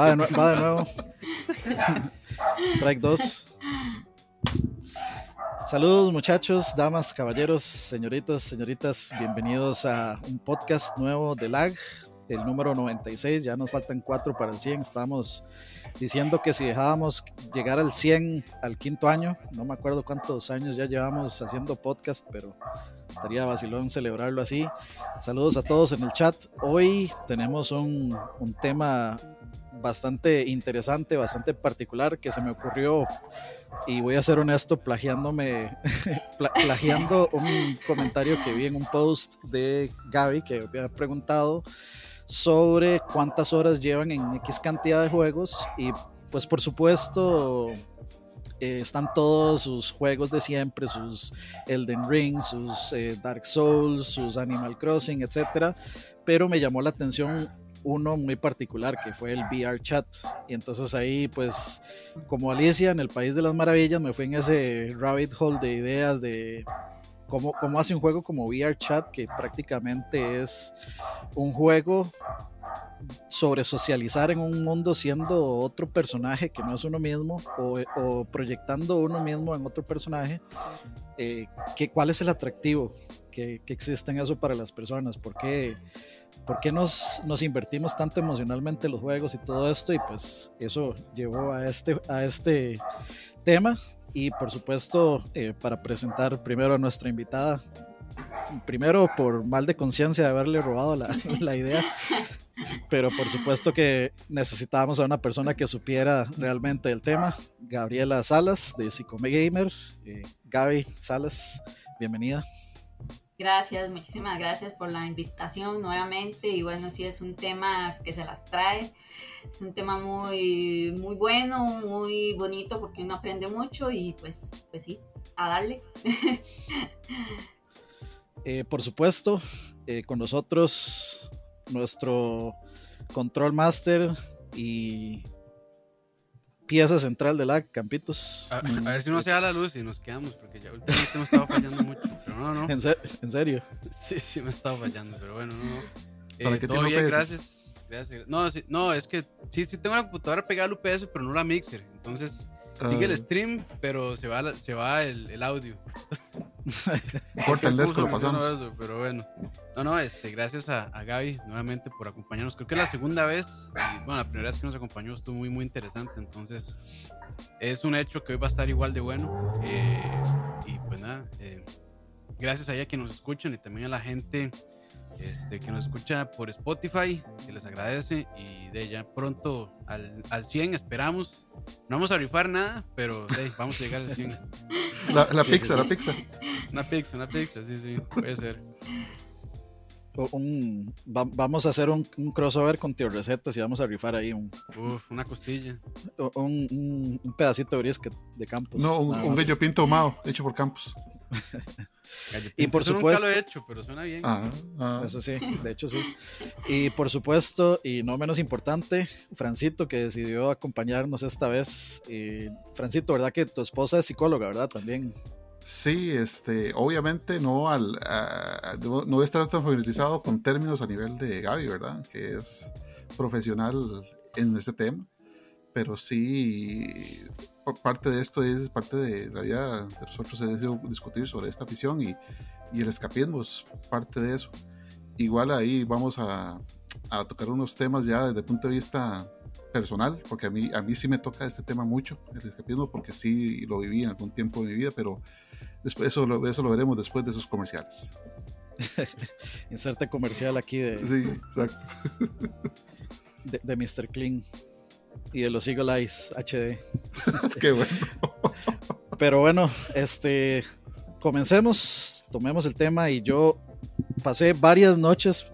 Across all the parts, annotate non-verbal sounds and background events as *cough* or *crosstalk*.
Va de, va de nuevo. *laughs* Strike 2. Saludos muchachos, damas, caballeros, señoritos, señoritas, bienvenidos a un podcast nuevo de LAG, el número 96, ya nos faltan cuatro para el 100, estamos diciendo que si dejábamos llegar al 100 al quinto año, no me acuerdo cuántos años ya llevamos haciendo podcast, pero estaría vacilón celebrarlo así. Saludos a todos en el chat. Hoy tenemos un, un tema bastante interesante, bastante particular que se me ocurrió. Y voy a ser honesto plagiándome, *laughs* plagiando un comentario que vi en un post de Gaby que había preguntado sobre cuántas horas llevan en X cantidad de juegos. Y pues por supuesto eh, están todos sus juegos de siempre, sus Elden Ring, sus eh, Dark Souls, sus Animal Crossing, etcétera, pero me llamó la atención uno muy particular que fue el VR chat. Y entonces ahí pues como Alicia en el País de las Maravillas me fui en ese rabbit hole de ideas de cómo, cómo hace un juego como VR chat que prácticamente es un juego sobre socializar en un mundo siendo otro personaje que no es uno mismo o, proyectando uno mismo en otro personaje, eh, que, ¿cuál es el atractivo que, que, existe en eso para las personas? ¿Por qué, por qué nos, nos, invertimos tanto emocionalmente en los juegos y todo esto? Y pues eso llevó a este, a este tema. Y por supuesto, eh, para presentar primero a nuestra invitada, primero por mal de conciencia de haberle robado la, *laughs* la idea, pero por supuesto que necesitábamos a una persona que supiera realmente el tema. Gabriela Salas de Psicome Gamer. Eh, Gaby Salas, bienvenida. Gracias, muchísimas gracias por la invitación nuevamente. Y bueno, sí es un tema que se las trae. Es un tema muy, muy bueno, muy bonito porque uno aprende mucho y pues, pues sí, a darle. *laughs* Eh, por supuesto, eh, con nosotros nuestro control master y pieza central de la Campitos. A, ver si no se da la luz y nos quedamos, porque ya últimamente me estado fallando mucho. Pero no, no. *laughs* ¿En, serio? *laughs* Sí, sí, me he estado fallando, pero bueno, no. ¿Para eh, todo bien, gracias. gracias. No, no, es que sí, sí tengo la computadora pegada al UPS, pero no la mixer. Entonces, sigue el ah. stream, pero se va, se va el, el audio. *laughs* Corta el desco, lo pasamos. pero bueno. No, no, este, gracias a, a, Gaby nuevamente por acompañarnos. Creo que es la segunda vez, y, bueno, la primera vez que nos acompañó estuvo muy, muy interesante. Entonces, es un hecho que hoy va a estar igual de bueno. Eh, y pues nada, eh, gracias a ella que nos escuchan y también a la gente este, que nos escucha por Spotify, que les agradece. Y de ya pronto al, al 100 esperamos. No vamos a rifar nada, pero vamos a llegar al 100. *laughs* La, pizza, la pizza. Una pizza, una pizza, sí, sí, puede ser. vamos a hacer un, crossover con Tío Recetas y vamos a rifar ahí un. Uf, una costilla. Un, un, pedacito de brisket de Campos. No, un, un gallo pinto ahumado hecho por Campos. *laughs* y por supuesto. Nunca lo he hecho, pero suena bien. Ah, ah. Eso sí, de hecho sí. Y por supuesto, y no menos importante, Francito, que decidió acompañarnos esta vez. Y Francito, ¿verdad que tu esposa es psicóloga, verdad? También. Sí, este, obviamente no al no voy a estar tan familiarizado con términos a nivel de Gaby, ¿verdad? Que es profesional en este tema, pero sí parte de esto es parte de la vida de nosotros es discutir sobre esta afición y, y, el escapismo es parte de eso. Igual ahí vamos a, a, tocar unos temas ya desde el punto de vista personal, porque a mí, a mí sí me toca este tema mucho, el escapismo, porque sí lo viví en algún tiempo de mi vida, pero después eso lo, eso lo veremos después de esos comerciales. *laughs* Inserte comercial aquí de... Sí, exacto. de, de Mr. Clean y de los Eagle Eyes HD. *laughs* Qué bueno. Pero bueno, este, comencemos, tomemos el tema y yo pasé varias noches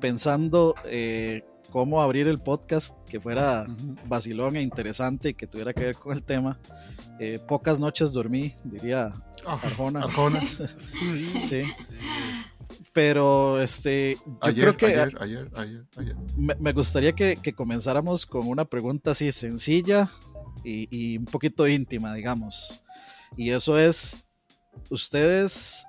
pensando eh, cómo abrir el podcast que fuera vacilón e interesante y que tuviera que ver con el tema. Eh, pocas noches dormí, diría ah, Arjona. Arjona. *laughs* sí. Pero este, yo creo que ayer, ayer, ayer, Me, gustaría que, que, comenzáramos con una pregunta así sencilla y, y, un poquito íntima, digamos. Y eso es, ustedes,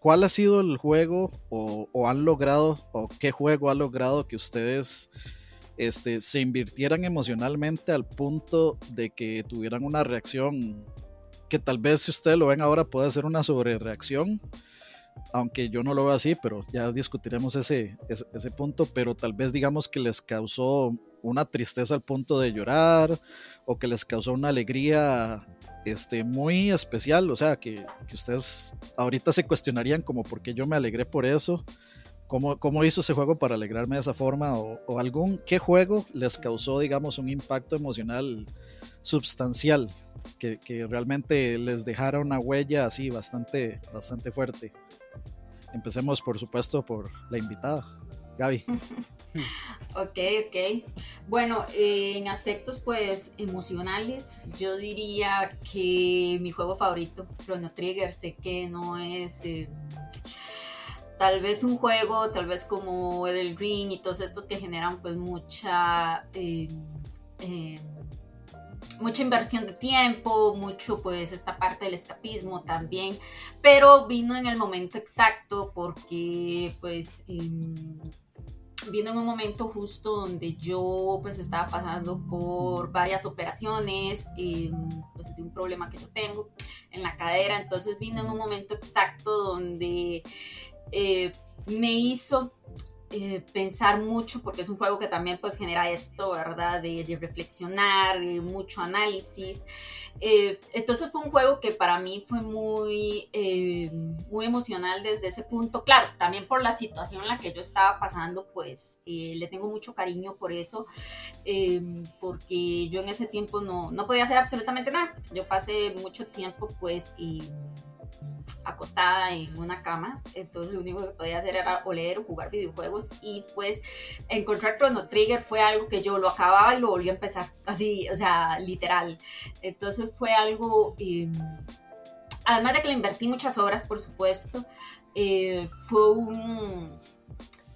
¿cuál ha sido el juego o, o, han logrado, o qué juego ha logrado que ustedes este, se invirtieran emocionalmente al punto de que tuvieran una reacción que tal vez si ustedes lo ven ahora puede ser una sobrereacción, aunque yo no lo veo así, pero ya discutiremos ese, ese, ese, punto, pero tal vez digamos que les causó una tristeza al punto de llorar o que les causó una alegría este, muy especial, o sea, que, que ustedes ahorita se cuestionarían como por qué yo me alegré por eso ¿Cómo, ¿Cómo, hizo ese juego para alegrarme de esa forma? O, o, algún, ¿Qué juego les causó, digamos, un impacto emocional sustancial? Que, que, realmente les dejara una huella así bastante, bastante fuerte. Empecemos, por supuesto, por la invitada. Gaby. *laughs* ok, ok. Bueno, eh, en aspectos pues emocionales, yo diría que mi juego favorito, Chrono Trigger, sé que no es... Eh, tal vez un juego, tal vez como Edel Green y todos estos que generan pues mucha... Eh, mucha inversión de tiempo, mucho pues esta parte del escapismo también, pero vino en el momento exacto porque pues eh, vino en un momento justo donde yo pues estaba pasando por varias operaciones eh, pues, de un problema que yo tengo en la cadera, entonces vino en un momento exacto donde eh, me hizo eh, pensar mucho, porque es un juego que también pues genera esto, ¿verdad? De, reflexionar, de mucho análisis. Eh, entonces fue un juego que para mí fue muy, eh, muy emocional desde ese punto. Claro, también por la situación en la que yo estaba pasando, pues le tengo mucho cariño por eso, porque yo en ese tiempo no, no podía hacer absolutamente nada. Yo pasé mucho tiempo pues acostada en una cama, entonces lo único que podía hacer era o leer o jugar videojuegos y pues encontrar Chrono Trigger fue algo que yo lo acababa y lo volví a empezar, así, o sea, literal. Entonces fue algo, eh, además de que le invertí muchas horas, por supuesto, eh, fue un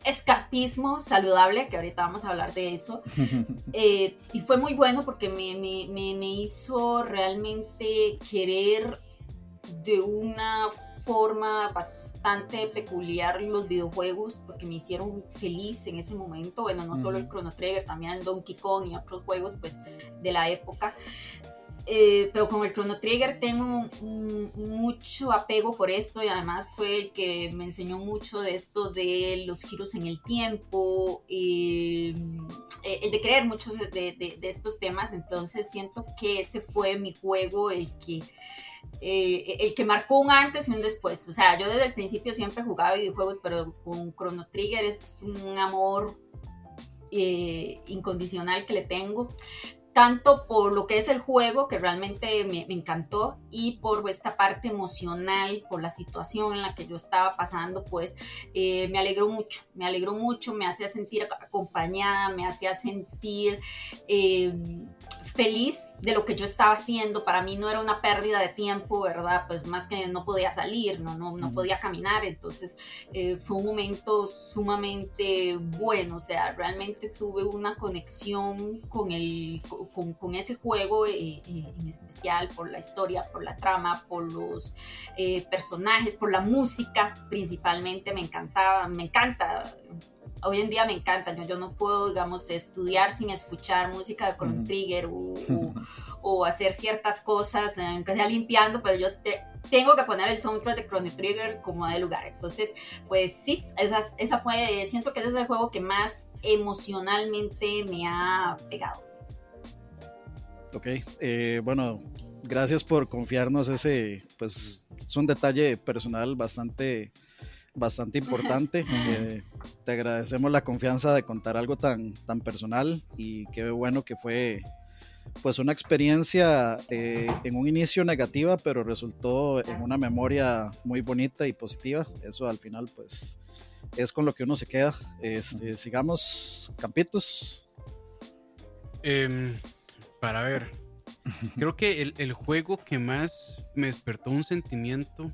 escapismo saludable, que ahorita vamos a hablar de eso. *laughs* Eh, y fue muy bueno porque me, me, me, me hizo realmente querer de una forma bastante peculiar los videojuegos porque me hicieron feliz en ese momento. Bueno, no solo el Chrono Trigger, también Donkey Kong y otros juegos pues de la época. Eh, pero con el Chrono Trigger tengo mucho apego por esto y además fue el que me enseñó mucho de esto de los giros en el tiempo, eh, eh, el de creer muchos de, de, de estos temas. Entonces siento que ese fue mi juego el que eh, el que marcó un antes y un después. O sea, yo desde el principio siempre jugaba videojuegos, pero con Chrono Trigger es un amor eh, incondicional que le tengo. Tanto por lo que es el juego, que realmente me, encantó, y por esta parte emocional, por la situación en la que yo estaba pasando, pues eh, me alegró mucho, me alegró mucho, me hacía sentir acompañada, me hacía sentir feliz de lo que yo estaba haciendo. Para mí no era una pérdida de tiempo, ¿verdad? Pues más que no podía salir, no, no, no podía caminar. Entonces eh, fue un momento sumamente bueno. O sea, realmente tuve una conexión con, el, con, con ese juego eh, eh, en especial por la historia, por la trama, por los personajes, por la música principalmente. Me encantaba, me encanta hoy en día me encanta, yo, yo no puedo, digamos, estudiar sin escuchar música de Chrono Trigger o, *laughs* o, o, hacer ciertas cosas, aunque sea limpiando, pero yo te, tengo que poner el soundtrack de Chrono Trigger como de lugar. Entonces, pues sí, esa, esa fue, siento que ese es el juego que más emocionalmente me ha pegado. Ok, eh, bueno, gracias por confiarnos ese, pues es un detalle personal bastante bastante *laughs* importante. Eh, te agradecemos la confianza de contar algo tan, tan personal y qué bueno que fue pues una experiencia eh, en un inicio negativa, pero resultó en una memoria muy bonita y positiva. Eso al final pues es con lo que uno se queda. Este, sigamos, Campitos. Eh, para ver, creo que el, el juego que más me despertó un sentimiento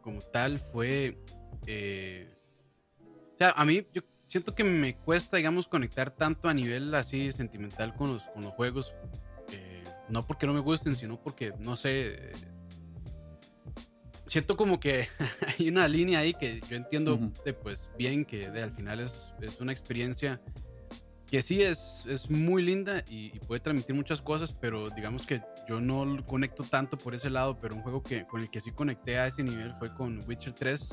como tal fue eh, o sea, a mí yo siento que me cuesta, digamos, conectar tanto a nivel así sentimental con los, con los juegos. Eh, no porque no me gusten, sino porque, no sé, eh, siento como que *laughs* hay una línea ahí que yo entiendo uh -huh. de, pues bien que de, al final es, es, una experiencia que sí es, es muy linda y, puede transmitir muchas cosas, pero digamos que yo no conecto tanto por ese lado, pero un juego que, con el que sí conecté a ese nivel fue con Witcher 3,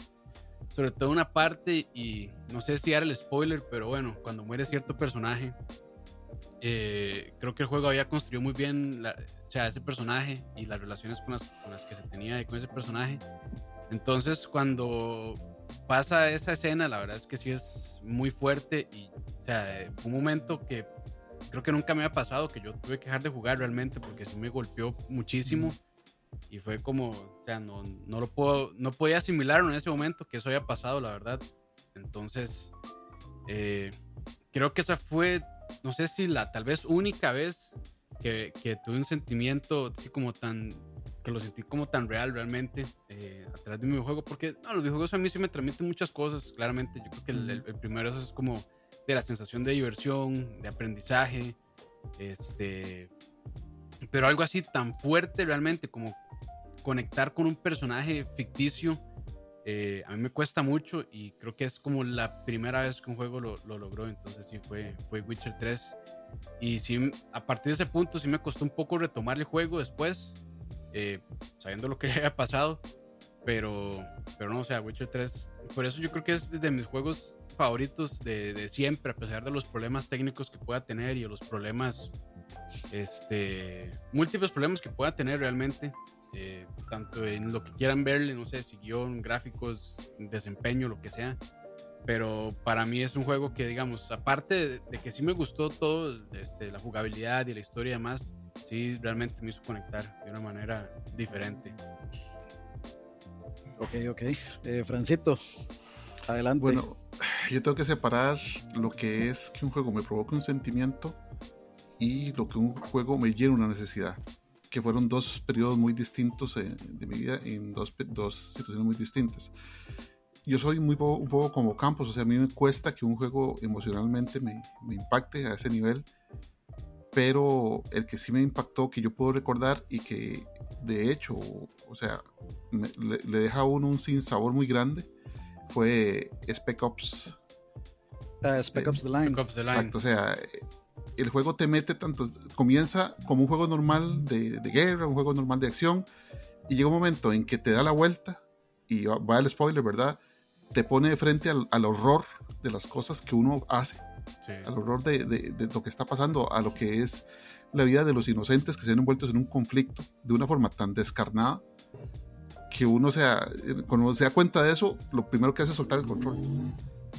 sobre todo una parte, y no sé si era el spoiler, pero bueno, cuando muere cierto personaje, eh, creo que el juego había construido muy bien o sea, ese personaje y las relaciones con las, con las que se tenía con ese personaje. Entonces, cuando pasa esa escena, la verdad es que sí es muy fuerte y, o sea, fue un momento que creo que nunca me había pasado, que yo tuve que dejar de jugar realmente porque sí me golpeó muchísimo y fue como, o sea, no, no lo puedo, no podía asimilarlo en ese momento que eso había pasado, la verdad. Entonces, eh, creo que esa fue, no sé si la tal vez única vez que, que tuve un sentimiento así como tan que lo sentí como tan real realmente eh, a través de un videojuego, porque no, los videojuegos a mí sí me transmiten muchas cosas, claramente. Yo creo que el, el, primero es como de la sensación de diversión, de aprendizaje, este, pero algo así tan fuerte realmente como conectar con un personaje ficticio. Eh, a mí me cuesta mucho y creo que es como la primera vez que un juego lo, lo logró, entonces sí fue, fue Witcher 3. Y sí, a partir de ese punto sí me costó un poco retomar el juego después, eh, sabiendo lo que *laughs* había pasado. Pero, pero no, o sea, Witcher 3, por eso yo creo que es de mis juegos favoritos de, de, siempre, a pesar de los problemas técnicos que pueda tener y los problemas, este, múltiples problemas que pueda tener realmente, eh, tanto en lo que quieran verle, no sé, si guion, gráficos, desempeño, lo que sea. Pero para mí es un juego que, digamos, aparte de, que sí me gustó todo, este, la jugabilidad y la historia y demás, sí realmente me hizo conectar de una manera diferente. Ok, ok. Eh, Francito, adelante. Bueno, yo tengo que separar lo que es que un juego me provoque un sentimiento y lo que un juego me llena una necesidad. Que fueron dos periodos muy distintos eh, de mi vida en dos, dos situaciones muy distintas yo soy muy un poco como Campos, o sea, a mí me cuesta que un juego emocionalmente me, me, impacte a ese nivel pero el que sí me impactó, que yo puedo recordar y que de hecho, o sea, le, deja a uno un sinsabor muy grande, fue Spec Ops. Uh, Spec Ops The Line. Exacto, o sea, el juego te mete tanto, comienza como un juego normal de, de, guerra, un juego normal de acción, y llega un momento en que te da la vuelta, y va el spoiler, ¿verdad? Te pone de frente al, al horror de las cosas que uno hace al horror de, de, lo que está pasando, a lo que es la vida de los inocentes que se ven envueltos en un conflicto de una forma tan descarnada que uno sea, cuando se da cuenta de eso, lo primero que hace es soltar el control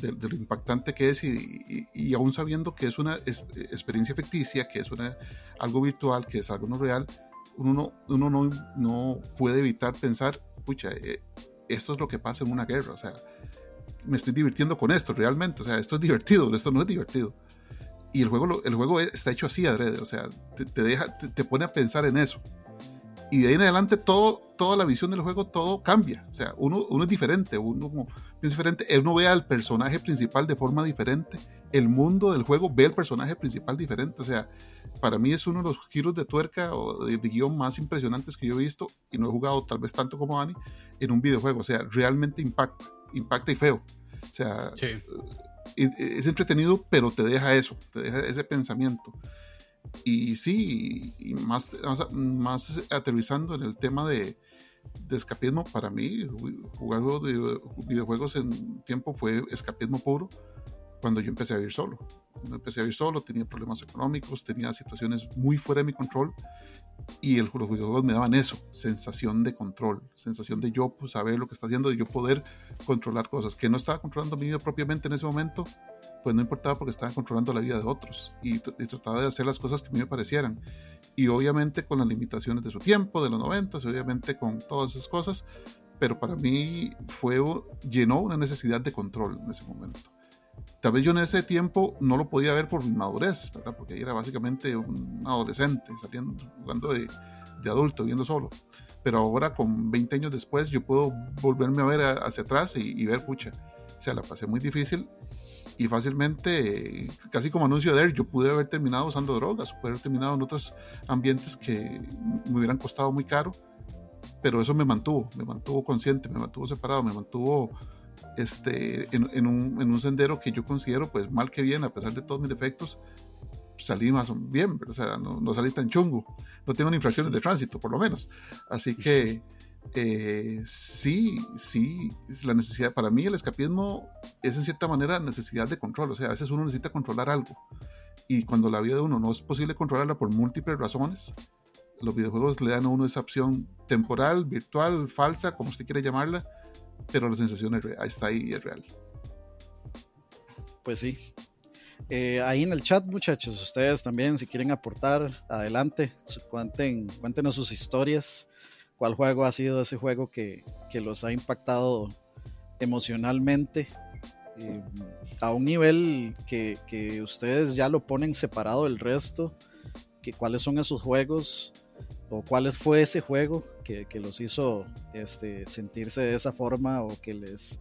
de, lo impactante que es y, y, aún sabiendo que es una experiencia ficticia, que es una, algo virtual, que es algo no real, uno no, uno no, no puede evitar pensar, pucha, eh, esto es lo que pasa en una guerra, o sea, me estoy divirtiendo con esto realmente. O sea, esto es divertido, esto no es divertido. Y el juego, el juego está hecho así adrede, o sea, te, deja, te, pone a pensar en eso. Y de ahí en adelante todo, toda la visión del juego, todo cambia. O sea, uno, uno es diferente, uno es diferente. Uno ve al personaje principal de forma diferente. El mundo del juego ve al personaje principal diferente. O sea, para mí es uno de los giros de tuerca o de, de guion más impresionantes que yo he visto. Y no he jugado tal vez tanto como Dani en un videojuego. O sea, realmente impacta impacta y feo. O sea, es, entretenido, pero te deja eso, te deja ese pensamiento. Y sí, más, más, aterrizando en el tema de, de, escapismo, para mí, jugar de videojuegos en tiempo fue escapismo puro cuando yo empecé a vivir solo. Cuando empecé a vivir solo, tenía problemas económicos, tenía situaciones muy fuera de mi control y el, los videojuegos me daban eso, sensación de control, sensación de yo pues, saber lo que está haciendo, de yo poder controlar cosas, que no estaba controlando mi vida propiamente en ese momento, pues no importaba porque estaba controlando la vida de otros y, trataba de hacer las cosas que a mí me parecieran. Y obviamente con las limitaciones de su tiempo, de los 90, obviamente con todas esas cosas, pero para mí fue, llenó una necesidad de control en ese momento. Tal vez yo en ese tiempo no lo podía ver por mi madurez. Porque ahí era básicamente un adolescente, saliendo, jugando de, de adulto, viendo solo. Pero ahora, con 20 años después, yo puedo volverme a ver hacia atrás y, ver, pucha, o sea, la pasé muy difícil y fácilmente, casi como anuncio de él, yo pude haber terminado usando drogas, pude haber terminado en otros ambientes que me hubieran costado muy caro, pero eso me mantuvo, me mantuvo consciente, me mantuvo separado, me mantuvo este, en, un, en, un, sendero que yo considero, pues mal que bien, a pesar de todos mis defectos, salí más bien, o sea, no, no salí tan chungo, no tengo ni infracciones de tránsito, por lo menos. Así que *laughs* eh, sí, sí, la necesidad, para mí el escapismo es en cierta manera necesidad de control, o sea, a veces uno necesita controlar algo y cuando la vida de uno no es posible controlarla por múltiples razones, los videojuegos le dan a uno esa opción temporal, virtual, falsa, como usted quiere llamarla, pero la sensación está ahí es real. Pues sí. Eh, ahí en el chat, muchachos, ustedes también, si quieren aportar, adelante, cuenten, cuéntenos sus historias cuál juego ha sido ese juego que, los ha impactado emocionalmente eh, a un nivel que, ustedes ya lo ponen separado del resto, que cuáles son esos juegos o cuál fue ese juego que, los hizo este, sentirse de esa forma o que les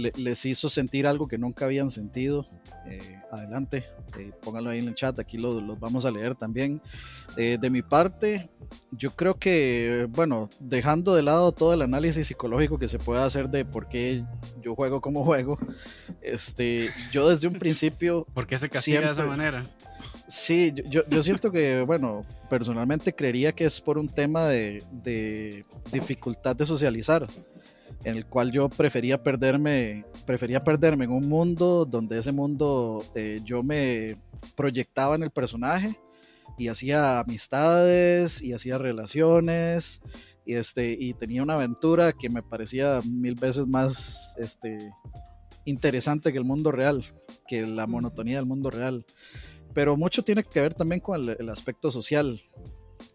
les hizo sentir algo que nunca habían sentido. Eh, adelante, eh, pónganlo ahí en el chat, aquí los vamos a leer también. Eh, de mi parte, yo creo que, bueno, dejando de lado todo el análisis psicológico que se puede hacer de por qué yo juego como juego, este, yo desde un principio... *laughs* ¿Por qué se castiga de esa manera? Sí, yo, yo, siento que, bueno, personalmente creería que es por un tema de, de dificultad de socializar en el cual yo prefería perderme, prefería perderme en un mundo donde ese mundo eh, yo me proyectaba en el personaje y hacía amistades y hacía relaciones y, este, y tenía una aventura que me parecía mil veces más este, interesante que el mundo real, que la monotonía del mundo real. Pero mucho tiene que ver también con el aspecto social.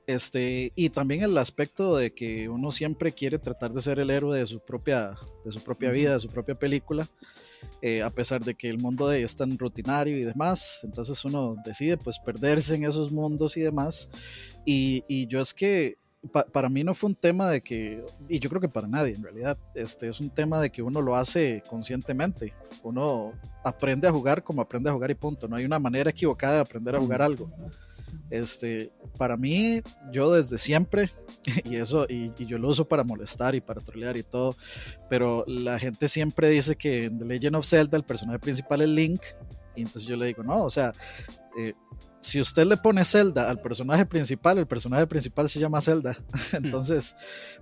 Este, y también el aspecto de que uno siempre quiere tratar de ser el héroe de su propia, de su propia vida, de su propia película, eh, a pesar de que el mundo de es tan rutinario y demás. Entonces uno decide pues perderse en esos mundos y demás. Y, y yo es que para mí no fue un tema de que, y yo creo que para nadie en realidad, este es un tema de que uno lo hace conscientemente. Uno aprende a jugar como aprende a jugar y punto. No hay una manera equivocada de aprender a jugar algo. Este, para mí, yo desde siempre, *laughs* y eso, y, yo lo uso para molestar y para trolear y todo, pero la gente siempre dice que en The Legend of Zelda el personaje principal es Link, y entonces yo le digo, no, o sea, eh, si usted le pone Zelda al personaje principal, el personaje principal se llama Zelda. *laughs* Entonces,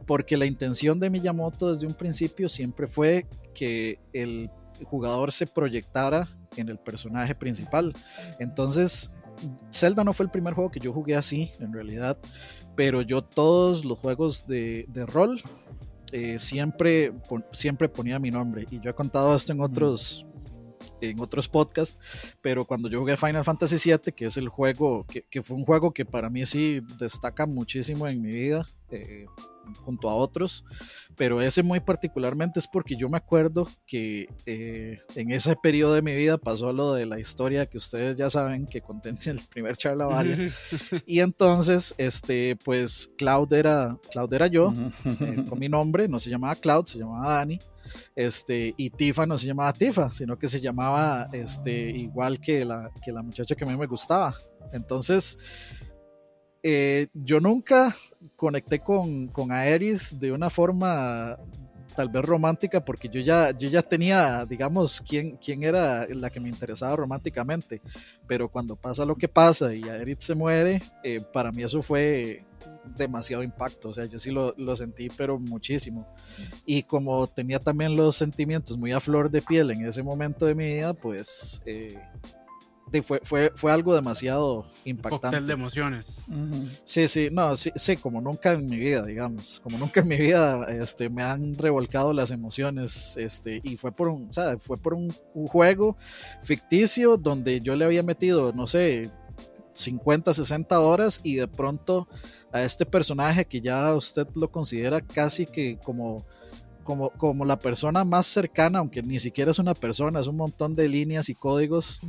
porque la intención de Miyamoto desde un principio siempre fue que el jugador se proyectara en el personaje principal. Entonces, Zelda no fue el primer juego que yo jugué así, en realidad, pero yo todos los juegos de, rol eh, siempre, siempre ponía mi nombre. Y yo he contado esto en otros, en otros podcasts, pero cuando yo jugué Final Fantasy VII, que es el juego, que, fue un juego que para mí sí destaca muchísimo en mi vida, eh, junto a otros, pero ese muy particularmente es porque yo me acuerdo que eh, en ese periodo de mi vida pasó lo de la historia que ustedes ya saben que conté en el primer charla vale. *laughs* Y entonces este pues Cloud era Cloud era yo eh, con mi nombre no se llamaba Cloud se llamaba Dani este y Tifa no se llamaba Tifa sino que se llamaba este igual que la muchacha que a mí me gustaba. Entonces eh, yo nunca conecté con, con Aerith de una forma tal vez romántica porque yo ya, yo ya tenía, digamos, quién, quién era la que me interesaba románticamente, pero cuando pasa lo que pasa y Aerith se muere, eh, para mí eso fue demasiado impacto, o sea, yo sí lo, lo, sentí, pero muchísimo. Y como tenía también los sentimientos muy a flor de piel en ese momento de mi vida, pues... Eh, fue, fue, fue algo demasiado impactante. de emociones. Sí, sí, no, sí, sí, como nunca en mi vida, digamos, como nunca en mi vida este, me han revolcado las emociones, este, y fue por un, o fue por un, juego ficticio donde yo le había metido, no sé, 50, 60 horas y de pronto a este personaje que ya usted lo considera casi que como... Como, como la persona más cercana, aunque ni siquiera es una persona, es un montón de líneas y códigos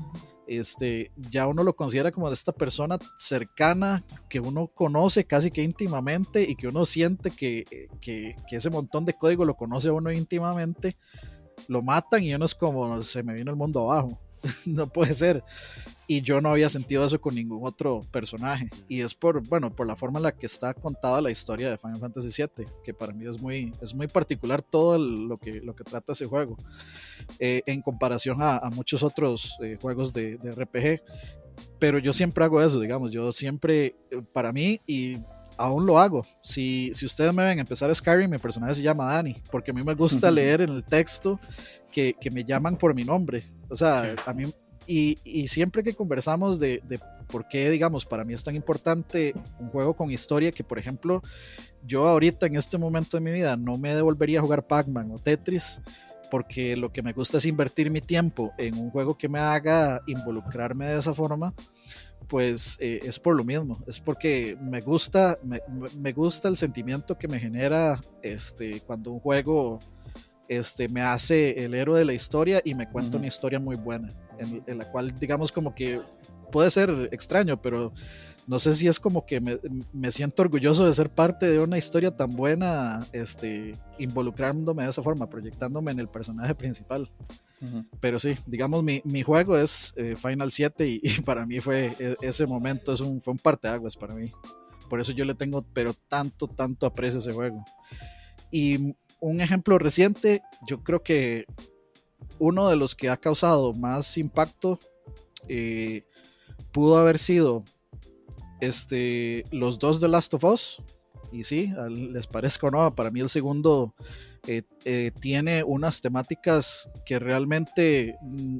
este, ya uno lo considera como de esta persona cercana que uno conoce casi que íntimamente y que uno siente que, que, ese montón de código lo conoce uno íntimamente, lo matan y uno es como se me vino el mundo abajo. *laughs* no puede ser. Y yo no había sentido eso con ningún otro personaje. Y es por, bueno, por la forma en la que está contada la historia de Final Fantasy VII, que para mí es muy, es muy particular todo lo que, lo que trata ese juego, eh, en comparación a, muchos otros eh, juegos de, de RPG pero yo siempre hago eso, digamos, yo siempre, eh, para mí, y aún lo hago. Si, si ustedes me ven empezar a Skyrim, mi personaje se llama Dani, porque a mí me gusta leer en el texto que, que, me llaman por mi nombre. O sea, a mí, y, siempre que conversamos de, de, por qué, digamos, para mí es tan importante un juego con historia, que por ejemplo, yo ahorita en este momento de mi vida no me devolvería a jugar Pac-Man o Tetris, porque lo que me gusta es invertir mi tiempo en un juego que me haga involucrarme de esa forma pues eh, es por lo mismo, es porque me gusta, me, gusta el sentimiento que me genera este, cuando un juego este, me hace el héroe de la historia y me cuenta una historia muy buena, en, la cual digamos como que puede ser extraño, pero no sé si es como que me, siento orgulloso de ser parte de una historia tan buena, este, involucrándome de esa forma, proyectándome en el personaje principal. Pero sí, digamos, mi, mi juego es eh, Final 7 y, para mí fue e, ese momento, es un, fue un parteaguas para mí. Por eso yo le tengo, pero tanto, tanto aprecio a ese juego. Y un ejemplo reciente, yo creo que uno de los que ha causado más impacto eh, pudo haber sido este, los dos de Last of Us. Y sí, les parezca o no, para mí el segundo eh, eh, tiene unas temáticas que realmente mm,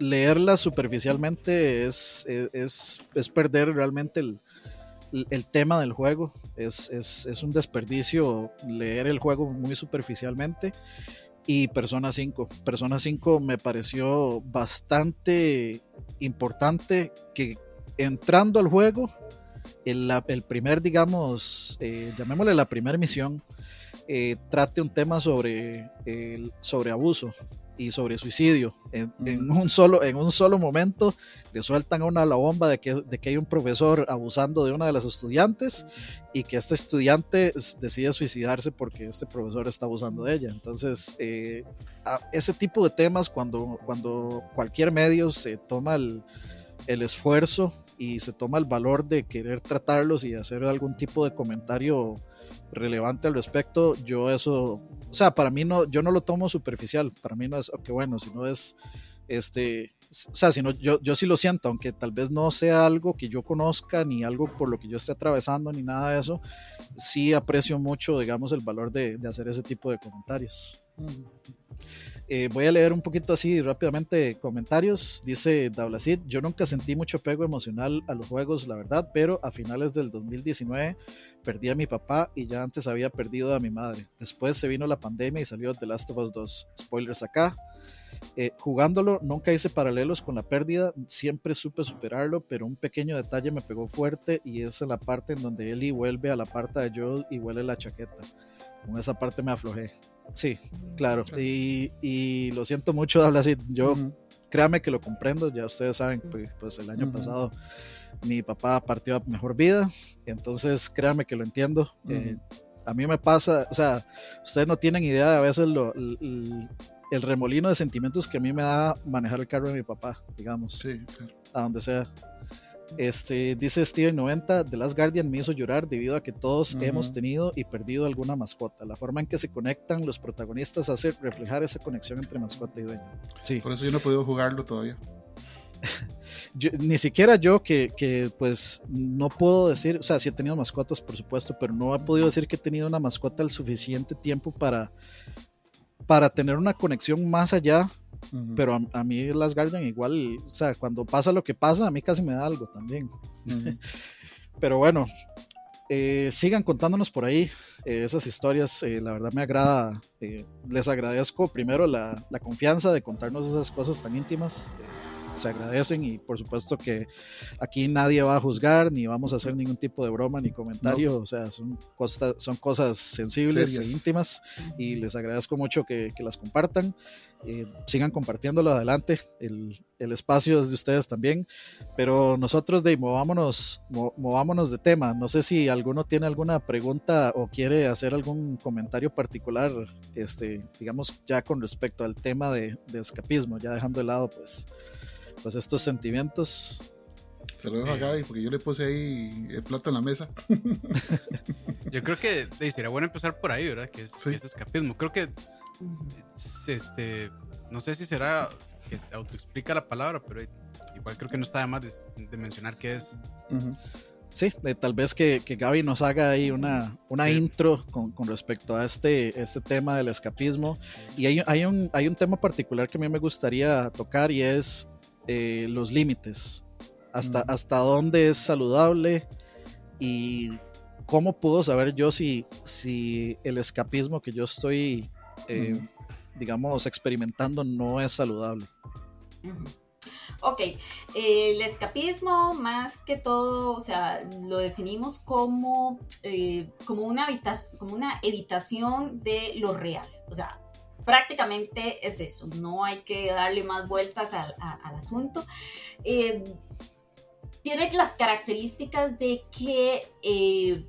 leerlas superficialmente es, es, es, perder realmente el, el, tema del juego. Es, es, un desperdicio leer el juego muy superficialmente. Y Persona 5. Persona 5 me pareció bastante importante que entrando al juego, el, el primer, digamos, eh, llamémosle la primera misión, eh, trate un tema sobre, sobre abuso y sobre suicidio. En, un solo, en un solo momento le sueltan a una la bomba de que, de que hay un profesor abusando de una de las estudiantes y que este estudiante decide suicidarse porque este profesor está abusando de ella. Entonces, eh, ese tipo de temas, cuando, cuando cualquier medio se toma el, el esfuerzo y se toma el valor de querer tratarlos y hacer algún tipo de comentario relevante al respecto, yo eso, o sea, para mí no, yo no lo tomo superficial, para mí no es, que bueno, sino es, este, o sea, sino yo, yo sí lo siento, aunque tal vez no sea algo que yo conozca, ni algo por lo que yo esté atravesando, ni nada de eso, sí aprecio mucho, digamos, el valor de, de hacer ese tipo de comentarios. Eh, voy a leer un poquito así rápidamente comentarios. Dice Dablacid, yo nunca sentí mucho pego emocional a los juegos, la verdad, pero a finales del 2019 perdí a mi papá y ya antes había perdido a mi madre. Después se vino la pandemia y salió The Last of Us 2. Spoilers acá. Eh, jugándolo nunca hice paralelos con la pérdida, siempre supe superarlo, pero un pequeño detalle me pegó fuerte y es la parte en donde Ellie vuelve a la parte de Joel y huele la chaqueta. Con esa parte me aflojé. Sí, claro. Y, y lo siento mucho hablar así. Yo, créame que lo comprendo. Ya ustedes saben, pues, pues el año pasado mi papá partió a mejor vida. Entonces, créame que lo entiendo. Eh, a mí me pasa, o sea, ustedes no tienen idea de a veces lo, el, el, remolino de sentimientos que a mí me da manejar el carro de mi papá, digamos. Sí, claro. A donde sea. Este, dice Steven90, The Last Guardian me hizo llorar debido a que todos hemos tenido y perdido alguna mascota. La forma en que se conectan los protagonistas hace reflejar esa conexión entre mascota y dueño. Sí. Por eso yo no he podido jugarlo todavía. *laughs* ni siquiera yo que, que, pues no puedo decir, o sea, sí he tenido mascotas por supuesto, pero no he podido decir que he tenido una mascota el suficiente tiempo para, para tener una conexión más allá pero a, mí las Guardian igual, o sea, cuando pasa lo que pasa, a mí casi me da algo también. *laughs* Pero bueno, eh, sigan contándonos por ahí eh, esas historias. Eh, la verdad me agrada. les agradezco primero la, la, confianza de contarnos esas cosas tan íntimas se agradecen y por supuesto que aquí nadie va a juzgar ni vamos a hacer ningún tipo de broma ni comentario, o sea, son, cosas, son cosas sensibles e íntimas y les agradezco mucho que, que las compartan, eh, sigan compartiéndolo adelante, el, el, espacio es de ustedes también, pero nosotros de movámonos, movámonos de tema, no sé si alguno tiene alguna pregunta o quiere hacer algún comentario particular, este, digamos ya con respecto al tema de, de escapismo, ya dejando de lado pues pues estos sentimientos. Se lo dejo a Gaby porque yo le puse ahí el plato en la mesa. *laughs* yo creo que sería bueno empezar por ahí, ¿verdad? Que es, que es escapismo. Creo que este no sé si será que autoexplica la palabra, pero igual creo que no está de más de, mencionar qué es. Sí, tal vez que, que, Gaby nos haga ahí una, una intro con, con, respecto a este, este tema del escapismo. Y hay, hay, un, hay un tema particular que a mí me gustaría tocar y es eh, los límites. Hasta, hasta dónde es saludable y cómo puedo saber yo si, si el escapismo que yo estoy eh, digamos, experimentando no es saludable. Ok, el escapismo más que todo, o sea, lo definimos como, eh, como, una como una evitación de lo real. O sea, prácticamente es eso, no hay que darle más vueltas al, asunto. Eh, tiene las características de que eh,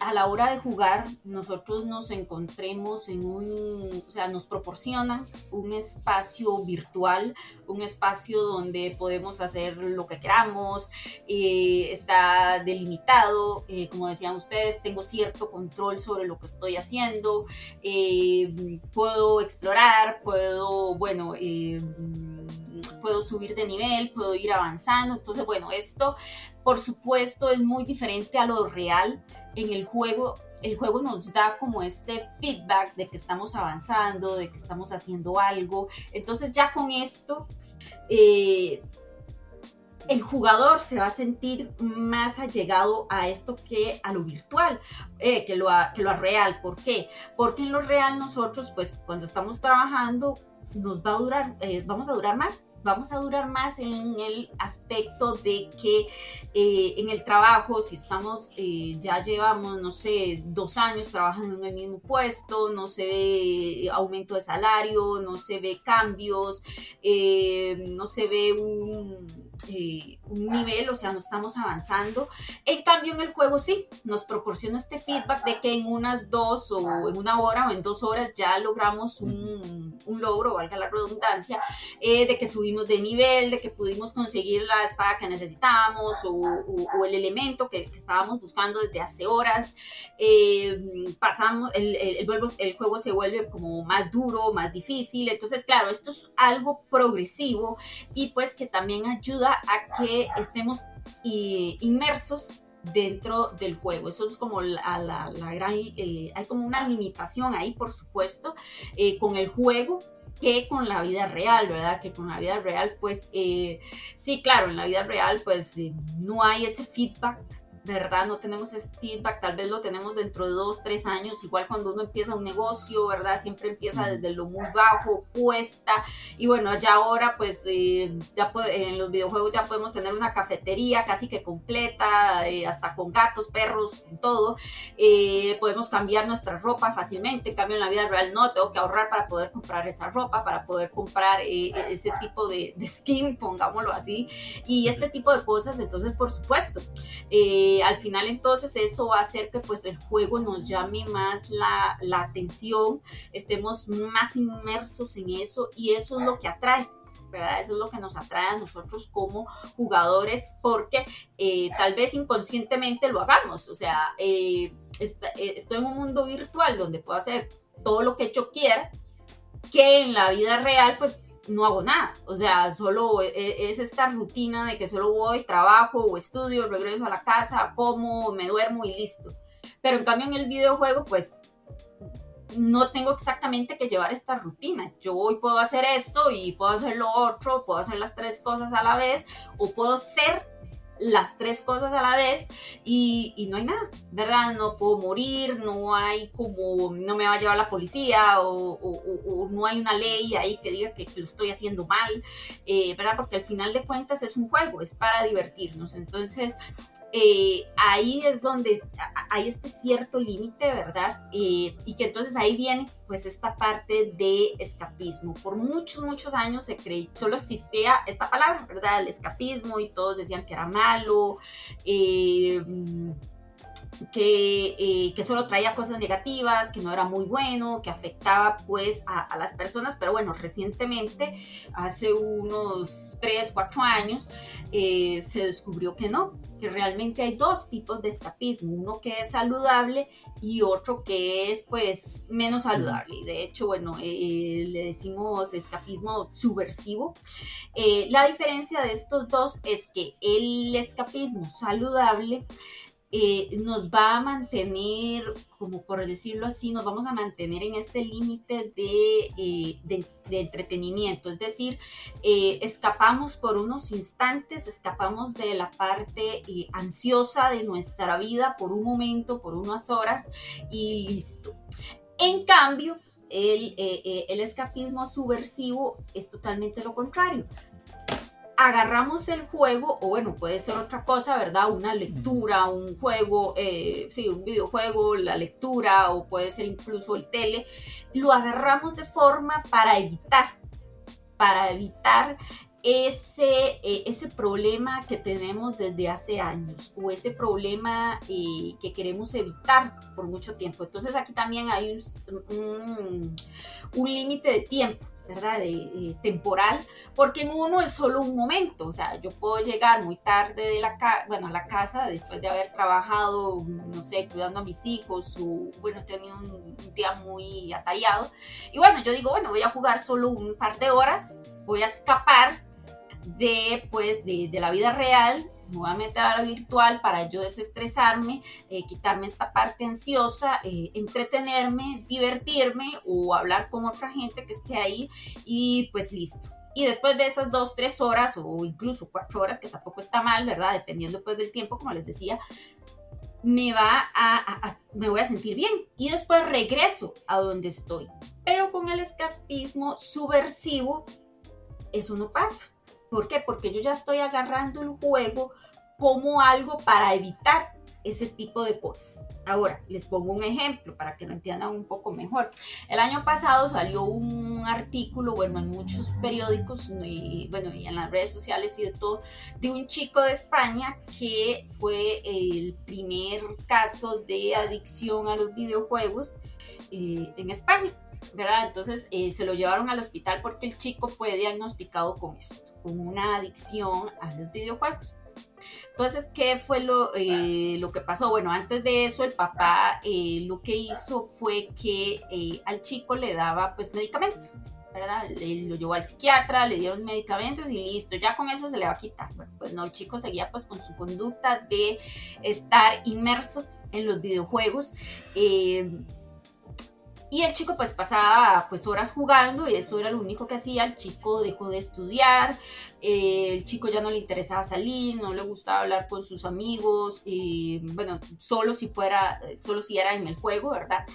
a la hora de jugar nosotros nos encontremos en un, o sea, nos proporciona un espacio virtual, un espacio donde podemos hacer lo que queramos, eh, está delimitado, eh, como decían ustedes, tengo cierto control sobre lo que estoy haciendo, eh, puedo explorar, puedo, bueno, puedo subir de nivel, puedo ir avanzando, entonces, bueno, esto por supuesto es muy diferente a lo real en el juego, el juego nos da como este feedback de que estamos avanzando, de que estamos haciendo algo. Entonces ya con esto, eh, el jugador se va a sentir más allegado a esto que a lo virtual, eh, que, lo que lo real. ¿Por qué? Porque en lo real nosotros, pues cuando estamos trabajando, nos va a durar, eh, vamos a durar más vamos a durar más en el aspecto de que eh, en el trabajo, si estamos, eh, ya llevamos, no sé, dos años trabajando en el mismo puesto, no se ve aumento de salario, no se ve cambios, eh, no se ve un eh, un nivel, o sea, no estamos avanzando. En cambio, en el juego sí, nos proporciona este feedback de que en unas dos o en una hora o en dos horas ya logramos un, un logro, valga la redundancia, eh, de que subimos de nivel, de que pudimos conseguir la espada que necesitábamos o, o, el elemento que, que, estábamos buscando desde hace horas. Eh, pasamos, el, el, el juego se vuelve como más duro, más difícil. Entonces, claro, esto es algo progresivo y pues que también ayuda a que estemos eh, inmersos dentro del juego. Eso es como la, la, gran, eh, hay como una limitación ahí, por supuesto, eh, con el juego que con la vida real, ¿verdad? Que con la vida real, pues sí, claro, en la vida real, pues no hay ese feedback verdad no tenemos ese feedback, tal vez lo tenemos dentro de dos, tres años, igual cuando uno empieza un negocio, ¿verdad? Siempre empieza desde lo muy bajo, cuesta, y bueno, ya ahora pues eh, ya en los videojuegos ya podemos tener una cafetería casi que completa, eh, hasta con gatos, perros, todo, eh, podemos cambiar nuestra ropa fácilmente, en cambio en la vida real no, tengo que ahorrar para poder comprar esa ropa, para poder comprar ese tipo de, de, skin, pongámoslo así, y este tipo de cosas, entonces por supuesto, eh, al final entonces eso va a hacer que pues el juego nos llame más la, la atención, estemos más inmersos en eso y eso es lo que atrae. ¿verdad? Eso es lo que nos atrae a nosotros como jugadores porque eh, tal vez inconscientemente lo hagamos. O sea, eh, estoy en un mundo virtual donde puedo hacer todo lo que yo quiera, que en la vida real pues no hago nada. O sea, solo e, e, es esta rutina de que solo voy, trabajo o estudio, regreso a la casa, como, me duermo y listo. Pero en cambio en el videojuego, pues no tengo exactamente que llevar esta rutina. Yo hoy puedo hacer esto y puedo hacer lo otro, puedo hacer las tres cosas a la vez o puedo ser las tres cosas a la vez y, no hay nada, ¿verdad? No puedo morir, no hay como, no me va a llevar la policía o, no hay una ley ahí que diga que, lo estoy haciendo mal, eh, ¿verdad? Porque al final de cuentas es un juego, es para divertirnos. Entonces, eh, ahí es donde hay este cierto límite, ¿verdad? Eh, y que entonces ahí viene pues esta parte de escapismo. Por muchos, muchos años se creí, solo existía esta palabra, ¿verdad? El escapismo y todos decían que era malo. Eh, que, solo traía cosas negativas, que no era muy bueno, que afectaba pues a, las personas, pero bueno, recientemente, hace unos 3, 4 años, eh, se descubrió que no, que realmente hay dos tipos de escapismo, uno que es saludable y otro que es pues menos saludable. De hecho, bueno, eh, le decimos escapismo subversivo. Eh, la diferencia de estos dos es que el escapismo saludable eh, nos va a mantener, como por decirlo así, nos vamos a mantener en este límite de, eh, entretenimiento. Es decir, eh, escapamos por unos instantes, escapamos de la parte ansiosa de nuestra vida por un momento, por unas horas y listo. En cambio, el, el escapismo subversivo es totalmente lo contrario agarramos el juego, o bueno, puede ser otra cosa, ¿verdad? Una lectura, un juego, eh, sí, un videojuego, la lectura, o puede ser incluso el tele, lo agarramos de forma para evitar, para evitar ese, eh, ese problema que tenemos desde hace años o ese problema eh, que queremos evitar por mucho tiempo. Entonces aquí también hay un, un límite de tiempo. ¿Verdad? Temporal, porque en uno es solo un momento, o sea, yo puedo llegar muy tarde de la bueno, a la casa después de haber trabajado, no sé, cuidando a mis hijos o, bueno, he tenido un, día muy atallado, y bueno, yo digo, bueno, voy a jugar solo un par de horas, voy a escapar de, pues, de, de la vida real nuevamente a la virtual para yo desestresarme, eh, quitarme esta parte ansiosa, eh, entretenerme, divertirme o hablar con otra gente que esté ahí y pues listo. Y después de esas dos, tres horas o incluso cuatro horas, que tampoco está mal, ¿verdad? Dependiendo pues del tiempo, como les decía, me va a, me voy a sentir bien y después regreso a donde estoy. Pero con el escapismo subversivo, eso no pasa. ¿Por qué? Porque yo ya estoy agarrando el juego como algo para evitar ese tipo de cosas. Ahora, les pongo un ejemplo para que lo entiendan un poco mejor. El año pasado salió un artículo, bueno, en muchos periódicos y, bueno, y en las redes sociales y de todo, de un chico de España que fue el primer caso de adicción a los videojuegos eh, en España. ¿verdad? Entonces eh, se lo llevaron al hospital porque el chico fue diagnosticado con esto con una adicción a los videojuegos. Entonces, ¿qué fue lo, eh, lo que pasó? Bueno, antes de eso, el papá eh, lo que hizo fue que eh, al chico le daba pues medicamentos, ¿verdad? Le, lo llevó al psiquiatra, le dieron medicamentos y listo, ya con eso se le va a quitar. Bueno, pues no, el chico seguía pues con su conducta de estar inmerso en los videojuegos. Y el chico pues pasaba pues horas jugando y eso era lo único que hacía. El chico dejó de estudiar, eh, el chico ya no le interesaba salir, no le gustaba hablar con sus amigos, y, bueno, solo si fuera, solo si era en el juego, ¿verdad?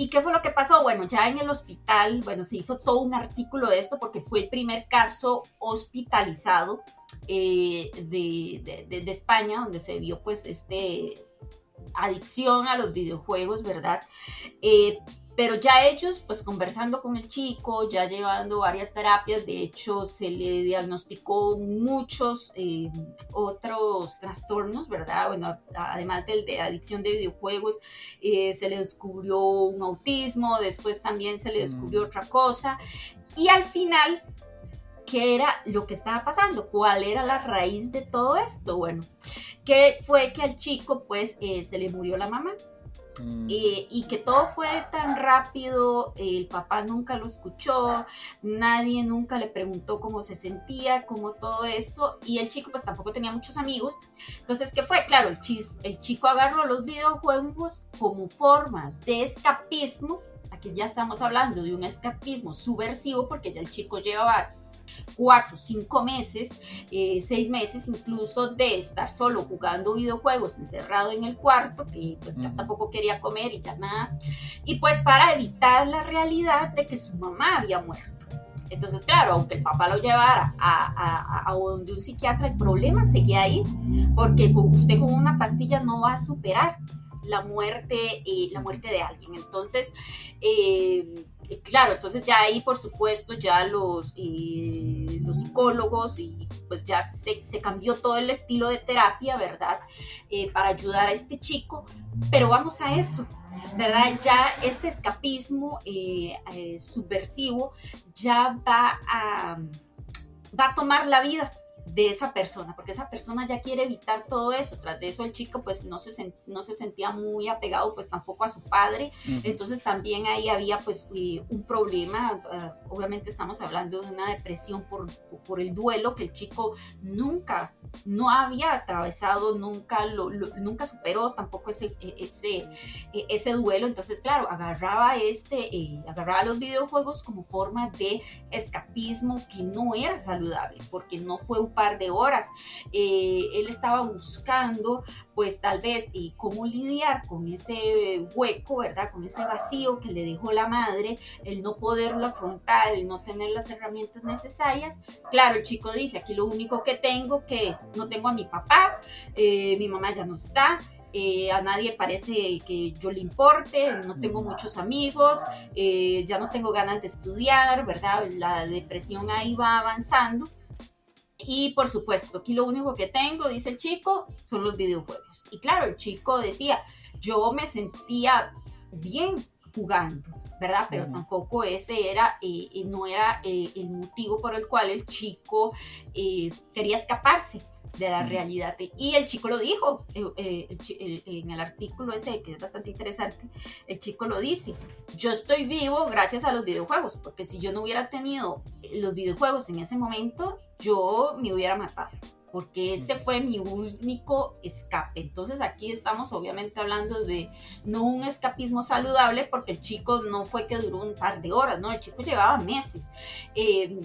¿Y qué fue lo que pasó? Bueno, ya en el hospital, bueno, se hizo todo un artículo de esto porque fue el primer caso hospitalizado eh, de, de, de, España donde se vio pues este adicción a los videojuegos, ¿verdad? Eh, pero ya ellos, pues conversando con el chico, ya llevando varias terapias, de hecho se le diagnosticó muchos eh, otros trastornos, ¿verdad? Bueno, además del de adicción de videojuegos, eh, se le descubrió un autismo, después también se le descubrió mm. otra cosa, y al final qué era lo que estaba pasando, cuál era la raíz de todo esto. Bueno, que fue que al chico pues eh, se le murió la mamá. Mm. y que todo fue tan rápido, el papá nunca lo escuchó, nadie nunca le preguntó cómo se sentía, cómo todo eso, y el chico pues tampoco tenía muchos amigos. Entonces, ¿qué fue? Claro, el, chis, el chico agarró los videojuegos como forma de escapismo. Aquí ya estamos hablando de un escapismo subversivo porque ya el chico llevaba cuatro, cinco meses, eh, seis meses incluso de estar solo jugando videojuegos encerrado en el cuarto, que pues ya tampoco quería comer y ya nada, y pues para evitar la realidad de que su mamá había muerto. Entonces, claro, aunque el papá lo llevara a, a, a, donde un psiquiatra, el problema seguía ahí, porque usted con una pastilla no va a superar la muerte, eh, la muerte de alguien. Entonces, eh, claro, entonces ya ahí por supuesto ya los, los psicólogos y pues ya se, se, cambió todo el estilo de terapia, ¿verdad? para ayudar a este chico, pero vamos a eso. ¿verdad? Ya este escapismo subversivo ya va a, va a tomar la vida, de esa persona, porque esa persona ya quiere evitar todo eso. Tras de eso el chico pues no se, no se sentía muy apegado pues tampoco a su padre, entonces también ahí había pues un problema, ah, obviamente estamos hablando de una depresión por, por el duelo que el chico nunca, no había atravesado, nunca, lo, nunca superó tampoco ese, e, ese, e, ese duelo, entonces claro, agarraba este, eh, agarraba los videojuegos como forma de escapismo que no era saludable, porque no fue un par de horas. Eh, él estaba buscando, pues tal vez, y cómo lidiar con ese hueco, ¿verdad? Con ese vacío que le dejó la madre, el no poderlo afrontar, el no tener las herramientas necesarias. Claro, el chico dice, aquí lo único que tengo que es, no tengo a mi papá, eh, mi mamá ya no está, eh, a nadie parece que yo le importe, no tengo muchos amigos, ya no tengo ganas de estudiar, ¿verdad? La depresión ahí va avanzando. Y por supuesto, aquí lo único que tengo, dice el chico, son los videojuegos. Y claro, el chico decía, yo me sentía bien jugando, ¿verdad? Pero tampoco ese era, eh, eh, no era eh, el motivo por el cual el chico quería escaparse de la realidad. Y el chico lo dijo en el artículo ese, que es bastante interesante, el chico lo dice, yo estoy vivo gracias a los videojuegos, porque si yo no hubiera tenido los videojuegos en ese momento, yo me hubiera matado porque ese fue mi único escape. Entonces aquí estamos obviamente hablando de no un escapismo saludable, porque el chico no fue que duró un par de horas, no, el chico llevaba meses. Eh,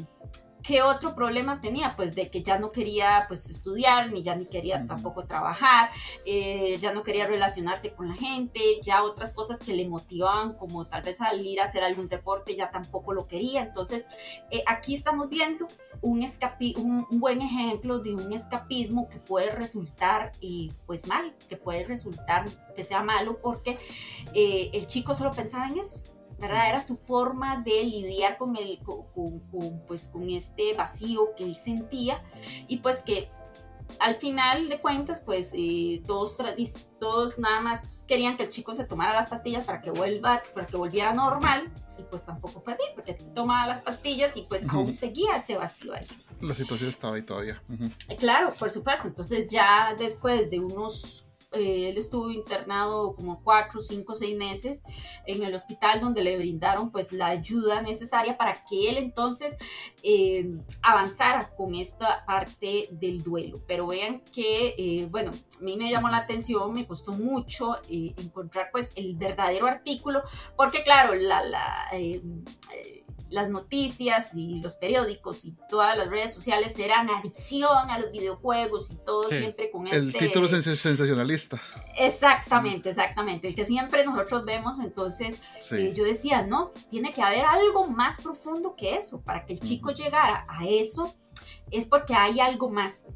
¿Qué otro problema tenía? Pues de que ya no quería pues estudiar, ni ya ni quería tampoco trabajar, eh, ya no quería relacionarse con la gente, ya otras cosas que le motivaban, como tal vez salir a hacer algún deporte, ya tampoco lo quería. Entonces, eh, aquí estamos viendo un, escapi un, buen ejemplo de un escapismo que puede resultar eh, pues mal, que puede resultar que sea malo porque el chico solo pensaba en eso ¿verdad? Era su forma de lidiar con, el, con, pues, con este vacío que él sentía y pues que al final de cuentas, pues eh, todos, todos nada más querían que el chico se tomara las pastillas para que vuelva, para que volviera normal y pues tampoco fue así, porque tomaba las pastillas y pues aún seguía ese vacío ahí. La situación estaba ahí todavía. Claro, por supuesto. Entonces ya después de unos eh, él estuvo internado como cuatro, cinco, seis meses en el hospital donde le brindaron pues la ayuda necesaria para que él entonces eh, avanzara con esta parte del duelo. Pero vean que, eh, bueno, a mí me llamó la atención, me costó mucho encontrar pues el verdadero artículo, porque claro, la, la las noticias y los periódicos y todas las redes sociales eran adicción a los videojuegos y todo siempre con el este... El título sensacionalista. Exactamente, exactamente. El que siempre nosotros vemos, entonces eh, yo decía, no, tiene que haber algo más profundo que eso. Para que el chico llegara a eso, es porque hay algo más.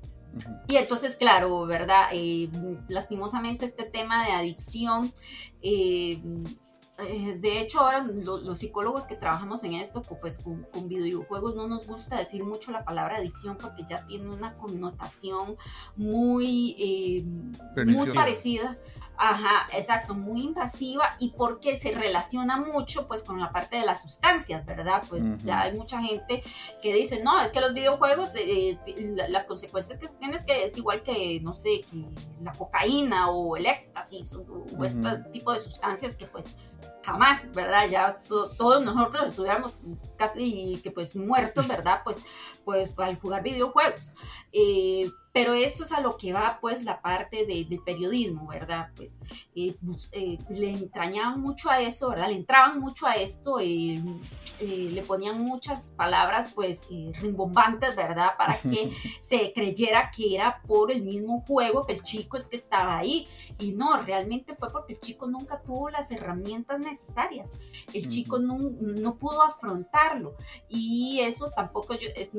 Y entonces, claro, ¿verdad? Eh, lastimosamente este tema de adicción... Eh, eh, de hecho, ahora los psicólogos que trabajamos en esto, pues con, videojuegos, no nos gusta decir mucho la palabra adicción porque ya tiene una connotación muy, eh, muy parecida. Ajá, exacto, muy invasiva y porque se relaciona mucho pues con la parte de las sustancias, ¿verdad? Pues ya hay mucha gente que dice, no, es que los videojuegos, eh, las consecuencias que tienes que es igual que, no sé, que la cocaína o el éxtasis o, este tipo de sustancias que pues jamás, ¿verdad? Ya todos nosotros estuviéramos casi que pues muertos, *laughs* ¿verdad? Pues, pues al jugar videojuegos. Eh, pero eso es a lo que va pues la parte de, del periodismo, ¿verdad? Pues eh, eh, le entrañaban mucho a eso, ¿verdad? Le entraban mucho a esto eh, le ponían muchas palabras pues eh, rimbombantes, ¿verdad? Para *laughs* que se creyera que era por el mismo juego que el chico es que estaba ahí. Y no, realmente fue porque el chico nunca tuvo las herramientas necesarias. El chico no, no, pudo afrontarlo. Y eso tampoco, yo, es,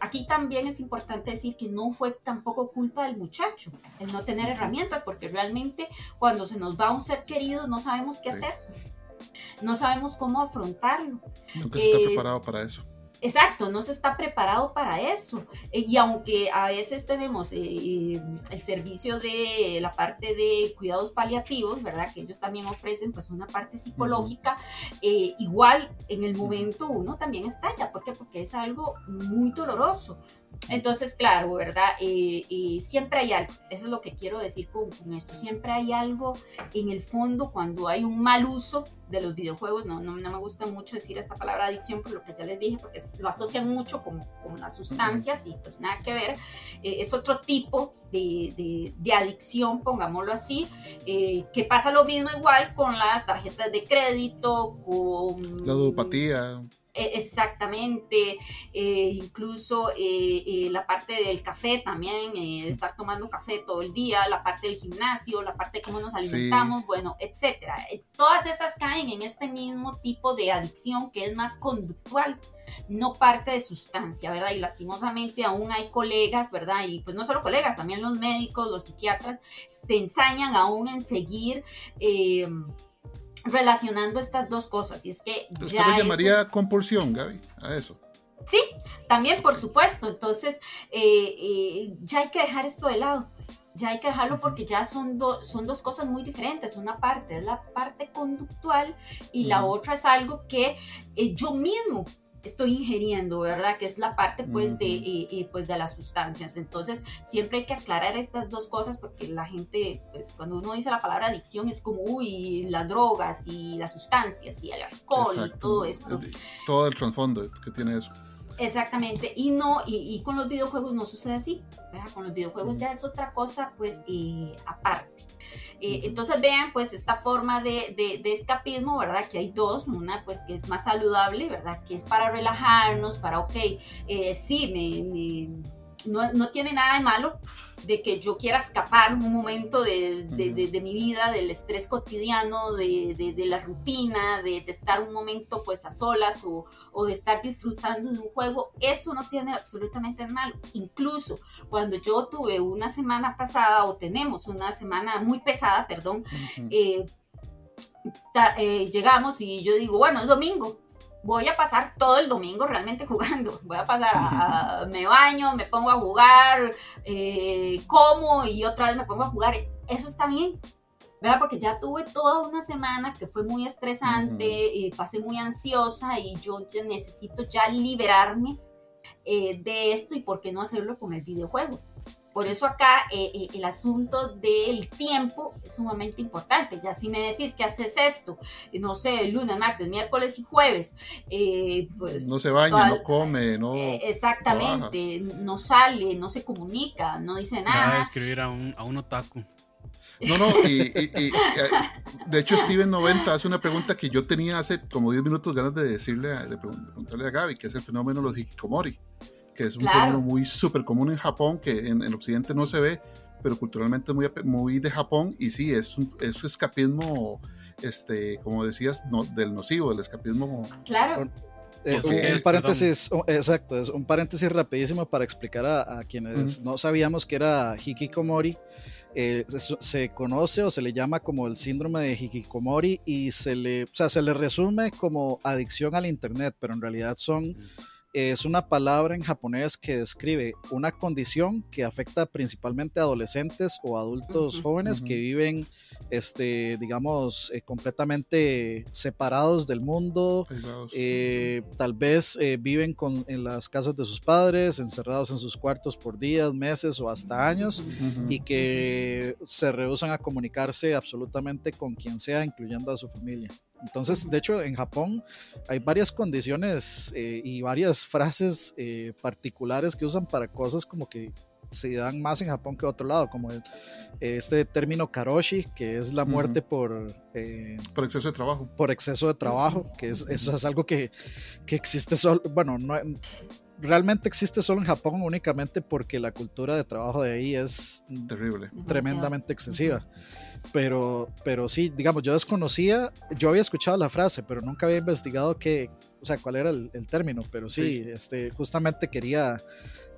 aquí también es importante decir que no fue tampoco culpa del muchacho el no tener herramientas, porque realmente cuando se nos va un ser querido no sabemos qué hacer no sabemos cómo afrontarlo. Nunca se está eh, preparado para eso. Exacto, no se está preparado para eso. Eh, y aunque a veces tenemos eh, el servicio de la parte de cuidados paliativos, ¿verdad? Que ellos también ofrecen pues una parte psicológica, igual en el momento uno también estalla. ¿Por qué? Porque es algo muy doloroso. Entonces, claro, ¿verdad? Eh, siempre hay algo, eso es lo que quiero decir con, esto, siempre hay algo en el fondo cuando hay un mal uso de los videojuegos, no, no, me gusta mucho decir esta palabra adicción por lo que ya les dije, porque lo asocian mucho con, con las sustancias y pues nada que ver, eh, es otro tipo de, de, adicción, pongámoslo así, eh, que pasa lo mismo igual con las tarjetas de crédito, con... La ludopatía. E, exactamente, eh, incluso eh, eh, la parte del café también, de estar tomando café todo el día, la parte del gimnasio, la parte de cómo nos alimentamos, bueno, etcétera. Todas esas caen en este mismo tipo de adicción que es más conductual, no parte de sustancia, ¿verdad? Y lastimosamente aún hay colegas, ¿verdad? Y pues no solo colegas, también los médicos, los psiquiatras, se ensañan aún en seguir relacionando estas dos cosas. Y es que ya. lo llamaría compulsión, Gaby, a eso. Sí, también, por supuesto. Entonces, eh, eh, ya hay que dejar esto de lado. Ya hay que dejarlo porque ya son, son dos cosas muy diferentes. Una parte es la parte conductual y la otra es algo que eh, yo mismo estoy ingiriendo, ¿verdad? Que es la parte pues de, eh, eh, pues, de las sustancias. Entonces, siempre hay que aclarar estas dos cosas porque la gente, pues cuando uno dice la palabra adicción es como, uy, las drogas y las sustancias y el alcohol y todo esto. Todo el trasfondo que tiene eso. Exactamente, y no, y, con los videojuegos no sucede así, ¿verdad? Con los videojuegos ya es otra cosa, pues, eh, aparte. Eh, entonces vean, pues, esta forma de, de, escapismo, ¿verdad? Que hay dos, una, pues, que es más saludable, ¿verdad? Que es para relajarnos, para, ok, eh, sí, me, no, no tiene nada de malo, de que yo quiera escapar un momento de, mi vida, del estrés cotidiano, de, la rutina, de, estar un momento pues a solas o, de estar disfrutando de un juego, eso no tiene absolutamente malo. Incluso cuando yo tuve una semana pasada o tenemos una semana muy pesada, perdón, eh, eh, llegamos y yo digo, bueno, es domingo, voy a pasar todo el domingo realmente *laughs* jugando. Voy a pasar, a, me baño, me pongo a jugar, eh, como y otra vez me pongo a jugar. Eso está bien, ¿verdad? Porque ya tuve toda una semana que fue muy estresante, y pasé muy ansiosa y yo necesito ya liberarme eh, de esto y por qué no hacerlo con el videojuego. Por eso acá eh, eh, el asunto del tiempo es sumamente importante. Ya si me decís que haces esto, no sé, lunes, martes, miércoles y jueves, eh, pues... No se baña, no come, no... exactamente, no sale, no se comunica, no dice nada. Nada de escribir a un, a un otaku. No, no, y, *laughs* de hecho Steven 90 hace una pregunta que yo tenía hace como 10 minutos ganas de decirle, de preguntarle a Gaby, que es el fenómeno de los hikikomori que es un fenómeno muy súper común en Japón, que en, el occidente no se ve, pero culturalmente muy, muy de Japón, y sí, es un es escapismo, este, como decías, no, del nocivo, del escapismo. Claro. Eh, un, paréntesis, exacto, es un paréntesis rapidísimo para explicar a, quienes no sabíamos que era hikikomori. Eh, se, conoce o se le llama como el síndrome de hikikomori y se le, o sea, se le resume como adicción al internet, pero en realidad son es una palabra en japonés que describe una condición que afecta principalmente a adolescentes o adultos jóvenes que viven, este, digamos, eh, completamente separados del mundo, eh, tal vez eh, viven con, en las casas de sus padres, encerrados en sus cuartos por días, meses o hasta años, y que se rehusan a comunicarse absolutamente con quien sea, incluyendo a su familia. Entonces, de hecho, en Japón hay varias condiciones eh, y varias frases eh, particulares que usan para cosas como que se dan más en Japón que otro lado, como el, este término karoshi, que es la muerte por... Eh, por exceso de trabajo. Por exceso de trabajo, que es, eso es algo que, que existe solo, bueno, no, realmente existe solo en Japón únicamente porque la cultura de trabajo de ahí es terrible, tremendamente excesiva. Pero, pero sí, digamos, yo desconocía, yo había escuchado la frase, pero nunca había investigado qué, o sea, cuál era el, término. Pero sí, Este, justamente quería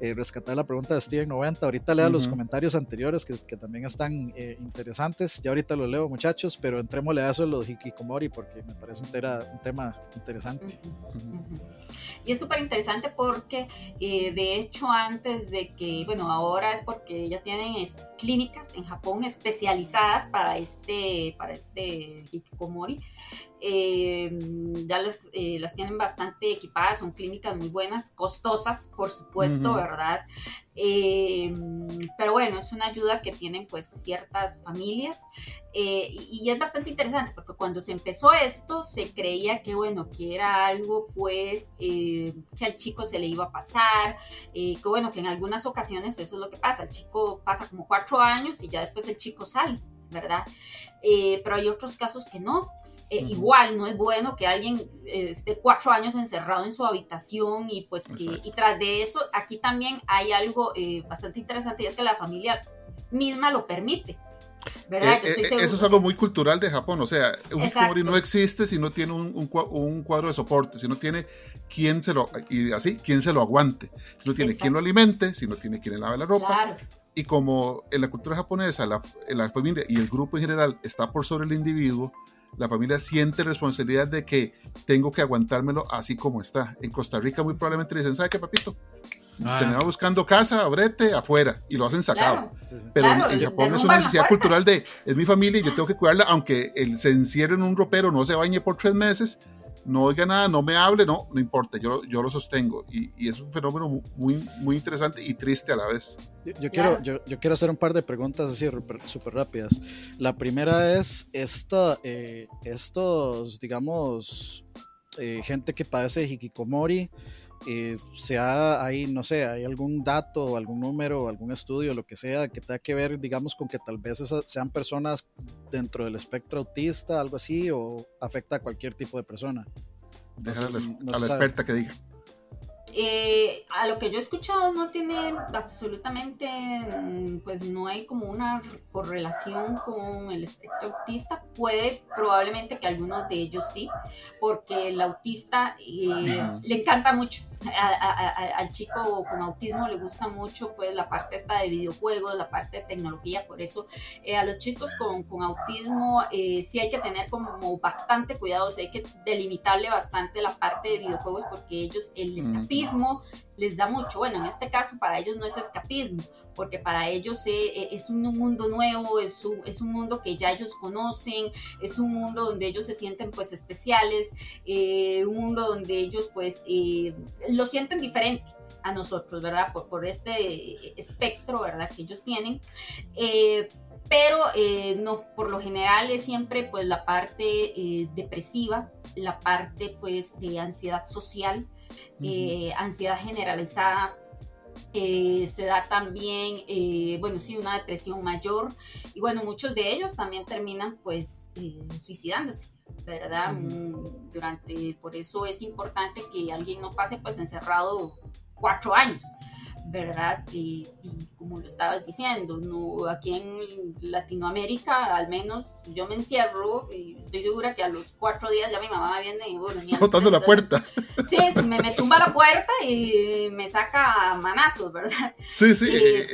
eh, rescatar la pregunta de Steven 90. Ahorita lea los comentarios anteriores que, que también están eh, interesantes. Ya ahorita lo leo, muchachos, pero entrémosle a eso de los hikikomori porque me parece un, un tema interesante. Y es súper interesante porque, eh, de hecho, antes de que, bueno, ahora es porque ya tienen clínicas en Japón especializadas para este, para este hikikomori. Eh, ya las, eh, las tienen bastante equipadas, son clínicas muy buenas, costosas, por supuesto, ¿verdad? Eh, pero bueno, es una ayuda que tienen pues ciertas familias y, es bastante interesante porque cuando se empezó esto se creía que bueno, que era algo pues que al chico se le iba a pasar, que bueno, que en algunas ocasiones eso es lo que pasa, el chico pasa como cuatro años y ya después el chico sale. ¿verdad? pero hay otros casos que no. Eh, igual no es bueno que alguien eh, esté cuatro años encerrado en su habitación y pues y tras de eso aquí también hay algo eh, bastante interesante y es que la familia misma lo permite. ¿verdad? eso es algo muy cultural de Japón, o sea, un hikikomori no existe si no tiene un, un, cuadro de soporte, si no tiene quien se lo, y así, quien se lo aguante, si no tiene quien lo alimente, si no tiene quien le lave la ropa. Y como en la cultura japonesa la, la familia y el grupo en general está por sobre el individuo, la familia siente responsabilidad de que tengo que aguantármelo así como está. En Costa Rica muy probablemente le dicen, ¿sabe qué, papito? Ah. Se me va buscando casa, brete, afuera, y lo hacen sacado. Pero en, Japón es una necesidad cultural de, es mi familia y yo tengo que cuidarla, aunque él se encierre en un ropero, no se bañe por tres meses, no oiga nada, no me hable, no, no importa, yo, yo lo sostengo. Y, y es un fenómeno muy, muy interesante y triste a la vez. Yo, quiero, yo, yo, quiero hacer un par de preguntas así súper rápidas. La primera es, esta, eh, estos, digamos, eh, gente que padece de hikikomori, eh, sea ahí, no sé, hay algún dato, algún número, algún estudio, lo que sea, que tenga que ver, digamos, con que tal vez sean personas dentro del espectro autista, algo así, o afecta a cualquier tipo de persona. Déjale a la experta que diga. Eh, a lo que yo he escuchado no tiene absolutamente, mm, pues no hay como una correlación con el espectro autista. Puede probablemente que algunos de ellos sí, porque el autista eh, le encanta mucho al chico con autismo le gusta mucho pues la parte esta de videojuegos, la parte de tecnología, por eso eh, a los chicos con, con autismo eh, sí hay que tener como bastante cuidado, sí hay que delimitarle bastante la parte de videojuegos porque ellos el escapismo les da mucho. Bueno, en este caso para ellos no es escapismo, porque para ellos eh, es un mundo nuevo, es un, es un mundo que ya ellos conocen, es un mundo donde ellos se sienten pues especiales, eh, un mundo donde ellos pues eh, lo sienten diferente a nosotros, ¿verdad? Por, por este espectro, ¿verdad? Que ellos tienen. pero no, por lo general es siempre pues la parte depresiva, la parte pues de ansiedad social, eh, ansiedad generalizada. Eh, se da también, eh, bueno, sí, una depresión mayor y bueno, muchos de ellos también terminan pues suicidándose, ¿verdad? Mm, durante, por eso es importante que alguien no pase pues encerrado cuatro años. ¿Verdad? Y, como lo estabas diciendo, no, aquí en Latinoamérica, al menos yo me encierro y estoy segura que a los cuatro días ya mi mamá viene y bueno, botando la puerta. Sí, me, me, tumba la puerta y me saca manazos, ¿verdad? Sí, sí. Eh,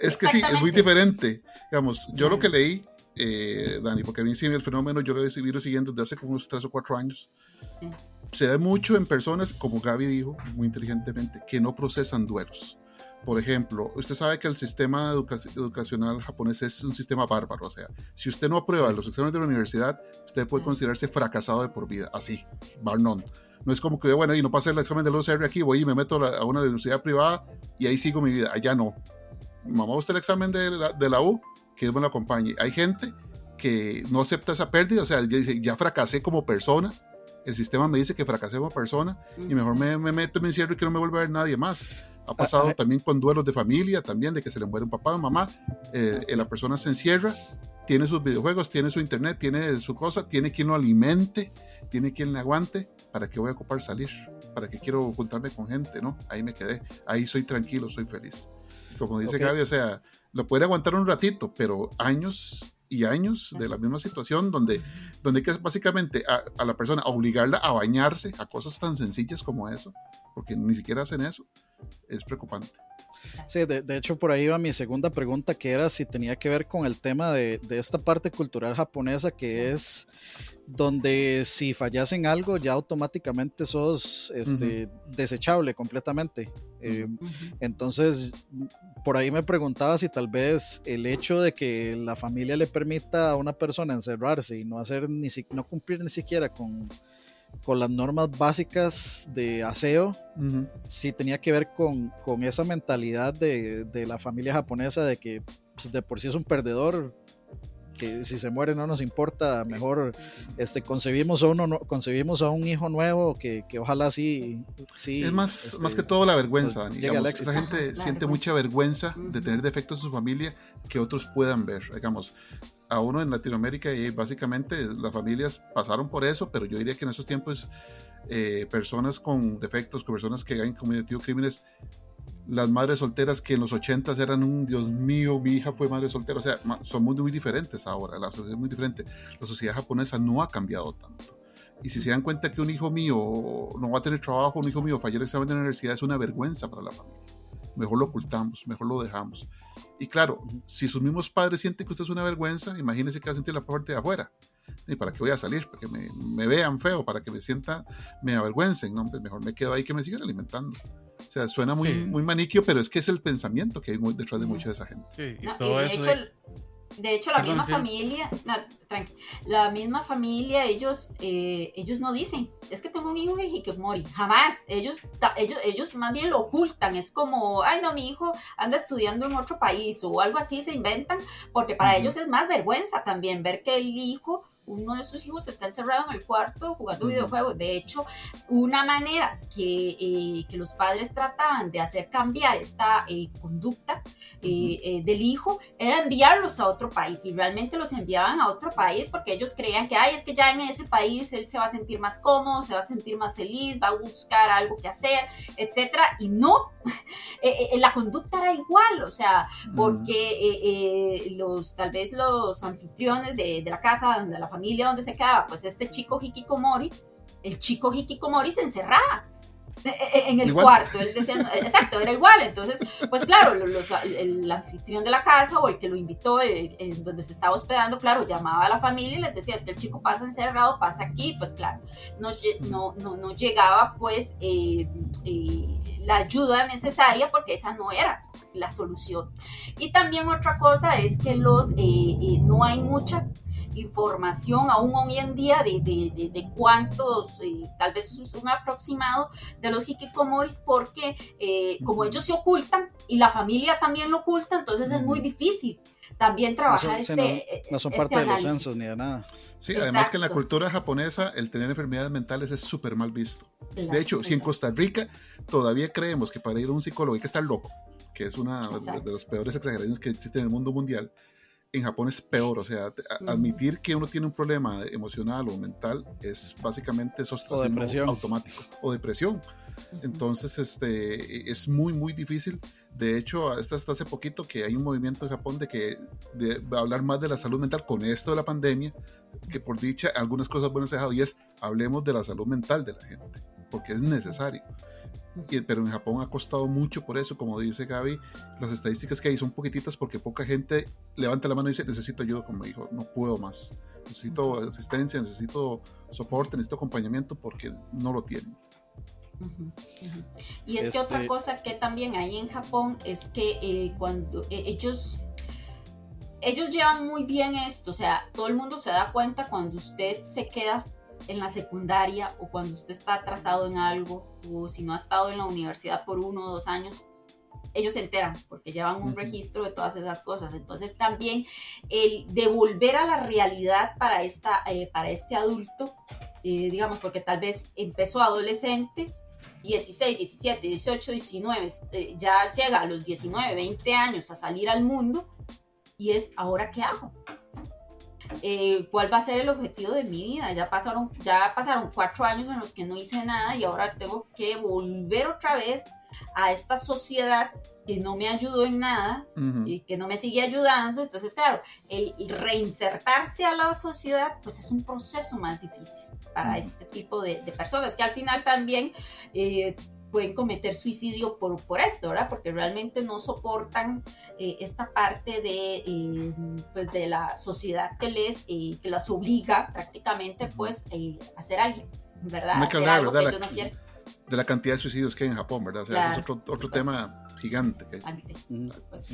es que sí, es muy diferente. Digamos, yo lo que leí, eh, Dani, porque a mí sí el fenómeno yo lo he venido siguiendo desde hace como unos tres o cuatro años se da mucho en personas, como Gaby dijo muy inteligentemente, que no procesan duelos. Por ejemplo, usted sabe que el sistema educacional japonés es un sistema bárbaro. O sea, si usted no aprueba los exámenes de la universidad, usted puede considerarse fracasado de por vida. Así, bar No es como que, bueno, y no pasé el examen de los aquí, voy y me meto a una universidad privada y ahí sigo mi vida. Allá no. Mamá, usted el examen de la, de la U, que es bueno acompañe. Hay gente que no acepta esa pérdida, o sea, ya, ya fracasé como persona, el sistema me dice que fracasé como persona y mejor me, me, meto, me encierro y que no me vuelva a ver nadie más. Ha pasado también con duelos de familia, también de que se le muere un papá o mamá, eh, la persona se encierra, tiene sus videojuegos, tiene su internet, tiene su cosa, tiene quien lo alimente, tiene quien le aguante, ¿para qué voy a ocupar salir? ¿Para qué quiero juntarme con gente? ¿no? Ahí me quedé, ahí soy tranquilo, soy feliz. Como dice Gaby, o sea, lo puede aguantar un ratito, pero años y años de la misma situación donde, donde hay que básicamente a, a, la persona obligarla a bañarse a cosas tan sencillas como eso, porque ni siquiera hacen eso, es preocupante. Sí, de, de, hecho por ahí iba mi segunda pregunta, que era si tenía que ver con el tema de, de esta parte cultural japonesa, que es donde si fallas en algo ya automáticamente sos este, uh -huh. desechable completamente. Uh -huh. Entonces, por ahí me preguntaba si tal vez el hecho de que la familia le permita a una persona encerrarse y no hacer ni no cumplir ni siquiera con, con las normas básicas de aseo, uh -huh. si tenía que ver con, con esa mentalidad de, de, la familia japonesa de que pues, de por sí es un perdedor, que si se muere no nos importa, mejor este, concebimos, a uno, concebimos a un hijo nuevo que, que ojalá sí, sí... Es más, este, más que todo la vergüenza, pues, digamos, esa gente siente mucha vergüenza de tener defectos en su familia que otros puedan ver, digamos, a uno en Latinoamérica y básicamente las familias pasaron por eso, pero yo diría que en esos tiempos eh, personas con defectos, con personas que han cometido crímenes, las madres solteras que en los 80 eran un Dios mío, mi hija fue madre soltera, o sea, somos muy diferentes ahora, la sociedad es muy diferente, la sociedad japonesa no ha cambiado tanto. Y si se dan cuenta que un hijo mío no va a tener trabajo, un hijo mío falló el examen de la universidad, es una vergüenza para la familia. Mejor lo ocultamos, mejor lo dejamos. Y claro, si sus mismos padres sienten que usted es una vergüenza, imagínense que va a sentir la parte de afuera. ¿Y para qué voy a salir? Para que me, me vean feo, para que me sienta, me avergüencen. No, mejor me quedo ahí que me sigan alimentando. O sea, suena muy, sí. muy maniquio, pero es que es el pensamiento que hay muy detrás de mucha de esa gente. Sí, y no, todo y de eso hecho, de... de hecho, la Perdón, misma sí. familia, no, tranqui, la misma familia, ellos, eh, ellos no dicen, es que tengo un hijo de Hikikomori, jamás, ellos, ellos, ellos más bien lo ocultan, es como, ay no, mi hijo anda estudiando en otro país o algo así se inventan, porque para uh -huh. ellos es más vergüenza también ver que el hijo uno de sus hijos está encerrado en el cuarto jugando videojuegos. De hecho, una manera que, eh, que, los padres trataban de hacer cambiar esta eh, conducta eh, -huh. del hijo era enviarlos a otro país y realmente los enviaban a otro país porque ellos creían que, ay, es que ya en ese país él se va a sentir más cómodo, se va a sentir más feliz, va a buscar algo que hacer, etcétera. Y no, *laughs* la conducta era igual, o sea, porque los, tal vez los anfitriones de, de la casa, de la familia donde se quedaba, pues este chico Hikikomori, el chico Hikikomori se encerraba en el igual. cuarto, él decía, exacto, era igual, entonces, pues claro, los, el, el, anfitrión de la casa o el que lo invitó, el, el, donde se estaba hospedando, claro, llamaba a la familia y les decía, es que el chico pasa encerrado, pasa aquí, pues claro, no, no, no, no llegaba pues eh, eh, la ayuda necesaria porque esa no era la solución. Y también otra cosa es que los, eh, no hay mucha información aún hoy en día de, de, de, de cuántos, eh, tal vez es un aproximado de los hikikomoris, porque eh, como ellos se ocultan y la familia también lo oculta, entonces es muy difícil también trabajar no son, este. No, no son este parte análisis. de los censos ni de nada. Sí, Exacto. además que en la cultura japonesa el tener enfermedades mentales es súper mal visto. Claro, de hecho, claro. si en Costa Rica todavía creemos que para ir a un psicólogo hay que estar loco, que es una Exacto. de las peores exageraciones que existen en el mundo mundial, en Japón es peor, o sea, admitir que uno tiene un problema emocional o mental es básicamente ostracismo automático o depresión. Entonces, este, es muy, muy difícil. De hecho, hasta, hasta hace poquito que hay un movimiento en Japón de que de, de hablar más de la salud mental con esto de la pandemia, que por dicha algunas cosas buenas se dejado y es hablemos de la salud mental de la gente, porque es necesario. Y, pero en Japón ha costado mucho por eso, como dice Gaby, las estadísticas que hay son poquititas porque poca gente levanta la mano y dice necesito ayuda como hijo, no puedo más, necesito asistencia, necesito soporte, necesito acompañamiento porque no lo tienen. Uh -huh, uh -huh. Y es este... que otra cosa que también hay en Japón es que eh, cuando eh, ellos ellos llevan muy bien esto, o sea, todo el mundo se da cuenta cuando usted se queda en la secundaria o cuando usted está atrasado en algo o si no ha estado en la universidad por uno o dos años, ellos se enteran porque llevan un uh -huh. registro de todas esas cosas. Entonces también el devolver a la realidad para, esta, eh, para este adulto, eh, digamos, porque tal vez empezó adolescente 16, 17, 18, 19, ya llega a los 19, 20 años a salir al mundo y es, ¿ahora qué hago? Eh, cuál va a ser el objetivo de mi vida. Ya pasaron, ya pasaron cuatro años en los que no hice nada y ahora tengo que volver otra vez a esta sociedad que no me ayudó en nada y que no me sigue ayudando. Entonces, claro, el reinsertarse a la sociedad, pues es un proceso más difícil para este tipo de, personas que al final también eh, pueden cometer suicidio por, por esto, ¿verdad? Porque realmente no soportan eh, esta parte de, eh, pues de la sociedad que les, eh, que las obliga prácticamente pues a hacer algo, ¿verdad? hacer algo ¿verdad? Que la, no. De la cantidad de suicidios que hay en Japón, ¿verdad? O sea, es otro, otro tema gigante. Pues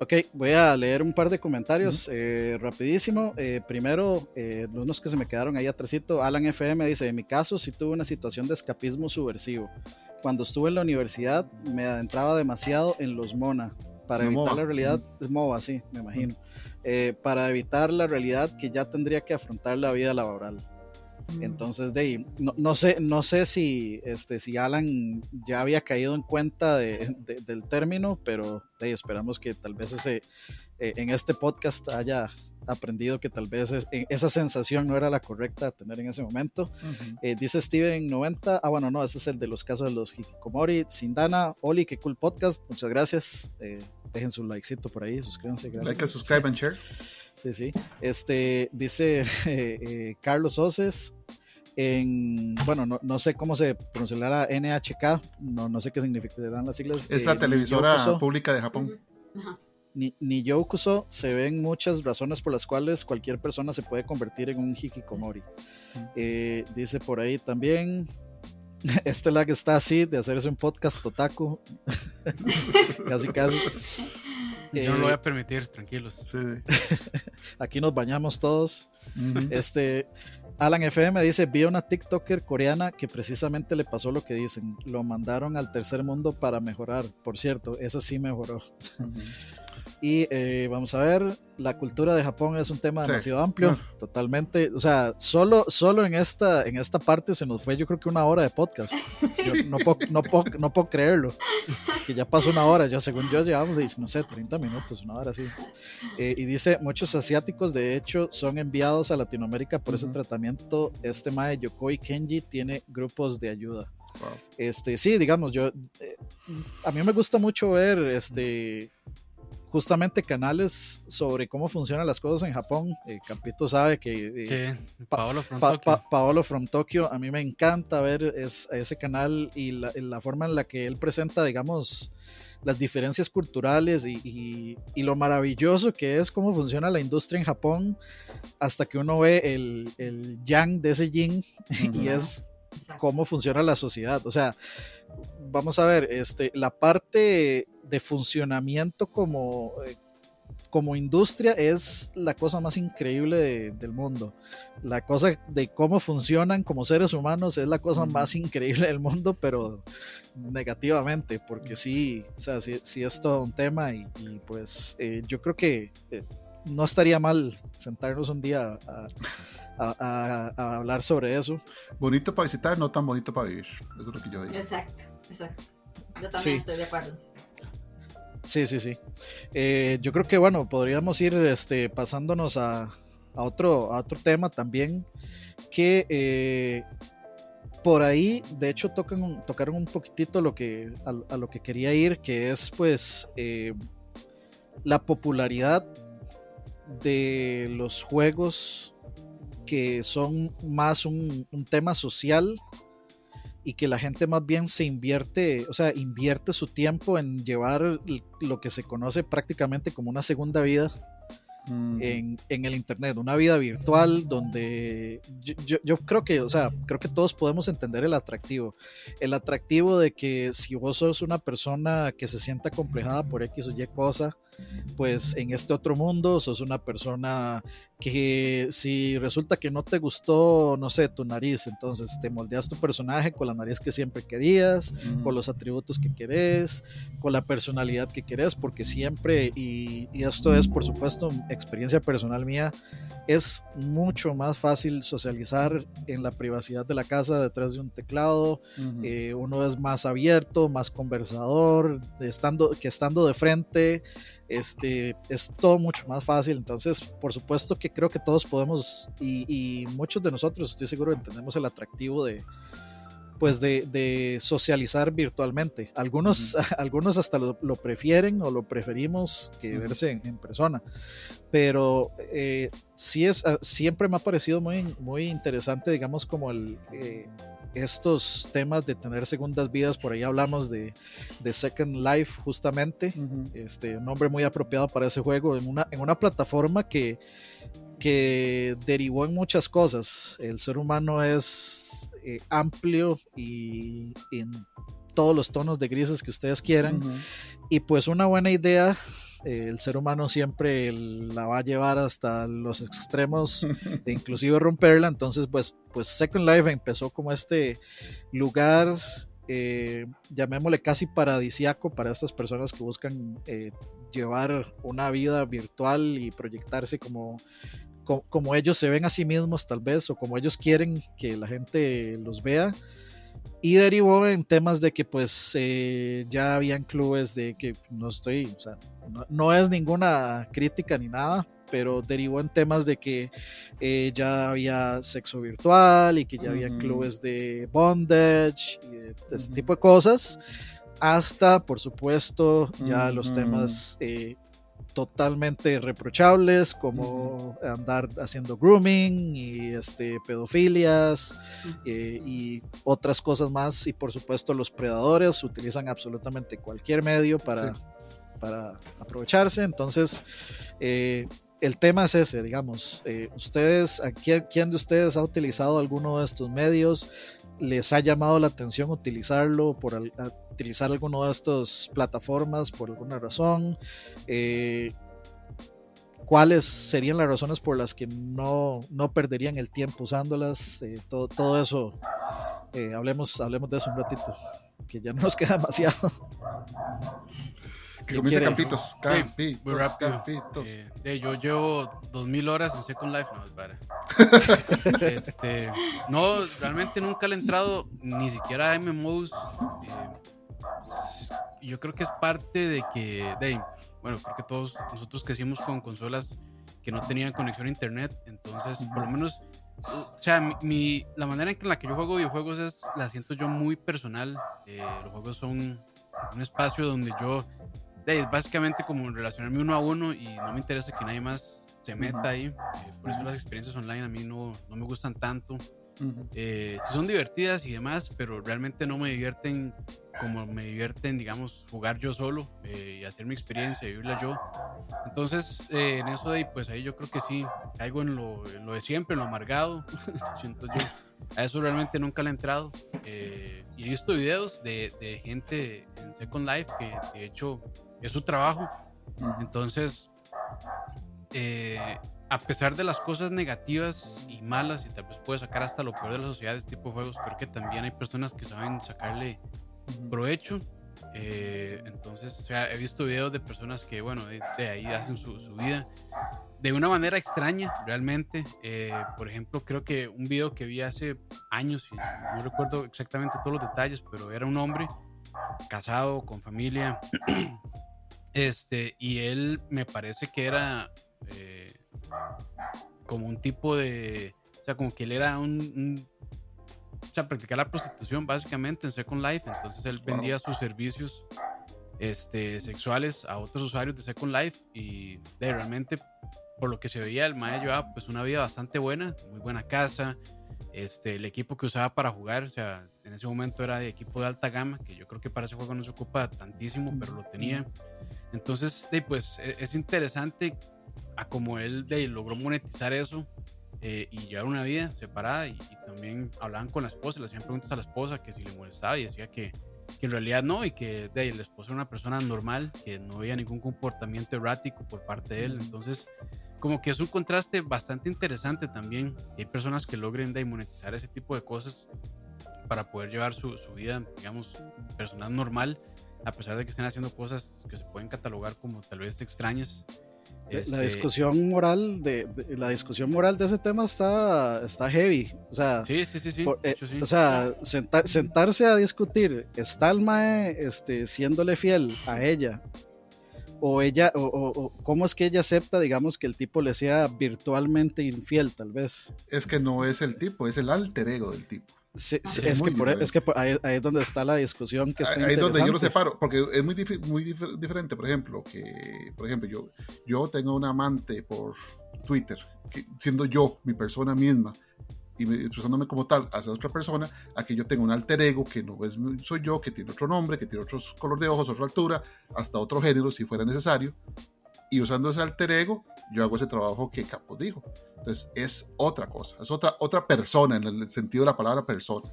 ok, voy a leer un par de comentarios rapidísimo. primero, unos que se me quedaron ahí atrásito. Alan FM dice, en mi caso sí tuve una situación de escapismo subversivo cuando estuve en la universidad me adentraba demasiado en los MONA. Para evitar la realidad, es MOBA, sí, me imagino, eh, para evitar la realidad que ya tendría que afrontar la vida laboral. Mm. Entonces, de no, no, sé, no sé si, este, si Alan ya había caído en cuenta de, del término, pero de esperamos que tal vez ese, eh, en este podcast haya aprendido que tal vez e, esa sensación no era la correcta a tener en ese momento. Eh, dice Steven 90, ah bueno, no, ese es el de los casos de los hikikomori. Sindana, Oli, qué cool podcast, muchas gracias. Eh, dejen su likecito por ahí, suscríbanse. Gracias. Like, subscribe and share. Sí, sí. Este, dice *laughs* eh, Carlos Oces, en, bueno, no, no, sé cómo se pronunciará NHK, no, no sé qué significarán las siglas. Es la televisora pública de Japón. Ajá ni, ni Yokuso se ven muchas razones por las cuales cualquier persona se puede convertir en un hikikomori. Eh, dice por ahí también, *laughs* este lag está así de hacerse un podcast totaku. *laughs* casi, casi. Yo no lo voy a eh, permitir, tranquilos. *laughs* Aquí nos bañamos todos. Este, Alan FM dice, vi a una TikToker coreana que precisamente le pasó lo que dicen. Lo mandaron al tercer mundo para mejorar. Por cierto, esa sí mejoró. Y eh, vamos a ver, la cultura de Japón es un tema demasiado amplio, totalmente. O sea, solo, solo en, esta, en esta parte se nos fue yo creo que una hora de podcast. *laughs* no, puedo, no, puedo, no, puedo, creerlo. Que ya pasó una hora, yo según yo llevamos, no sé, 30 minutos, una hora así. Eh, y dice, muchos asiáticos de hecho son enviados a Latinoamérica por ese tratamiento. Este Mae Yokoi Kenji tiene grupos de ayuda. Este, sí, digamos, yo, eh, a mí me gusta mucho ver este justamente canales sobre cómo funcionan las cosas en Japón. Eh, Campito sabe que... Eh, Paolo, from Tokyo. Paolo from Tokyo. A mí me encanta ver ese canal y la, forma en la que él presenta, digamos, las diferencias culturales y, lo maravilloso que es cómo funciona la industria en Japón hasta que uno ve el, el yang de ese yin *laughs* y es cómo funciona la sociedad. O sea, vamos a ver, este, la parte de funcionamiento como, eh, como industria es la cosa más increíble del mundo. La cosa de cómo funcionan como seres humanos es la cosa más increíble del mundo, pero negativamente, porque sí, o sea, sí, es todo un tema y, y pues eh, yo creo que eh, no estaría mal sentarnos un día a, a, hablar sobre eso. Bonito para visitar, no tan bonito para vivir. Eso es lo que yo digo. Exacto, exacto. Yo también estoy de acuerdo. Sí, sí, sí. Eh, yo creo que bueno, podríamos ir este, pasándonos a, a, otro, a otro tema también que eh, por ahí, de hecho, tocan, tocaron un poquitito lo que, a, lo que quería ir, que es pues eh, la popularidad de los juegos que son más un, tema social y que la gente más bien se invierte, o sea, invierte su tiempo en llevar lo que se conoce prácticamente como una segunda vida en, el Internet, una vida virtual donde yo, creo que, o sea, creo que todos podemos entender el atractivo. El atractivo de que si vos sos una persona que se sienta complejada por X o Y cosa, pues en este otro mundo sos una persona que si resulta que no te gustó, no sé, tu nariz, entonces te moldeas tu personaje con la nariz que siempre querías, con los atributos que querés, con la personalidad que querés, porque siempre, y, y esto es por supuesto experiencia personal mía, es mucho más fácil socializar en la privacidad de la casa detrás de un teclado. Eh, uno es más abierto, más conversador, estando, que estando de frente. Este, es todo mucho más fácil. Entonces, por supuesto que creo que todos podemos, y muchos de nosotros, estoy seguro, entendemos el atractivo de, pues de, socializar virtualmente. Algunos, *laughs* algunos hasta lo, prefieren o lo preferimos que verse en, persona. Pero eh, sí es, ah, siempre me ha parecido muy, muy interesante, digamos, como el, eh, estos temas de tener segundas vidas. Por ahí hablamos de, de Second Life, justamente. este, un nombre muy apropiado para ese juego, en una, en una plataforma que que derivó en muchas cosas. El ser humano es eh, amplio y en todos los tonos de grises que ustedes quieran. Y pues una buena idea, eh, el ser humano siempre la va a llevar hasta los extremos *laughs* de inclusive romperla. Entonces pues, pues Second Life empezó como este lugar eh, llamémosle casi paradisiaco para estas personas que buscan llevar una vida virtual y proyectarse como como ellos se ven a sí mismos tal vez o como ellos quieren que la gente los vea. Y derivó en temas de que pues eh, ya habían clubes de que no estoy, o sea, no, es ninguna crítica ni nada, pero derivó en temas de que eh, ya había sexo virtual y que ya había clubes de bondage y de, ese tipo de cosas, hasta por supuesto ya los temas eh, totalmente reprochables, como andar haciendo grooming y este, pedofilias eh, y otras cosas más. Y por supuesto los predadores utilizan absolutamente cualquier medio para, para aprovecharse. Entonces, eh, el tema es ese, digamos, eh, ustedes, ¿quién, ¿quién, de ustedes ha utilizado alguno de estos medios? ¿Les ha llamado la atención utilizarlo por utilizar alguno de estas plataformas por alguna razón? Eh, ¿Cuáles serían las razones por las que no, no perderían el tiempo usándolas? Eh, todo, todo eso, hablemos, hablemos de eso un ratito, que ya no nos queda demasiado. Que comience Campitos. Campitos, muy rápido. Eh, yo llevo 2000 horas en Second Life, no, es para. *laughs* este, no, realmente nunca le he entrado ni siquiera a MMOs. Eh, yo creo que es parte de que, de, bueno, porque todos nosotros crecimos con consolas que no tenían conexión a internet, entonces por lo menos, o sea, mi, la manera en la que yo juego videojuegos es, la siento yo muy personal. Eh, los juegos son un espacio donde yo es básicamente como relacionarme uno a uno y no me interesa que nadie más se meta ahí. Eh, por eso las experiencias online a mí no, no me gustan tanto. Eh, son divertidas y demás, pero realmente no me divierten como me divierten, digamos, jugar yo solo eh, y hacer mi experiencia, vivirla yo. Entonces, en eso de ahí, pues ahí yo creo que sí, caigo en lo, en lo de siempre, en lo amargado. *laughs* Siento yo. A eso realmente nunca le he entrado. y he visto videos de, de gente en Second Life que de hecho es su trabajo. Entonces, eh, a pesar de las cosas negativas y malas, y tal vez puede sacar hasta lo peor de la sociedad de este tipo de juegos, creo que también hay personas que saben sacarle provecho. Eh, entonces, o sea, he visto videos de personas que, bueno, de, ahí hacen su, vida de una manera extraña, realmente. Eh, por ejemplo, creo que un video que vi hace años, y no recuerdo exactamente todos los detalles, pero era un hombre casado, con familia, *clears throat* Este, y él me parece que era eh, como un tipo de. O sea, como que él era un, o sea, practicar la prostitución básicamente en Second Life. Entonces él vendía sus servicios este, sexuales a otros usuarios de Second Life y de, realmente, por lo que se veía, el Maya llevaba pues una vida bastante buena, muy buena casa. Este, el equipo que usaba para jugar, o sea, en ese momento era de equipo de alta gama, que yo creo que para ese juego no se ocupa tantísimo, pero lo tenía. Entonces, pues e, es interesante a como él de, logró monetizar eso eh, y llevar una vida separada y, también hablaban con la esposa, le hacían preguntas a la esposa que si le molestaba y decía que, que en realidad no y que de, la esposa era una persona normal, que no veía ningún comportamiento errático por parte de él. Entonces, como que es un contraste bastante interesante también. Hay personas que logren de monetizar ese tipo de cosas para poder llevar su, su vida, digamos, personal normal a pesar de que estén haciendo cosas que se pueden catalogar como tal vez extrañas. La Este, discusión moral de, de- la discusión moral de ese tema está, está heavy. O sea, Sí, sí, sí, por- eh, o sea senta- sentarse a discutir, ¿está el mae este, siéndole fiel a ella? O ella, o, o- o cómo es que ella acepta, digamos, que el tipo le sea virtualmente infiel, tal vez. Es que no es el tipo, es el alter ego del tipo. Sí, sí, Es es, que por, diferente. es que por- ahí, ahí es donde está la discusión que está Ahí es donde yo lo separo, porque es muy, muy dif- diferente, por ejemplo, que, por ejemplo, yo, yo tengo un amante por Twitter, que, siendo yo, mi persona misma, y me- expresándome como tal hacia otra persona, a que yo tengo un alter ego que no es, soy yo, que tiene otro nombre, que tiene otro color de ojos, otra altura, hasta otro género, si fuera necesario, y usando ese alter ego, yo hago ese trabajo que Campos dijo. Entonces, es otra cosa, es otra, otra persona, en el sentido de la palabra persona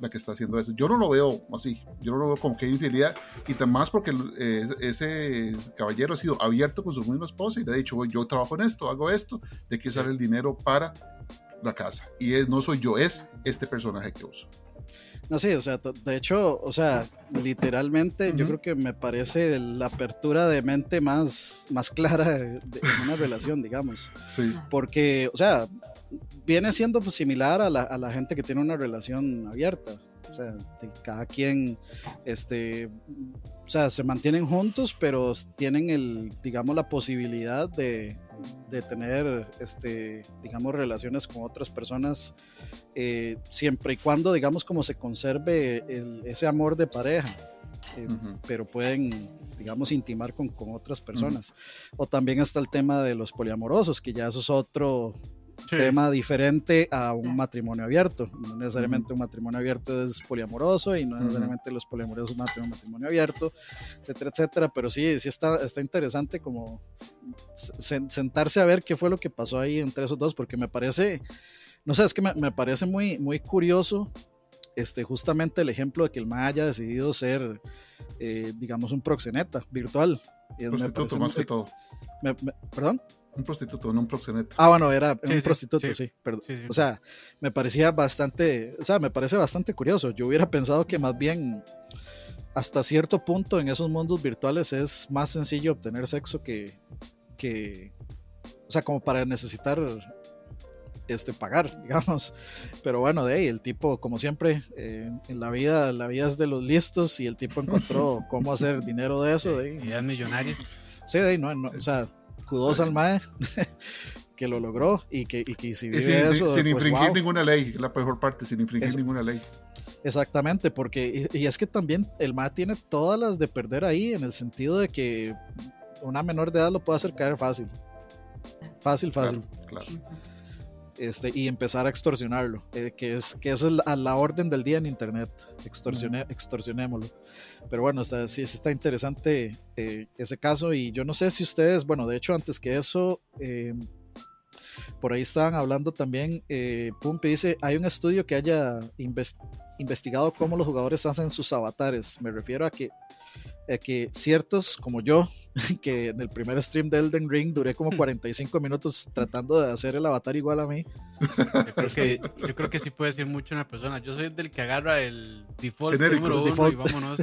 la que está haciendo eso. Yo no lo veo así, yo no lo veo como que hay infidelidad, y más porque eh, ese caballero ha sido abierto con su misma esposa y le ha dicho, "Bueno, yo trabajo en esto, hago esto, de aquí sale el dinero para la casa. Y es- no soy yo, es este personaje que uso. No, sí, o sea, de hecho, o sea, literalmente yo Ujú. creo que me parece la apertura de mente más, más clara de, de una relación, digamos. Sí, Porque, o sea, viene siendo pues, similar a la, a la gente que tiene una relación abierta. O sea, de cada quien, este, o sea, se mantienen juntos, pero tienen el, digamos, la posibilidad de, de tener, este, digamos, relaciones con otras personas, eh, siempre y cuando, digamos, como se conserve el- ese amor de pareja. Eh, pero pueden, digamos, intimar con, con otras personas. O también está el tema de los poliamorosos, que ya eso es otro Sí. tema diferente a un matrimonio abierto. No necesariamente un matrimonio abierto es poliamoroso y no necesariamente los poliamorosos matan un matrimonio abierto, etcétera, etcétera. Pero sí, sí está, está interesante como sen- sentarse a ver qué fue lo que pasó ahí entre esos dos, porque me parece, no sé, es que me, me parece muy, muy curioso este, justamente el ejemplo de que el MA haya decidido ser, eh, digamos, un proxeneta virtual. Y me prostituto parece más muy- que todo. me- me- ¿Perdón? Un prostituto, no un proxeneta. Ah, bueno, era Sí, un sí, prostituto, sí. sí, perdón. Sí, sí. O sea, me parecía bastante, o sea, me parece bastante curioso. Yo hubiera pensado que más bien hasta cierto punto en esos mundos virtuales es más sencillo obtener sexo que, que o sea, como para necesitar este pagar, *laughs* digamos. Pero bueno, de ahí el tipo, como siempre, eh, en la vida, la vida es de los listos y el tipo encontró *laughs* cómo hacer dinero de eso. De ahí. Ideas millonarias. Sí, de ahí, no, no, o sea, kudos al mae *laughs* que lo logró y que, y que si Y vive sin, eso, sin pues, infringir wow. ninguna ley, es la mejor parte, sin infringir Es- ninguna ley. Exactamente, porque y, y es que también el mae tiene todas las de perder ahí en el sentido de que una menor de edad lo puede hacer caer fácil. Fácil, fácil. Claro. Este, y empezar a extorsionarlo, eh, que es que es la, la orden del día en internet, extorsione, extorsionémoslo. Pero bueno, está, sí, está interesante eh, ese caso y yo no sé si ustedes, bueno, de hecho antes que eso, eh, por ahí estaban hablando también, eh, Pumpi dice, hay un estudio que haya inves- investigado cómo los jugadores hacen sus avatares, me refiero a que, a que ciertos como yo, *laughs* que en el primer stream de Elden Ring duré como 45 minutos tratando de hacer el avatar igual a mí. Yo creo, que, yo creo que sí puede decir mucho una persona. Yo soy del que agarra el default Genérico, número el uno y default. vámonos.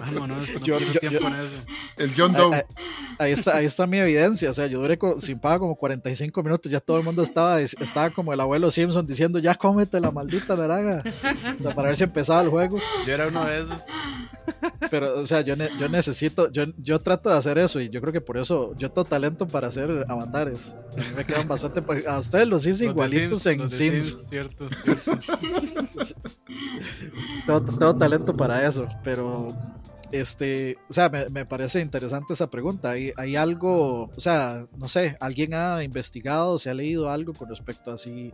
*laughs* Vámonos. No Yo- yo- tiempo yo- en eso. El John Doe. ahí- ahí está, ahí está mi evidencia. O sea, yo duré co- sin paga como 45 minutos. Ya todo el mundo estaba, estaba como el abuelo Simpson diciendo: Ya cómete la maldita. O sea, para ver si empezaba el juego. Yo era uno de esos. Pero, o sea, yo, ne- yo necesito, yo, yo trato de hacer eso y yo creo que por eso yo tengo talento para hacer avatares. A mí me quedan bastante. A ustedes los hice igualitos Sims, en de Sims. Cierto, cierto. *laughs* tengo, tengo talento para eso, pero este, o sea, me, me parece interesante esa pregunta. ¿Hay, hay algo, o sea, no sé, alguien ha investigado, se ha leído algo con respecto a si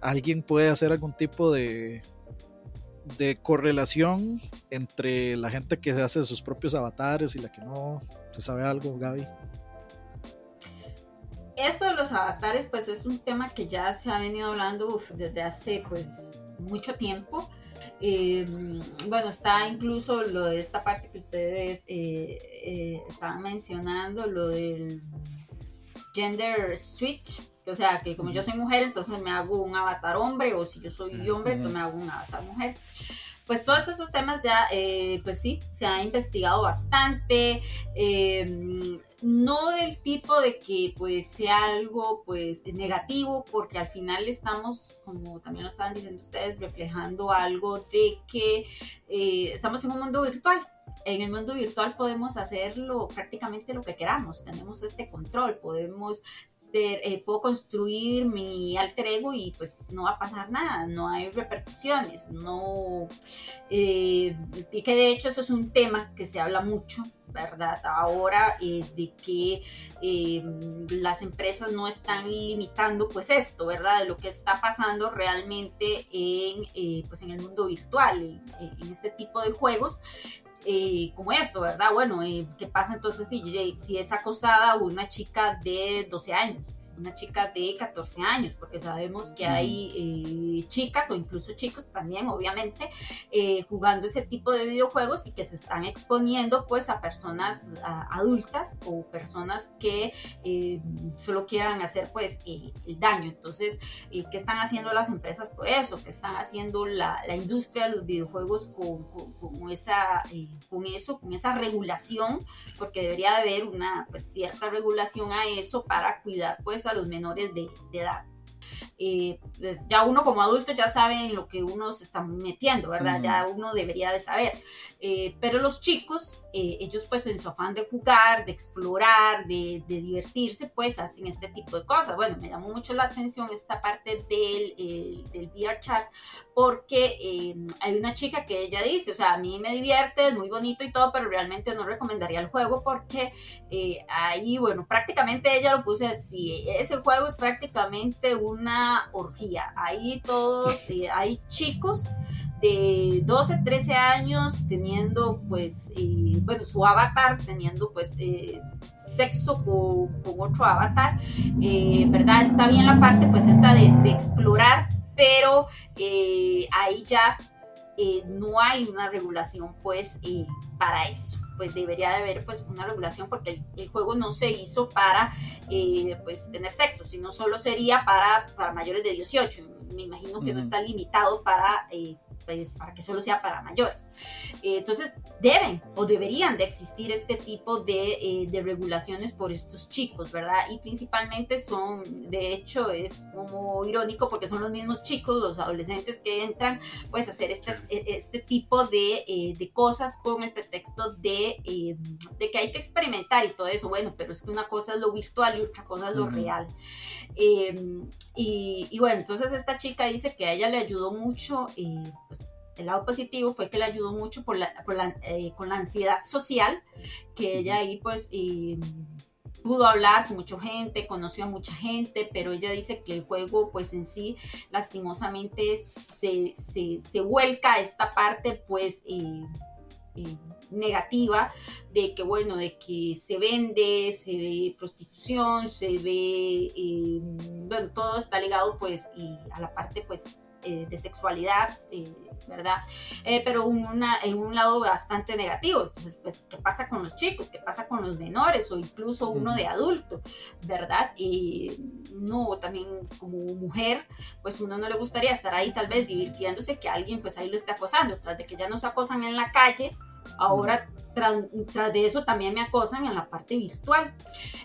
alguien puede hacer algún tipo de de correlación entre la gente que se hace sus propios avatares y la que no? ¿Se sabe algo, Gaby? Esto de los avatares, pues es un tema que ya se ha venido hablando desde hace pues mucho tiempo. Eh, bueno, está incluso lo de esta parte que ustedes eh, eh, estaban mencionando, lo del gender switch, o sea, que como yo soy mujer, entonces me hago un avatar hombre, o si yo soy hombre, entonces me hago un avatar mujer. pues todos esos temas ya, eh, pues sí, se ha investigado bastante. Em, no del tipo de que pues sea algo pues negativo porque al final estamos como también lo estaban diciendo ustedes reflejando algo de que eh, estamos en un mundo virtual en el mundo virtual podemos hacerlo prácticamente lo que queramos, tenemos este control, podemos ser, eh, puedo construir mi alter ego y pues no va a pasar nada, no hay repercusiones, no, eh, y que de hecho eso es un tema que se habla mucho ¿verdad? Ahora eh, de que las empresas no están limitando pues esto, ¿verdad? De lo que está pasando realmente en, pues, en el mundo virtual, en, este tipo de juegos, eh, como esto, ¿verdad? Bueno, eh, ¿qué pasa entonces si, si es acosada una chica de 12 años? Una chica de 14 años, porque sabemos que hay eh, chicas o incluso chicos también, obviamente, eh, jugando ese tipo de videojuegos y que se están exponiendo pues a personas adultas o personas que eh, solo quieran hacer pues el daño. Entonces, ¿qué están haciendo las empresas por eso? ¿Qué están haciendo la, la industria de los videojuegos con, con, esa, con eso, con esa regulación? Porque debería haber una pues, cierta regulación a eso para cuidar pues a los menores de, edad. Eh, pues ya uno como adulto ya sabe en lo que uno se está metiendo, ¿verdad? Ya uno debería de saber. Eh, pero los chicos, eh, ellos pues en su afán de jugar, de explorar, de, divertirse, pues hacen este tipo de cosas. Bueno, me llamó mucho la atención esta parte del, del VR chat porque hay una chica que ella dice, o sea, a mí me divierte, es muy bonito y todo, pero realmente no recomendaría el juego porque ahí, bueno, prácticamente ella lo puse así, ese juego es prácticamente una orgía. Ahí todos, hay chicos de 12, 13 años teniendo pues, eh, bueno, su avatar, teniendo pues eh, sexo con, otro avatar, eh, ¿verdad? Está bien la parte pues esta de, explorar, pero ahí ya no hay una regulación pues para eso pues debería de haber pues una regulación porque el, juego no se hizo para pues tener sexo, sino solo sería para, para mayores de 18. Me imagino que no está limitado para para que solo sea para mayores. Eh, entonces, deben o deberían de existir este tipo de, eh, de, regulaciones por estos chicos, ¿verdad? Y principalmente son, de hecho, es como irónico porque son los mismos chicos, los adolescentes que entran, pues, a hacer este, e, este tipo de, eh, de cosas con el pretexto de, de, que hay que experimentar y todo eso. Bueno, pero es que una cosa es lo virtual y otra cosa es lo real. Y, y, bueno, entonces esta chica dice que a ella le ayudó mucho, pues, el lado positivo fue que le ayudó mucho por la, eh, con la ansiedad social, que ella ahí pues pudo hablar con mucha gente, conoció a mucha gente, pero ella dice que el juego pues en sí lastimosamente se, se, vuelca a esta parte pues negativa de que bueno, de que se vende, se ve prostitución, se ve, bueno, todo está ligado pues a la parte pues eh, de sexualidad, eh, ¿verdad? Eh, pero una, en un lado bastante negativo. Entonces, pues, ¿qué pasa con los chicos? ¿Qué pasa con los menores? O incluso uno de adulto, ¿verdad? Y no, también como mujer, pues uno no le gustaría estar ahí tal vez divirtiéndose que alguien pues ahí lo esté acosando, tras de que ya nos acosan en la calle, ahora tras, tras, de eso también me acosan en la parte virtual.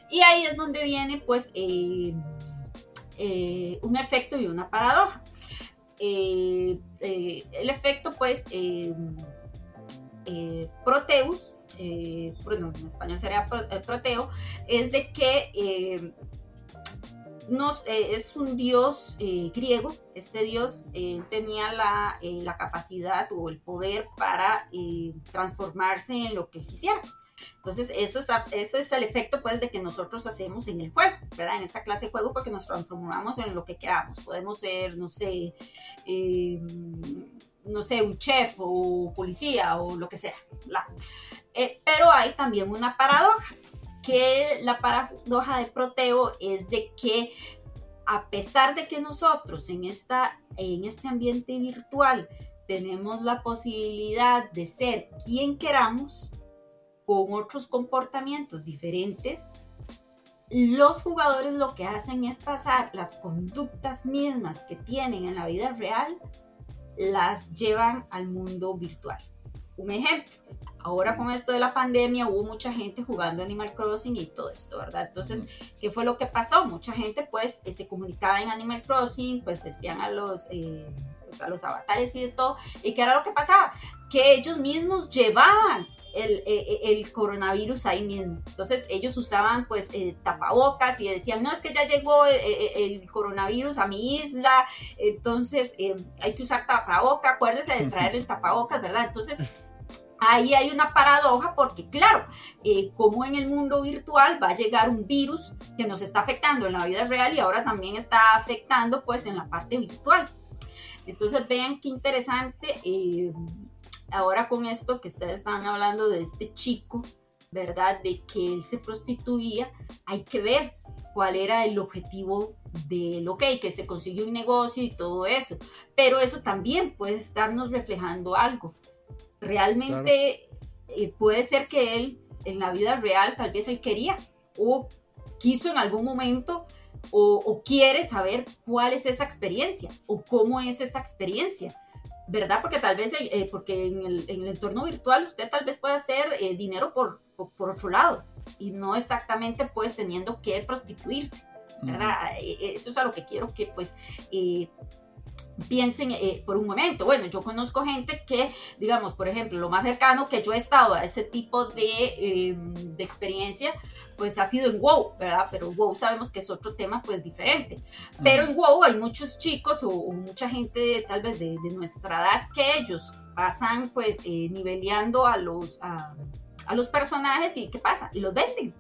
Y ahí es donde viene pues un efecto y una paradoja. Eh, eh, el efecto, pues, eh, Proteus, bueno, en español sería Proteo, es de que nos, es un dios griego. Este dios tenía la, la, capacidad o el poder para transformarse en lo que quisiera. Entonces, eso es, eso es el efecto pues de que nosotros hacemos en el juego, ¿verdad? En esta clase de juego porque nos transformamos en lo que queramos. Podemos ser, no sé, em, no sé, un chef o policía o lo que sea. Eh, pero hay también una paradoja, que la paradoja de Proteo es de que a pesar de que nosotros en, esta, en este ambiente virtual tenemos la posibilidad de ser quien queramos, con otros comportamientos diferentes, los jugadores lo que hacen es pasar las conductas mismas que tienen en la vida real las llevan al mundo virtual. Un ejemplo, ahora con esto de la pandemia hubo mucha gente jugando Animal Crossing y todo esto, ¿verdad? Entonces, ¿qué fue lo que pasó? Mucha gente pues eh, se comunicaba en Animal Crossing, pues vestían a los... Eh, a los avatares y de todo. ¿Y qué era lo que pasaba? Que ellos mismos llevaban el, el, el, coronavirus ahí mismo. Entonces ellos usaban pues eh, tapabocas y decían, no, es que ya llegó el, el coronavirus a mi isla, entonces eh, hay que usar tapabocas, acuérdese de traer el tapabocas, ¿verdad? Entonces ahí hay una paradoja porque, claro, eh, como en el mundo virtual va a llegar un virus que nos está afectando en la vida real y ahora también está afectando pues en la parte virtual. Entonces vean qué interesante, eh, ahora con esto que ustedes están hablando de este chico, ¿verdad? De que él se prostituía, hay que ver cuál era el objetivo de lo que que se consiguió un negocio y todo eso. Pero eso también puede estarnos reflejando algo realmente claro. eh, puede ser que él en la vida real tal vez él quería o quiso en algún momento o, o, quiere saber cuál es esa experiencia o cómo es esa experiencia. ¿Verdad? Porque tal vez, eh, porque en el, en el, entorno virtual usted tal vez pueda hacer eh, dinero por, por, por, otro lado y no exactamente pues teniendo que prostituirse. ¿verdad? Uh -huh. Eso es a lo que quiero que pues eh, piensen eh, por un momento. Bueno, yo conozco gente que, digamos, por ejemplo, lo más cercano que yo he estado a ese tipo de, eh, de, experiencia, pues ha sido en WoW, ¿verdad? Pero WoW sabemos que es otro tema, pues diferente. Pero en WoW hay muchos chicos o, o mucha gente tal vez de, de, nuestra edad que ellos pasan pues eh, niveleando a los, a, a los personajes y ¿qué pasa? Y los venden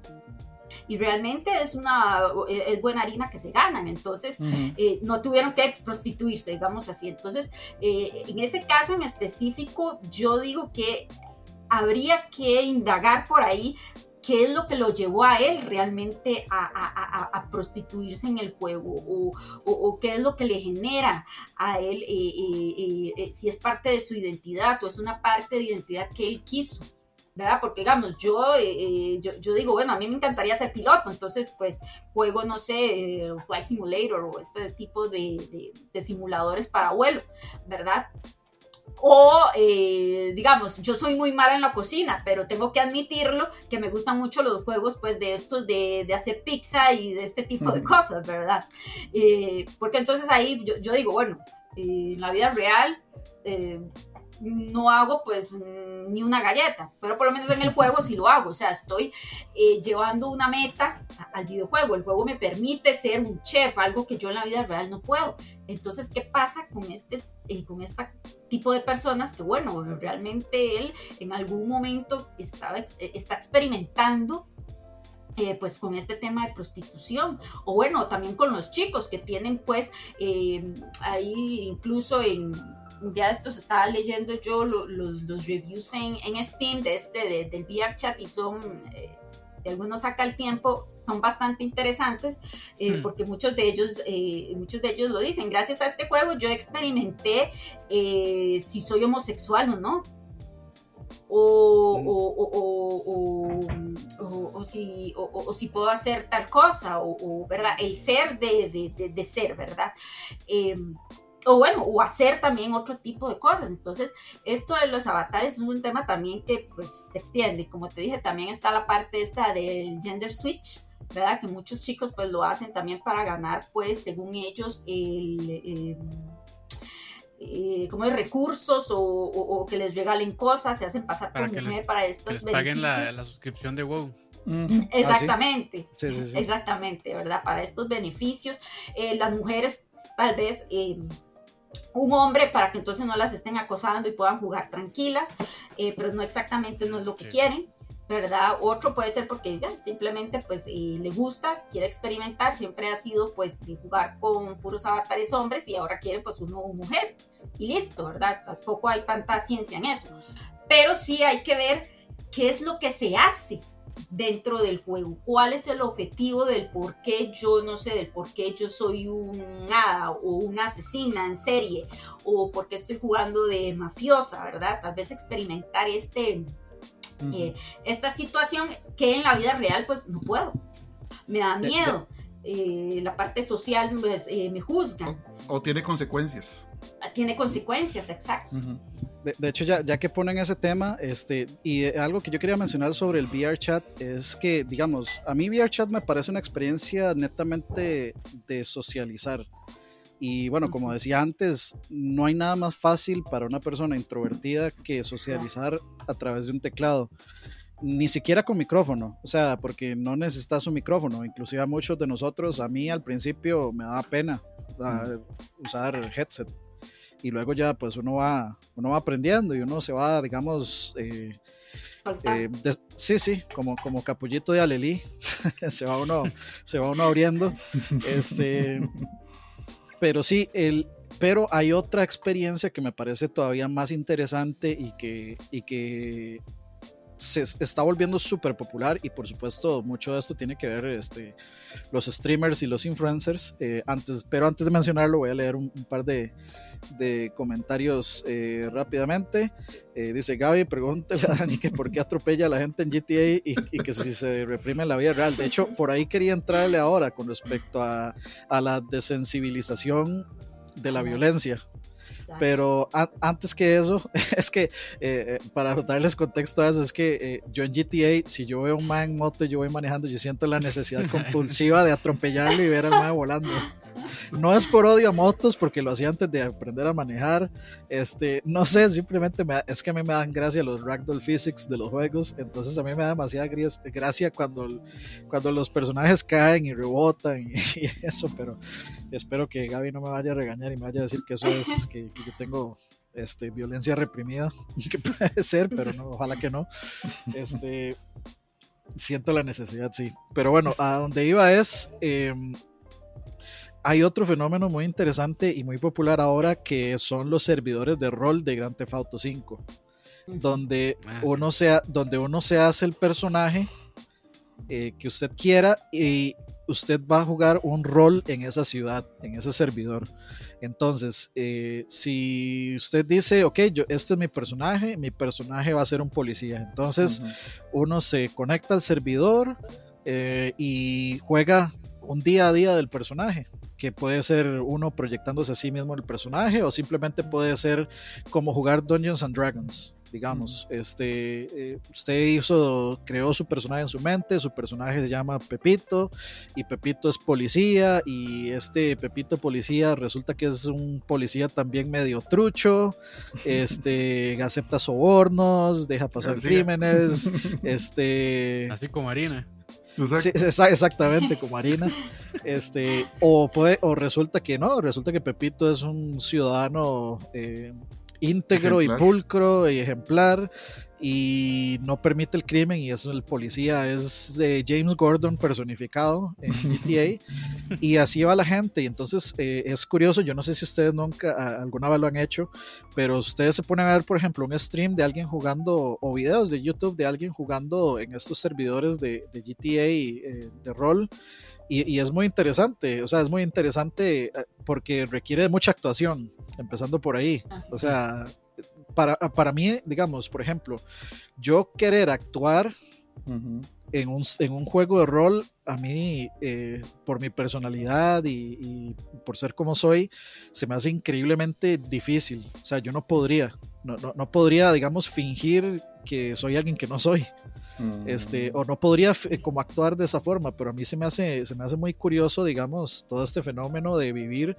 y realmente es una es buena harina que se ganan, entonces uh -huh. eh, no tuvieron que prostituirse, digamos así. Entonces, eh, en ese caso en específico, yo digo que habría que indagar por ahí qué es lo que lo llevó a él realmente a, a, a, a prostituirse en el juego o, o, o, qué es lo que le genera a él, eh, eh, si es parte de su identidad o es una parte de identidad que él quiso. ¿Verdad? Porque, digamos, yo, eh, yo, yo, digo, bueno, a mí me encantaría ser piloto, entonces, pues, juego, no sé, eh, Flight Simulator o este tipo de, de, de simuladores para vuelo, ¿verdad? O, eh, digamos, yo soy muy mala en la cocina, pero tengo que admitirlo que me gustan mucho los juegos, pues, de estos de, de hacer pizza y de este tipo de cosas, ¿verdad? Eh, porque entonces ahí yo, yo digo, bueno, en la vida real no hago pues ni una galleta, pero por lo menos en el juego sí lo hago, o sea, estoy eh, llevando una meta al videojuego, el juego me permite ser un chef, algo que yo en la vida real no puedo. Entonces, ¿qué pasa con este, eh, con este tipo de personas que, bueno, realmente él en algún momento estaba, está experimentando eh, pues con este tema de prostitución o bueno también con los chicos que tienen pues eh, ahí incluso en ya estos estaba leyendo yo los, los, los reviews en, en, Steam de este de, del VR chat y son eh, de algunos saca el tiempo son bastante interesantes eh, mm. porque muchos de ellos eh, muchos de ellos lo dicen gracias a este juego yo experimenté si soy homosexual o no o, mm. o, o, o, si, o, si puedo hacer tal cosa, o, ¿verdad? El ser de, de, de, de ser, ¿verdad? O bueno, o hacer también otro tipo de cosas. Entonces, esto de los avatares es un tema también que pues se extiende. Como te dije, también está la parte esta del gender switch, ¿verdad? Que muchos chicos pues lo hacen también para ganar pues según ellos el... el eh, como de recursos o, o, o, que les regalen cosas, se hacen pasar por mujer les, para estos les paguen la, la, suscripción de WoW. Mm. Exactamente, ¿Ah, sí? Sí, sí, exactamente, ¿verdad? Para estos beneficios, eh, las mujeres tal vez eh, un hombre para que entonces no las estén acosando y puedan jugar tranquilas, eh, pero no exactamente no es lo que quieren. ¿verdad? Otro puede ser porque ya, simplemente pues eh, le gusta, quiere experimentar, siempre ha sido pues de jugar con puros avatares hombres y ahora quiere pues uno mujer y listo, ¿verdad? Tampoco hay tanta ciencia en eso. Pero sí hay que ver qué es lo que se hace dentro del juego, cuál es el objetivo del por qué yo, no sé, del por qué yo soy un hada o una asesina en serie o por qué estoy jugando de mafiosa, ¿verdad? Tal vez experimentar este eh, esta situación que en la vida real pues no puedo. Me da miedo. eh, la parte social pues, eh, me juzga. O, tiene consecuencias. Tiene consecuencias, exacto. de, hecho, ya, ya, que ponen ese tema, este, y algo que yo quería mencionar sobre el VR chat es que, digamos, a mí VR chat me parece una experiencia netamente de socializar. Y bueno, como decía antes, no hay nada más fácil para una persona introvertida que socializar a través de un teclado ni siquiera con micrófono, o sea, porque no necesitas un micrófono, inclusive a muchos de nosotros, a mí al principio me daba pena usar headset y luego ya pues uno va, uno va aprendiendo y uno se va, digamos, eh, eh, sí, sí, como, como capullito de Alelí, *laughs* se va uno, se va uno abriendo, este, pero sí, el, pero hay otra experiencia que me parece todavía más interesante y que, y que se está volviendo súper popular y por supuesto mucho de esto tiene que ver este, los streamers y los influencers. Eh, antes, pero antes de mencionarlo voy a leer un, par de, comentarios eh, rápidamente. Eh, dice Gaby, pregúntale a Dani que por qué atropella a la gente en GTA y, y, que si se reprime en la vida real. De hecho, por ahí quería entrarle ahora con respecto a, a la desensibilización de la violencia. Pero antes que eso, *laughs* es que eh, para darles contexto a eso, es que eh, yo en GTA, si yo veo un man en moto y yo voy manejando, yo siento la necesidad compulsiva de atropellarlo y ver al man volando. No es por odio a motos, porque lo hacía antes de aprender a manejar. Este, no sé, simplemente es que a mí me dan gracia los ragdoll physics de los juegos. Entonces a mí me da demasiada gracia cuando, cuando los personajes caen y rebotan y, *laughs* y eso, pero espero que Gaby no me vaya a regañar y me vaya a decir que eso es que, yo tengo este, violencia reprimida, *laughs* que puede ser, pero no, ojalá que no. Este, siento la necesidad, sí. Pero bueno, a donde iba es, em, hay otro fenómeno muy interesante y muy popular ahora que son los servidores de rol de Grand Theft Auto 5, donde, ah, uno, se, donde uno se hace el personaje eh, que usted quiera y usted va a jugar un rol en esa ciudad, en ese servidor. Entonces, eh, si usted dice, ok, yo, este es mi personaje, mi personaje va a ser un policía. Entonces, uno se conecta al servidor eh, y juega un día a día del personaje que puede ser uno proyectándose a sí mismo el personaje o simplemente puede ser como jugar Dungeons and Dragons digamos. Este, eh, usted hizo, creó su personaje en su mente, su personaje se llama Pepito y Pepito es policía y este Pepito policía resulta que es un policía también medio trucho, *laughs* este, acepta sobornos, deja pasar crímenes, *laughs* este... Así como Marina. exactamente, como Marina. Este, o, puede, o resulta que no, resulta que Pepito es un ciudadano eh, íntegro y pulcro y ejemplar y no permite el crimen y es el policía es de James Gordon personificado en *laughs* GTA y así va la gente. Y entonces eh, es curioso yo no sé si ustedes nunca alguna vez lo han hecho pero ustedes se ponen a ver por ejemplo un stream de alguien jugando o videos de YouTube de alguien jugando en estos servidores de, GTA eh, de rol y, es muy interesante, o sea, es muy interesante eh, porque requiere de mucha actuación, empezando por ahí. O sea, para, para mí, digamos, por ejemplo, yo querer actuar en, un, en, un, juego de rol, a mí, eh, por mi personalidad y, por ser como soy, se me hace increíblemente difícil. O sea, yo no podría, no, no, no podría, digamos, fingir que soy alguien que no soy. Este, o no podría eh, como actuar de esa forma, pero a mí se me hace, se me hace muy curioso, digamos, todo este fenómeno de vivir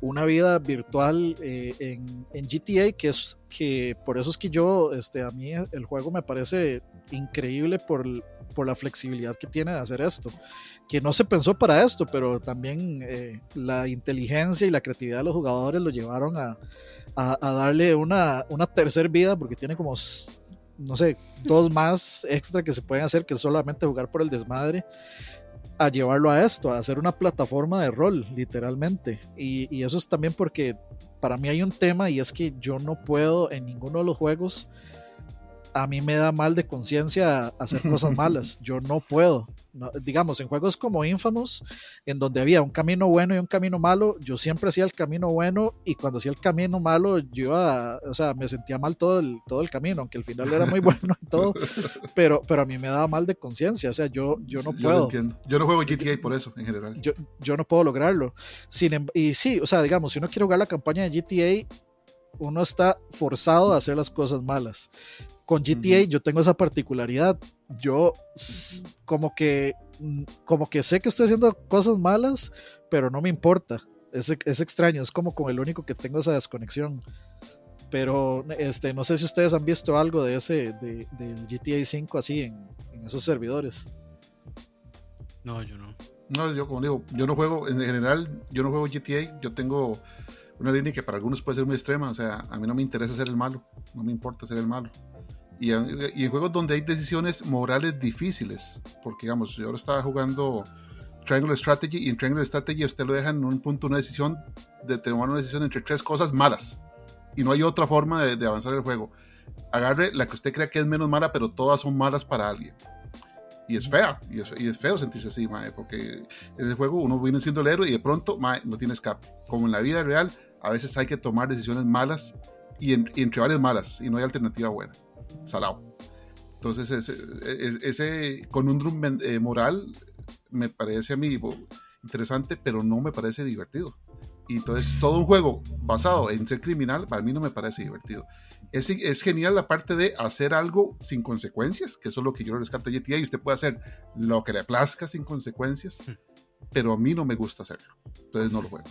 una vida virtual eh, en, en, GTA, que es que por eso es que yo, este, a mí el juego me parece increíble por, por la flexibilidad que tiene de hacer esto, que no se pensó para esto, pero también eh, la inteligencia y la creatividad de los jugadores lo llevaron a, a, a darle una, una tercera vida, porque tiene como no sé, dos más extra que se pueden hacer que solamente jugar por el desmadre, a llevarlo a esto, a hacer una plataforma de rol, literalmente. Y, eso es también porque para mí hay un tema y es que yo no puedo en ninguno de los juegos a mí me da mal de conciencia hacer cosas malas. *laughs* Yo no puedo. digamos, en juegos como Infamous, en donde había un camino bueno y un camino malo, yo siempre hacía el camino bueno y cuando hacía el camino malo, yo iba, o sea, me sentía mal todo el, todo el camino, aunque el final era muy bueno y todo, *laughs* pero, pero a mí me daba mal de conciencia, o sea, yo, yo no puedo. Yo, yo no juego GTA por eso, en general. Yo, yo no puedo lograrlo. Sin, em, y sí, o sea, digamos, si uno quiere jugar la campaña de GTA, uno está forzado a hacer las cosas malas con GTA yo tengo esa particularidad. Yo como que mm, como que sé que estoy haciendo cosas malas, pero no me importa. Es, es, extraño, es como con el único que tengo esa desconexión. Pero este, no sé si ustedes han visto algo de ese, de, del GTA 5 así en, en, esos servidores. No, yo no. No, yo como digo, yo no juego, en general, yo no juego GTA, yo tengo una línea que para algunos puede ser muy extrema, o sea, a mí no me interesa ser el malo, no me importa ser el malo y, en juegos donde hay decisiones morales difíciles, porque digamos, yo ahora estaba jugando Triangle Strategy y en Triangle Strategy usted lo deja en un punto una decisión de tomar una decisión entre tres cosas malas y no hay otra forma de, avanzar el juego. Agarre la que usted crea que es menos mala, pero todas son malas para alguien. Y es fea, y es, y es feo sentirse así, mae, porque en el juego uno viene siendo el héroe y de pronto mae, no tiene escape. Como en la vida real, a veces hay que tomar decisiones malas y, y entre varias malas y no hay alternativa buena salado. Entonces, ese, ese conundrum eh, moral me parece a mí interesante, pero no me parece divertido. Y entonces, todo un juego basado en ser criminal, para mí no me parece divertido. Es, es genial la parte de hacer algo sin consecuencias, que eso es lo que yo rescato de GTA, y usted puede hacer lo que le plazca sin consecuencias, hmm. pero a mí no me gusta hacerlo. Entonces, no lo juego.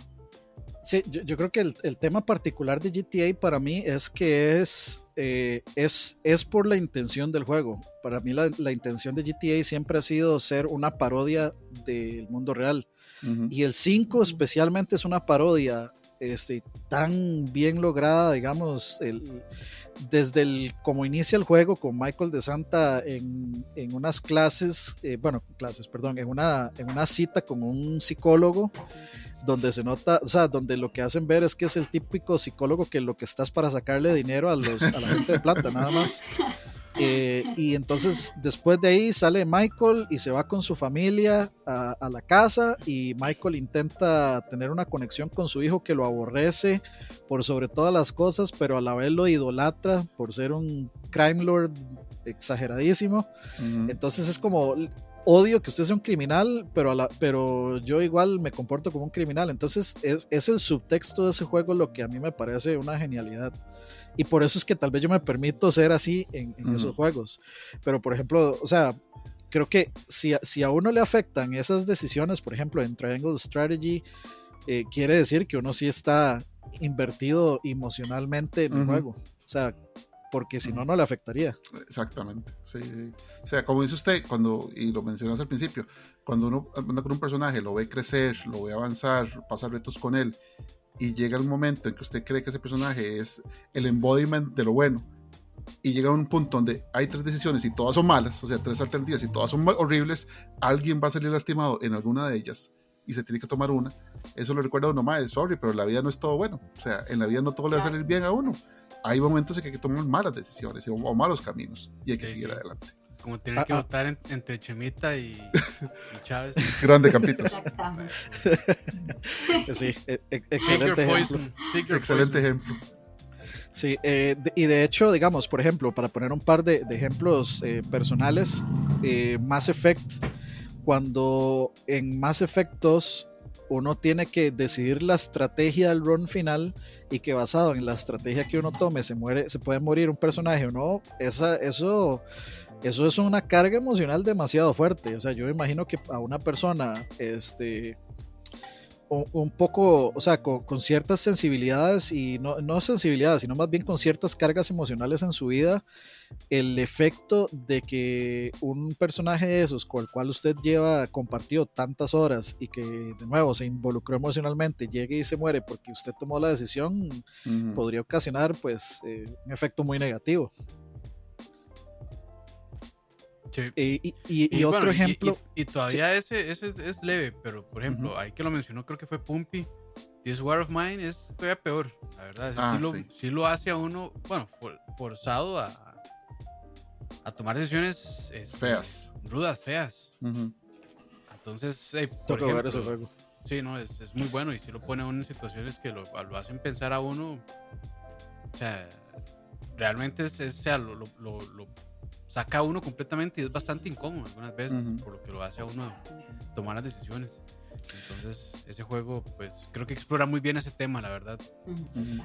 Sí, yo, creo que el, el, tema particular de GTA para mí es que es, eh, es, es por la intención del juego. Para mí la, la, intención de GTA siempre ha sido ser una parodia del mundo real. Y el 5 especialmente es una parodia este, tan bien lograda, digamos, el, desde el como inicia el juego con Michael de Santa en, en unas clases, eh, bueno, clases, perdón, en una, en una cita con un psicólogo donde se nota, o sea, donde lo que hacen ver es que es el típico psicólogo que lo que estás para sacarle dinero a, los, a la gente de plata, nada más. *laughs* Eh, y entonces después de ahí sale Michael y se va con su familia a, a, la casa y Michael intenta tener una conexión con su hijo que lo aborrece por sobre todas las cosas, pero a la vez lo idolatra por ser un crime lord exageradísimo. Entonces es como odio que usted sea un criminal, pero, la, pero yo igual me comporto como un criminal. Entonces es, es, el subtexto de ese juego lo que a mí me parece una genialidad. Y por eso es que tal vez yo me permito ser así en, esos juegos. Pero por ejemplo, o sea, creo que si, si, a uno le afectan esas decisiones, por ejemplo, en Triangle Strategy, eh, quiere decir que uno sí está invertido emocionalmente en el juego. O sea, porque si no, no le afectaría. Exactamente, sí, O sea, como dice usted, cuando, y lo mencionaste al principio, cuando uno anda con un personaje, lo ve crecer, lo ve avanzar, pasa retos con él, y llega el momento en que usted cree que ese personaje es el embodiment de lo bueno, y llega a un punto donde hay tres decisiones y todas son malas, o sea, tres alternativas y todas son horribles, alguien va a salir lastimado en alguna de ellas y se tiene que tomar una. Eso lo recuerda a uno más, sorry, pero la vida no es todo bueno. O sea, en la vida no todo le va a salir bien a uno hay momentos en que hay que tomar malas decisiones o, malos caminos y hay que seguir adelante. Como tener ah, que ah. votar entre Chemita y, Chávez. *laughs* Grande Campitos. *laughs* sí, e, e, excelente ejemplo. Excelente ejemplo. Sí, eh, y de hecho, digamos, por ejemplo, para poner un par de, ejemplos eh, personales, eh, Mass Effect, cuando en Mass Effect 2 uno tiene que decidir la estrategia del run final y que basado en la estrategia que uno tome se muere, se puede morir un personaje o no, esa, eso, eso es una carga emocional demasiado fuerte. O sea, yo imagino que a una persona, este, un poco, o sea, con, ciertas sensibilidades y no, no, sensibilidades, sino más bien con ciertas cargas emocionales en su vida, el efecto de que un personaje de esos con el cual usted lleva compartido tantas horas y que de nuevo se involucró emocionalmente, llegue y se muere porque usted tomó la decisión, podría ocasionar pues eh, un efecto muy negativo. Y, otro ejemplo. Y, todavía ese, ese es, leve, pero por ejemplo, ahí que lo mencionó, creo que fue Pumpy. This War of Mine es todavía peor, la verdad. Ah, sí. lo, hace a uno, bueno, forzado a, a tomar decisiones este, Feas. rudas, feas. Entonces, eh, por Toca ejemplo, ese juego. Sí, no, es, es muy bueno y si lo pone a uno en situaciones que lo, lo hacen pensar a uno. O sea, realmente es, es- o sea, lo, lo- lo- lo saca a uno completamente y es bastante incómodo algunas veces, Ujú. por lo que lo hace a uno tomar las decisiones. Entonces, ese juego, pues creo que explora muy bien ese tema, la verdad. Ujú. Ujú.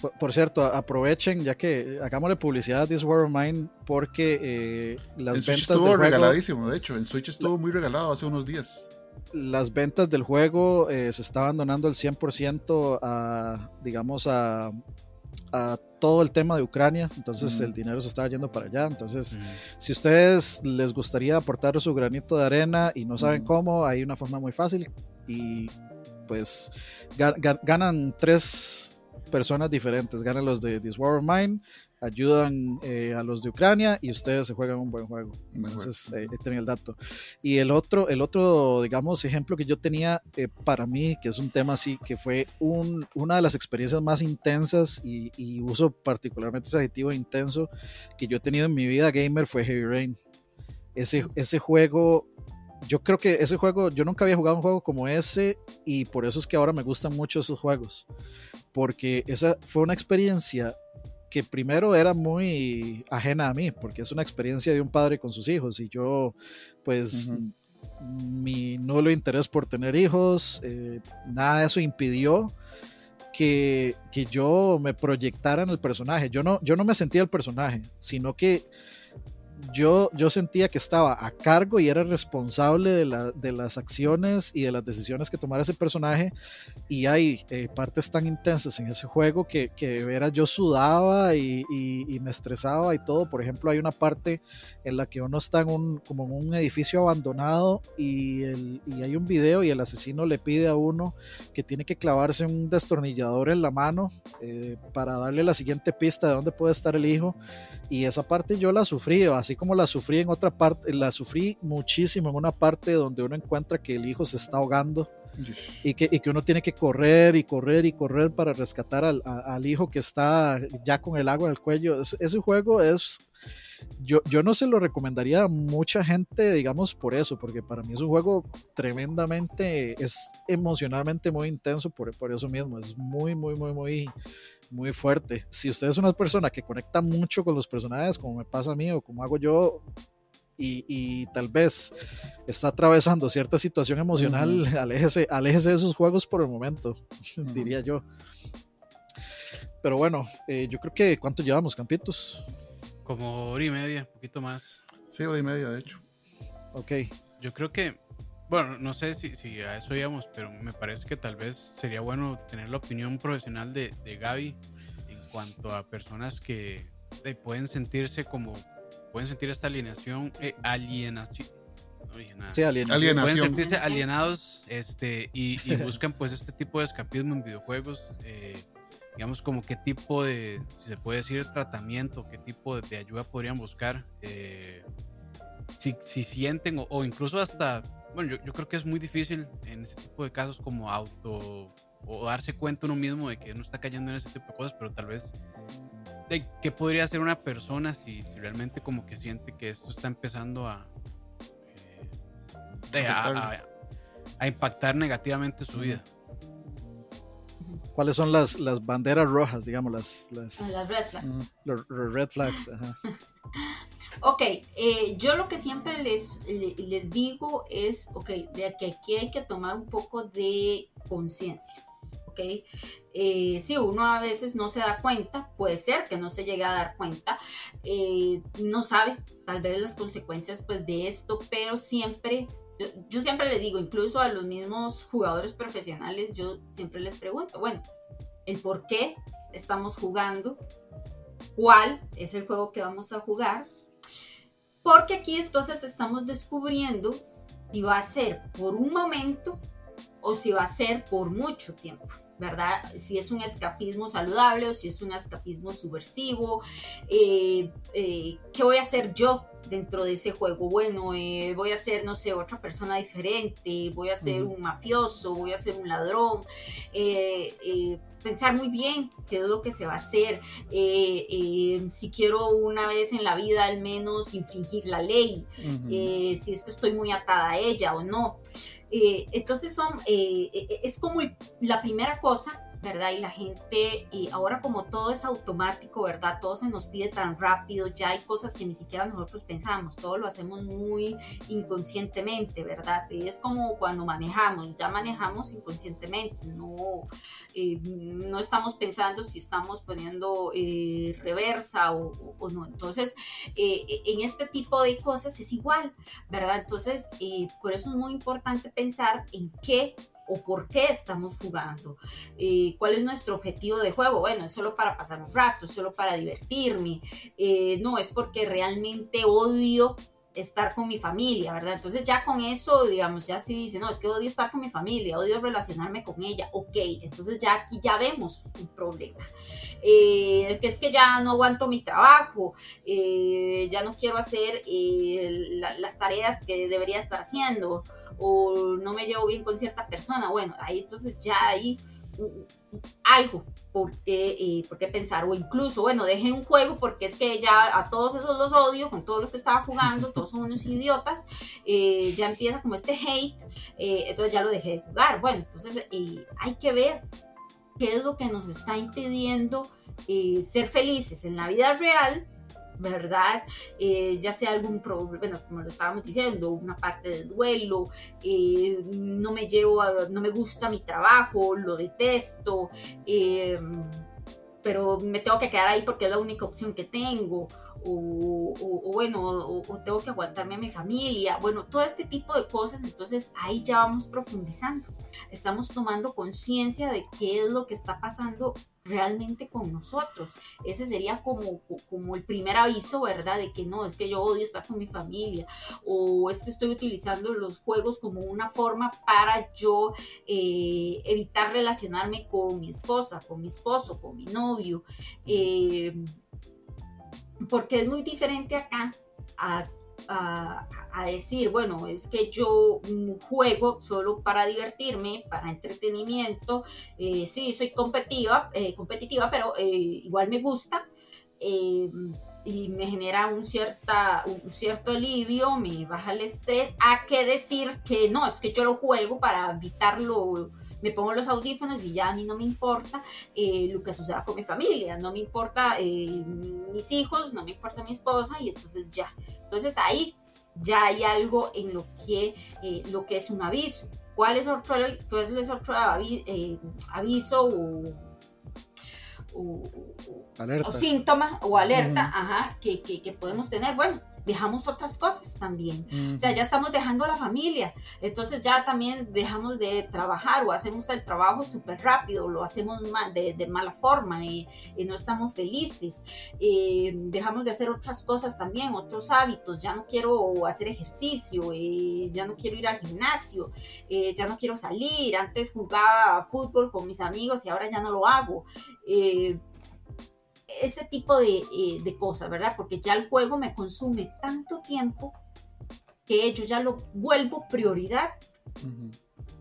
Por, por cierto, aprovechen, ya que hagámosle publicidad a This War of Mine, porque eh, las En Switch ventas estuvo del juego, regaladísimo, de hecho. En Switch estuvo muy regalado hace unos días. las ventas del juego eh, se estaban donando el 100% a, digamos, a, a todo el tema de Ucrania, entonces el dinero se estaba yendo para allá, entonces Mm. si ustedes les gustaría aportar su granito de arena y no saben cómo, hay una forma muy fácil y pues ga- ga- ganan tres personas diferentes, ganan los de This War of Mine, ayudan eh, a los de Ucrania y ustedes se juegan un buen juego. Entonces, eh, tenía el dato. Y el otro, el otro, digamos, ejemplo que yo tenía eh, para mí, que es un tema así, que fue un- una de las experiencias más intensas y, y uso particularmente ese adjetivo intenso que yo he tenido en mi vida gamer fue Heavy Rain. Ese, ese juego, yo creo que ese juego, yo nunca había jugado un juego como ese y por eso es que ahora me gustan mucho esos juegos. Porque esa fue una experiencia que primero era muy ajena a mí, porque es una experiencia de un padre con sus hijos y yo, pues, Ujú. mi nulo interés por tener hijos, eh, nada de eso impidió que, que yo me proyectara en el personaje. Yo no, yo no me sentía el personaje, sino que yo, yo sentía que estaba a cargo y era responsable de, la- de las acciones y de las decisiones que tomara ese personaje. Y hay eh, partes tan intensas en ese juego que, que veras yo sudaba y, y- y me estresaba y todo. Por ejemplo, hay una parte en la que uno está en un, como en un edificio abandonado y, el- y hay un video y el asesino le pide a uno que tiene que clavarse un destornillador en la mano eh, para darle la siguiente pista de dónde puede estar el hijo y esa parte yo la sufrí, así como la sufrí en otra parte, la sufrí muchísimo en una parte donde uno encuentra que el hijo se está ahogando y que, y que uno tiene que correr y correr y correr para rescatar al, a- al hijo que está ya con el agua en el cuello. Es- ese juego es, yo, yo no se lo recomendaría a mucha gente, digamos, por eso, porque para mí es un juego tremendamente, es emocionalmente muy intenso por, por eso mismo, es muy, muy, muy, muy, muy fuerte. Si usted es una persona que conecta mucho con los personajes, como me pasa a mí o como hago yo, y, y tal vez está atravesando cierta situación emocional, Ujú. *laughs* aléjese, aléjese de esos juegos por el momento, *laughs* diría yo. Pero bueno, eh, yo creo que ¿cuánto llevamos, Campitos? Como hora y media, un poquito más. Sí, hora y media, de hecho. Ok, Yo creo que, bueno, no sé si, si a eso íbamos, pero me parece que tal vez sería bueno tener la opinión profesional de, de Gaby en cuanto a personas que eh, pueden sentirse como, pueden sentir esta alienación, eh, alienación. No dije nada. sí, alienación. Alien- pueden sentirse alienados este, y, y buscan pues este tipo de escapismo en videojuegos. eh, digamos como qué tipo de, si se puede decir, tratamiento, qué tipo de, de ayuda podrían buscar. eh, si, si sienten o, o incluso hasta, bueno, yo, yo creo que es muy difícil en ese tipo de casos como auto o darse cuenta uno mismo de que uno está cayendo en ese tipo de cosas, pero tal vez de qué podría hacer una persona si, si realmente como que siente que esto está empezando a, eh, a, a- a impactar negativamente su vida. ¿Cuáles son las, las banderas rojas, digamos, las, las, Las red flags. Ujú. los- los red flags? Ajá. *laughs* Ok, eh, yo lo que siempre les, le- digo es, ok, de que aquí hay que tomar un poco de conciencia, ok. Eh, si uno a veces no se da cuenta, puede ser que no se llegue a dar cuenta, eh, no sabe tal vez las consecuencias pues, de esto, pero siempre, yo, yo siempre les digo, incluso a los mismos jugadores profesionales, yo siempre les pregunto, bueno, el por qué estamos jugando, cuál es el juego que vamos a jugar, porque aquí entonces estamos descubriendo si va a ser por un momento o si va a ser por mucho tiempo. ¿verdad? Si es un escapismo saludable o si es un escapismo subversivo. Eh, eh, ¿Qué voy a hacer yo dentro de ese juego? Bueno, eh, voy a ser, no sé, otra persona diferente, voy a ser un mafioso, voy a ser un ladrón. Pensar muy bien qué es lo que se va a hacer. si quiero una vez en la vida al menos infringir la ley, si es que estoy muy atada a ella o no. Eh, entonces son, eh, eh, es como la primera cosa ¿verdad? Y la gente, y ahora como todo es automático, ¿verdad? Todo se nos pide tan rápido, ya hay cosas que ni siquiera nosotros pensamos, todo lo hacemos muy inconscientemente, ¿verdad? Y es como cuando manejamos, ya manejamos inconscientemente, no, eh, no estamos pensando si estamos poniendo eh, reversa o, o, no. Entonces, eh, en este tipo de cosas es igual, ¿verdad? Entonces, por eso es muy importante pensar en qué o por qué estamos jugando, eh, cuál es nuestro objetivo de juego. Bueno, es solo para pasar un rato, es solo para divertirme, eh, no, es porque realmente odio estar con mi familia, ¿verdad? Entonces ya con eso, digamos, ya sí dice, no, es que odio estar con mi familia, odio relacionarme con ella, ok, entonces ya aquí ya vemos un problema, eh, que es que ya no aguanto mi trabajo, ya no quiero hacer las tareas que debería estar haciendo, o no me llevo bien con cierta persona, bueno, ahí entonces ya hay algo por qué, eh, por qué, pensar, o incluso, bueno, deje un juego porque es que ya a todos esos los odio, con todos los que estaba jugando, todos son unos idiotas, eh, ya empieza como este hate, eh, entonces ya lo dejé de jugar. Bueno, entonces hay que ver qué es lo que nos está impidiendo ser felices en la vida real ¿verdad? Eh, ya sea algún problema, bueno, como lo estábamos diciendo, una parte de duelo, eh, no me llevo, no me gusta mi trabajo, lo detesto, eh, pero me tengo que quedar ahí porque es la única opción que tengo, o, bueno, o, tengo que aguantarme a mi familia, bueno, todo este tipo de cosas, entonces ahí ya vamos profundizando, estamos tomando conciencia de qué es lo que está pasando realmente con nosotros. Ese sería como, como el primer aviso, ¿verdad? De que no, es que yo odio estar con mi familia o es que estoy utilizando los juegos como una forma para yo eh, evitar relacionarme con mi esposa, con mi esposo, con mi novio. Eh, porque es muy diferente acá a, decir, bueno, es que yo juego solo para divertirme, para entretenimiento, eh, sí, soy competitiva, eh, competitiva pero eh, igual me gusta y me genera un, cierta, un cierto alivio, me baja el estrés, a que decir que no, es que yo lo juego para evitarlo me pongo los audífonos y ya a mí no me importa eh, lo que suceda con mi familia, no me importa eh, mis hijos, no me importa mi esposa y entonces ya. Entonces ahí ya hay algo en lo que, eh, lo que es un aviso. ¿Cuál es otro, cuál es otro aviso o, síntoma o alerta ajá, que, que, que podemos tener? Bueno, dejamos otras cosas también. O sea, ya estamos dejando a la familia, entonces ya también dejamos de trabajar o hacemos el trabajo súper rápido, lo hacemos mal, de, de, mala forma y, no estamos felices. Eh, dejamos de hacer otras cosas también, otros hábitos. Ya no quiero hacer ejercicio, eh, ya no quiero ir al gimnasio, eh, ya no quiero salir. Antes jugaba fútbol con mis amigos y ahora ya no lo hago ese tipo eh, de, cosas, ¿verdad? Porque ya el juego me consume tanto tiempo que yo ya lo vuelvo prioridad.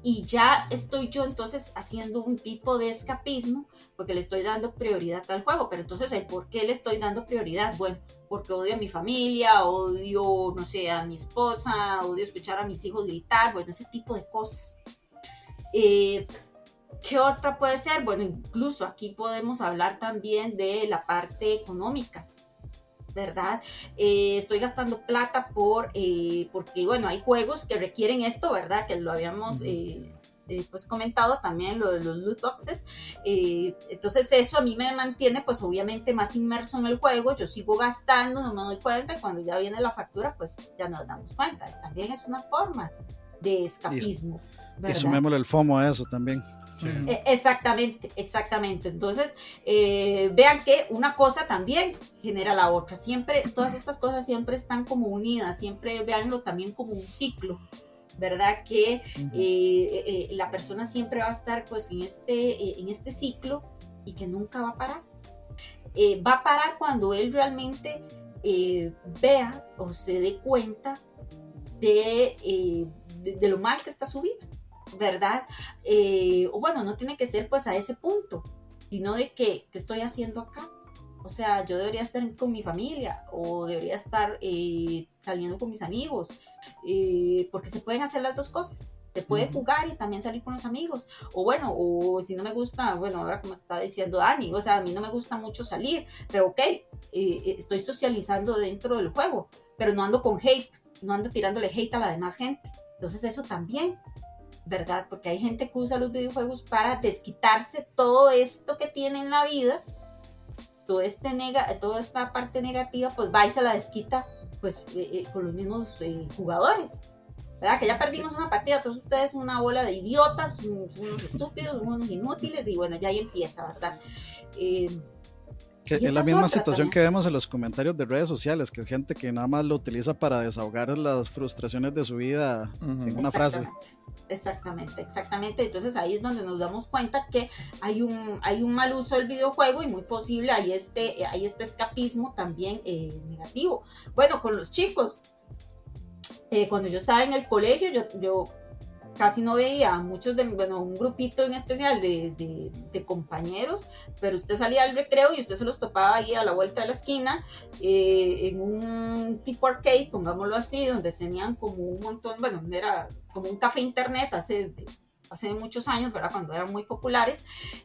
Y ya estoy yo entonces haciendo un tipo de escapismo porque le estoy dando prioridad al juego. Pero entonces, ¿el por qué le estoy dando prioridad? Bueno, porque odio a mi familia, odio, no sé, a mi esposa, odio escuchar a mis hijos gritar, bueno, ese tipo de cosas. Eh, ¿Qué otra puede ser? Bueno, incluso aquí podemos hablar también de la parte económica. ¿verdad? Eh, estoy gastando plata por, eh, porque, bueno, hay juegos que requieren esto, ¿verdad? Que lo habíamos eh, pues comentado también, lo de los loot boxes. entonces eso a mí me mantiene pues obviamente más inmerso en el juego, yo sigo gastando, no me doy cuenta y cuando ya viene la factura pues ya nos damos cuenta. También es una forma de escapismo. Y, sumémosle el FOMO a eso también. E, exactamente, exactamente. Entonces, eh, vean que una cosa también genera la otra. Siempre, todas estas cosas siempre están como unidas, siempre veanlo también como un ciclo. ¿verdad? Que eh, la persona siempre va a estar pues en este, en este ciclo y que nunca va a parar. va a parar cuando él realmente vea o se dé cuenta de, de, lo mal que está su vida, ¿verdad? o bueno, no tiene que ser pues a ese punto, sino de que, ¿qué estoy haciendo acá? O sea, yo debería estar con mi familia o debería estar eh, saliendo con mis amigos, eh, porque se pueden hacer las dos cosas. Se puede jugar y también salir con los amigos. O bueno, o si no me gusta, bueno, ahora como está diciendo Dani, o sea, a mí no me gusta mucho salir, pero ok, eh, estoy socializando dentro del juego, pero no ando con hate, no ando tirándole hate a la demás gente. Entonces eso también ¿verdad? Porque hay gente que usa los videojuegos para desquitarse todo esto que tiene en la vida, todo este nega, toda esta parte negativa, pues va y se la desquita pues eh, eh, con los mismos eh, jugadores. ¿verdad? Que ya perdimos una partida, todos ustedes una bola de idiotas, unos estúpidos, unos inútiles, y bueno, ya ahí empieza, ¿verdad? Que es la misma situación que vemos en los comentarios de redes sociales, que es gente que nada más lo utiliza para desahogar las frustraciones de su vida en una frase. Exactamente, exactamente. Entonces ahí es donde nos damos cuenta que hay un, hay un mal uso del videojuego y muy posible hay este, hay este escapismo también eh, negativo. Bueno, con los chicos, eh, cuando yo estaba en el colegio, yo, yo casi no veía muchos de, bueno, un grupito en especial de, de, compañeros, pero usted salía al recreo y usted se los topaba ahí a la vuelta de la esquina, eh, en un tipo arcade, pongámoslo así, donde tenían como un montón, bueno, era como un café internet hace hace muchos años, ¿verdad? Cuando eran muy populares,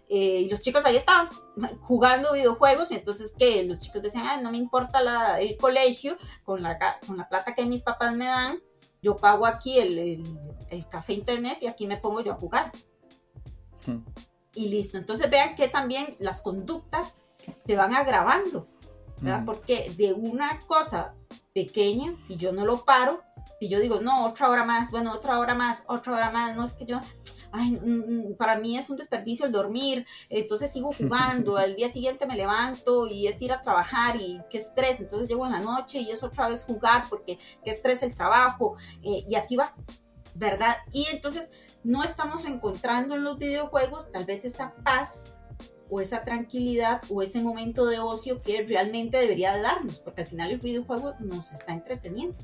eh, y los chicos ahí estaban jugando videojuegos, y entonces que los chicos decían, no me importa la, el colegio, con la, con la plata que mis papás me dan, yo pago aquí el, café internet y aquí me pongo yo a jugar. Hmm. Y listo. Entonces vean que también las conductas se van agravando, ¿verdad? Hmm. Porque de una cosa pequeña, si yo no lo paro, si yo digo, no, otra hora más, bueno, otra hora más, otra hora más, no es que yo, ay, mm, mm, para mí es un desperdicio el dormir, entonces sigo *laughs* jugando, al día siguiente me levanto y es ir a trabajar y qué estrés, entonces llego en la noche y es otra vez jugar porque qué estrés el trabajo eh, y así va, ¿verdad? Y entonces no estamos encontrando en los videojuegos tal vez esa paz o esa tranquilidad o ese momento de ocio que realmente debería darnos, porque al final el videojuego nos está entreteniendo.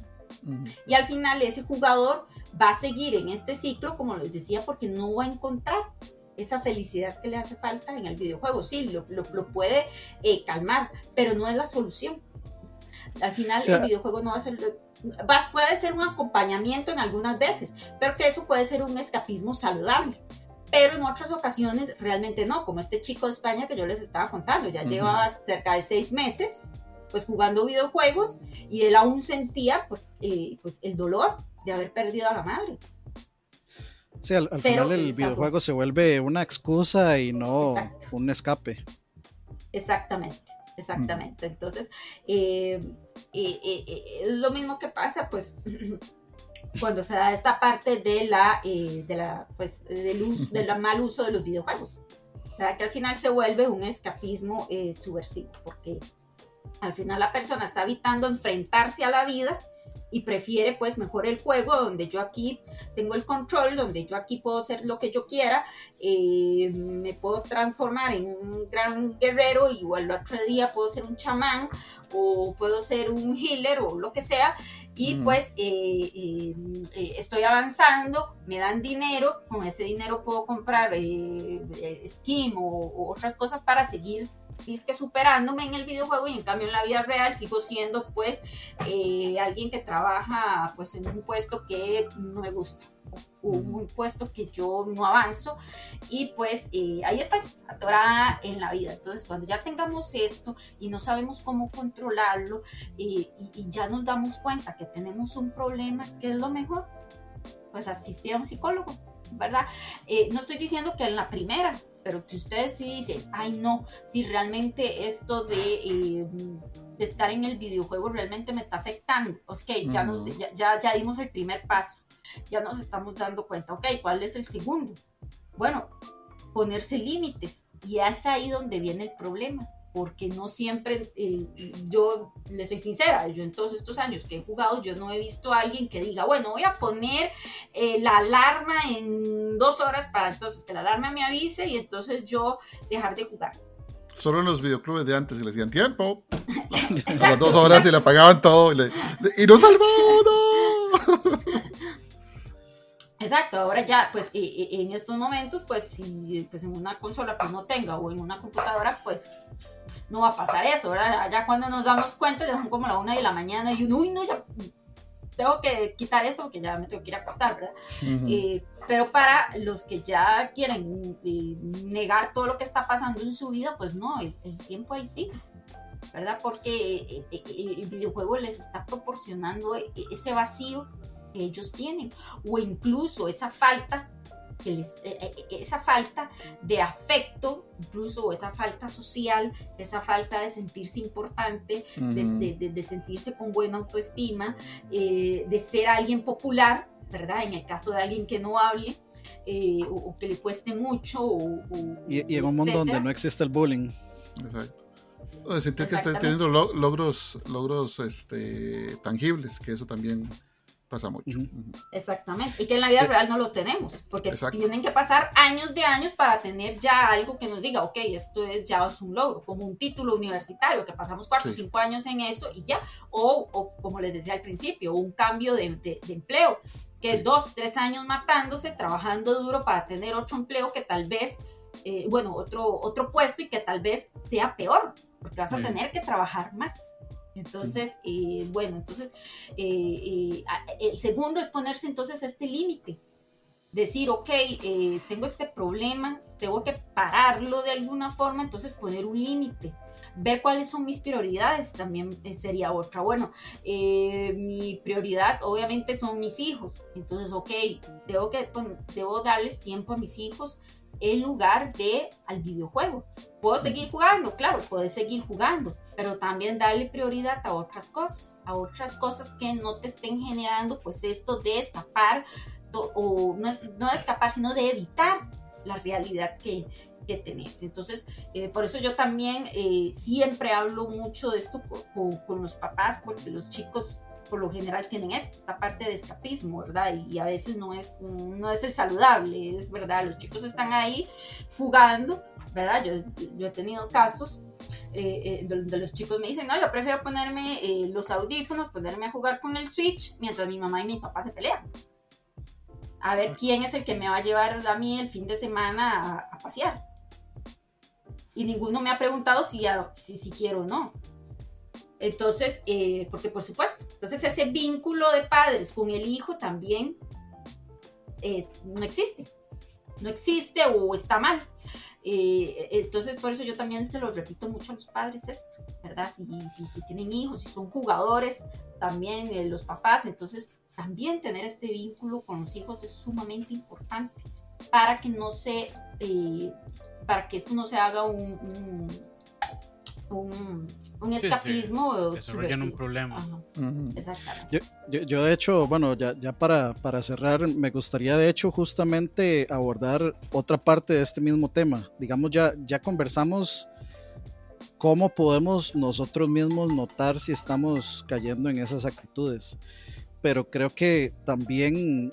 Y al final ese jugador va a seguir en este ciclo, como les decía, porque no va a encontrar esa felicidad que le hace falta en el videojuego. Sí, lo, lo, puede eh, calmar, pero no es la solución. Al final el videojuego no va a ser... Va, puede ser un acompañamiento en algunas veces, pero que eso puede ser un escapismo saludable. Pero en otras ocasiones realmente no, como este chico de España que yo les estaba contando, ya llevaba cerca de seis meses pues jugando videojuegos y él aún sentía pues, eh, pues el dolor de haber perdido a la madre. Sí, al, final el videojuego se vuelve una excusa y no un escape. Exactamente, exactamente. Entonces, eh, eh, es lo mismo que pasa, pues, *clears throat* cuando se da esta parte de la, de la, pues, del, uso, del mal uso de los videojuegos. ¿verdad? Que al final se vuelve un escapismo subversivo, porque al final la persona está evitando enfrentarse a la vida y prefiere pues mejor el juego donde yo aquí tengo el control, donde yo aquí puedo hacer lo que yo quiera, eh, me puedo transformar en un gran guerrero y igual el otro día puedo ser un chamán o puedo ser un healer o lo que sea. Y pues eh, eh, estoy avanzando, me dan dinero, con ese dinero puedo comprar skin o otras cosas para seguir que superándome en el videojuego y en cambio en la vida real sigo siendo pues eh, alguien que trabaja pues en un puesto que no me gusta un puesto que yo no avanzo y pues eh, ahí estoy atorada en la vida entonces cuando ya tengamos esto y no sabemos cómo controlarlo eh, y, ya nos damos cuenta que tenemos un problema ¿qué es lo mejor? pues asistir a un psicólogo ¿verdad? no estoy diciendo que en la primera pero que ustedes sí dicen, ay no, si realmente esto de, eh, de estar en el videojuego realmente me está afectando, ok, ya, ya, ya, dimos el primer paso, ya nos estamos dando cuenta, ok, ¿cuál es el segundo? Bueno, ponerse límites y es ahí donde viene el problema, porque no siempre, eh, yo le soy sincera, yo en todos estos años que he jugado, yo no he visto a alguien que diga, bueno, voy a poner eh, la alarma en dos horas para entonces que la alarma me avise y entonces yo dejar de jugar. Solo en los videoclubes de antes que le decían tiempo. *laughs* a las dos horas y le apagaban todo y, le, y nos salvó, no. Exacto, ahora ya, pues en estos momentos, pues si pues, en una consola pues no tenga o en una computadora, pues no va a pasar eso, ¿verdad? Ya cuando nos damos cuenta, ya son como la una de la mañana y uno, uy, no, ya tengo que quitar eso porque ya me tengo que ir a acostar, ¿verdad? Eh, pero para los que ya quieren eh, negar todo lo que está pasando en su vida, pues no, el, tiempo ahí sí, ¿verdad? Porque eh, el videojuego les está proporcionando ese vacío ellos tienen, o incluso esa falta que les, eh, eh, eh, esa falta de afecto, incluso esa falta social, esa falta de sentirse importante, de, sentirse con buena autoestima, de ser alguien popular, ¿verdad? En el caso de alguien que no hable. o, que le cueste mucho. y, en un mundo donde no existe el bullying. Exacto. O de sentir que está teniendo logros, logros este, tangibles, que eso también pasa mucho. Exactamente, y que en la vida real no lo tenemos, porque tienen que pasar años de años para tener ya algo que nos diga, ok, esto es ya es un logro, como un título universitario, que pasamos cuatro o cinco años en eso y ya, o, o, como les decía al principio, un cambio de, de, empleo, que dos, tres años matándose, trabajando duro para tener otro empleo que tal vez, eh, bueno, otro, otro puesto y que tal vez sea peor, porque vas a tener que trabajar más. Entonces, eh, bueno, entonces, eh, eh, el segundo es ponerse entonces este límite. Decir, ok, tengo este problema, tengo que pararlo de alguna forma, entonces poner un límite. Ver cuáles son mis prioridades también sería otra. Bueno, mi prioridad obviamente son mis hijos. Entonces, ok, tengo que, debo darles tiempo a mis hijos en lugar de al videojuego. ¿Puedo seguir jugando? Claro, puedes seguir jugando, pero también darle prioridad a otras cosas, a otras cosas que no te estén generando pues esto de escapar, o no, no de escapar, sino de evitar la realidad que, que tenés. Entonces, eh, por eso yo también eh, siempre hablo mucho de esto con, con, los papás, porque los chicos por lo general tienen esto, esta parte de escapismo, ¿verdad? Y, a veces no es, no es el saludable, es verdad, los chicos están ahí jugando, ¿verdad? Yo, yo he tenido casos eh, eh, donde los chicos me dicen, no, yo prefiero ponerme eh, los audífonos, ponerme a jugar con el Switch mientras mi mamá y mi papá se pelean. A ver quién es el que me va a llevar a mí el fin de semana a, pasear. Y ninguno me ha preguntado si, si, si quiero o no. Entonces, porque por supuesto, entonces ese vínculo de padres con el hijo también no existe. No existe o está mal. Eh, entonces, por eso yo también se lo repito mucho a los padres esto, ¿verdad? Si, si, tienen hijos, si son jugadores, también eh, los papás, entonces también tener este vínculo con los hijos es sumamente importante para que no se, eh, para que esto no se haga un, escapismo. Sí, un problema. Exactamente. Yo, de hecho, bueno, ya, ya para, para, cerrar, me gustaría de hecho justamente abordar otra parte de este mismo tema. Digamos, ya, ya conversamos cómo podemos nosotros mismos notar si estamos cayendo en esas actitudes. Pero creo que también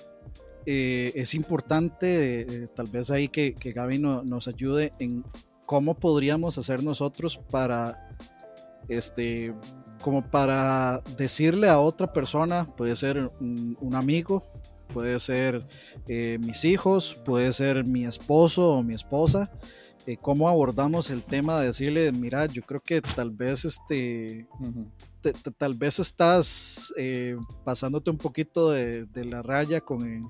eh, es importante, eh, tal vez ahí que, que Gaby nos ayude en cómo podríamos hacer nosotros para, este, como para decirle a otra persona, puede ser un, amigo, puede ser eh, mis hijos, puede ser mi esposo o mi esposa, eh, cómo abordamos el tema de decirle, mira, yo creo que tal vez este, tal vez estás eh, pasándote un poquito de, la raya con,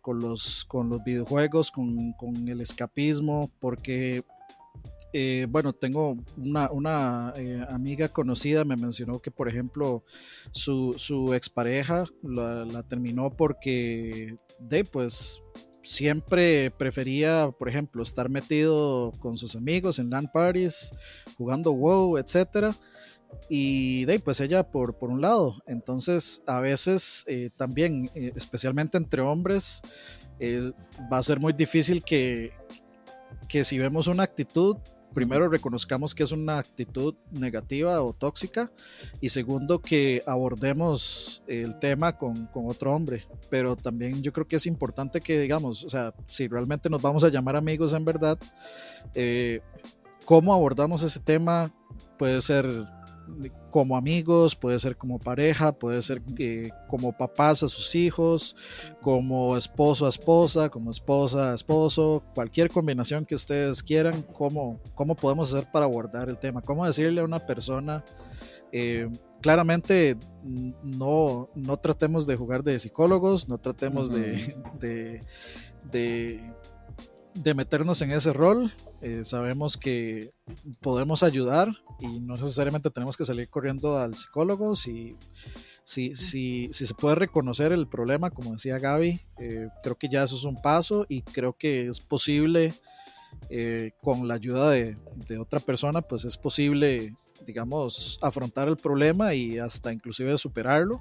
con, los, con los videojuegos, con, con el escapismo, porque eh, bueno, tengo una, eh, amiga conocida, me mencionó que, por ejemplo, su, su expareja la, terminó porque, de, pues, siempre prefería, por ejemplo, estar metido con sus amigos en LAN parties, jugando WoW, etcétera. Y de pues ella por, por un lado. Entonces, a veces eh, también, especialmente entre hombres, va a ser muy difícil que, que si vemos una actitud primero reconozcamos que es una actitud negativa o tóxica y segundo que abordemos el tema con, con, otro hombre. Pero también yo creo que es importante que digamos, o sea, si realmente nos vamos a llamar amigos en verdad, eh, cómo abordamos ese tema puede ser como amigos, puede ser como pareja, puede ser eh, como papás a sus hijos, como esposo a esposa, como esposa a esposo, cualquier combinación que ustedes quieran, cómo, cómo podemos hacer para abordar el tema, cómo decirle a una persona, eh, claramente no, no tratemos de jugar de psicólogos, no tratemos de, de, de, meternos en ese rol, eh, sabemos que podemos ayudar, y no necesariamente tenemos que salir corriendo al psicólogo. Si, si, si, si se puede reconocer el problema, como decía Gaby, eh, creo que ya eso es un paso y creo que es posible, eh, con la ayuda de, de, otra persona, pues es posible, digamos, afrontar el problema y hasta inclusive superarlo.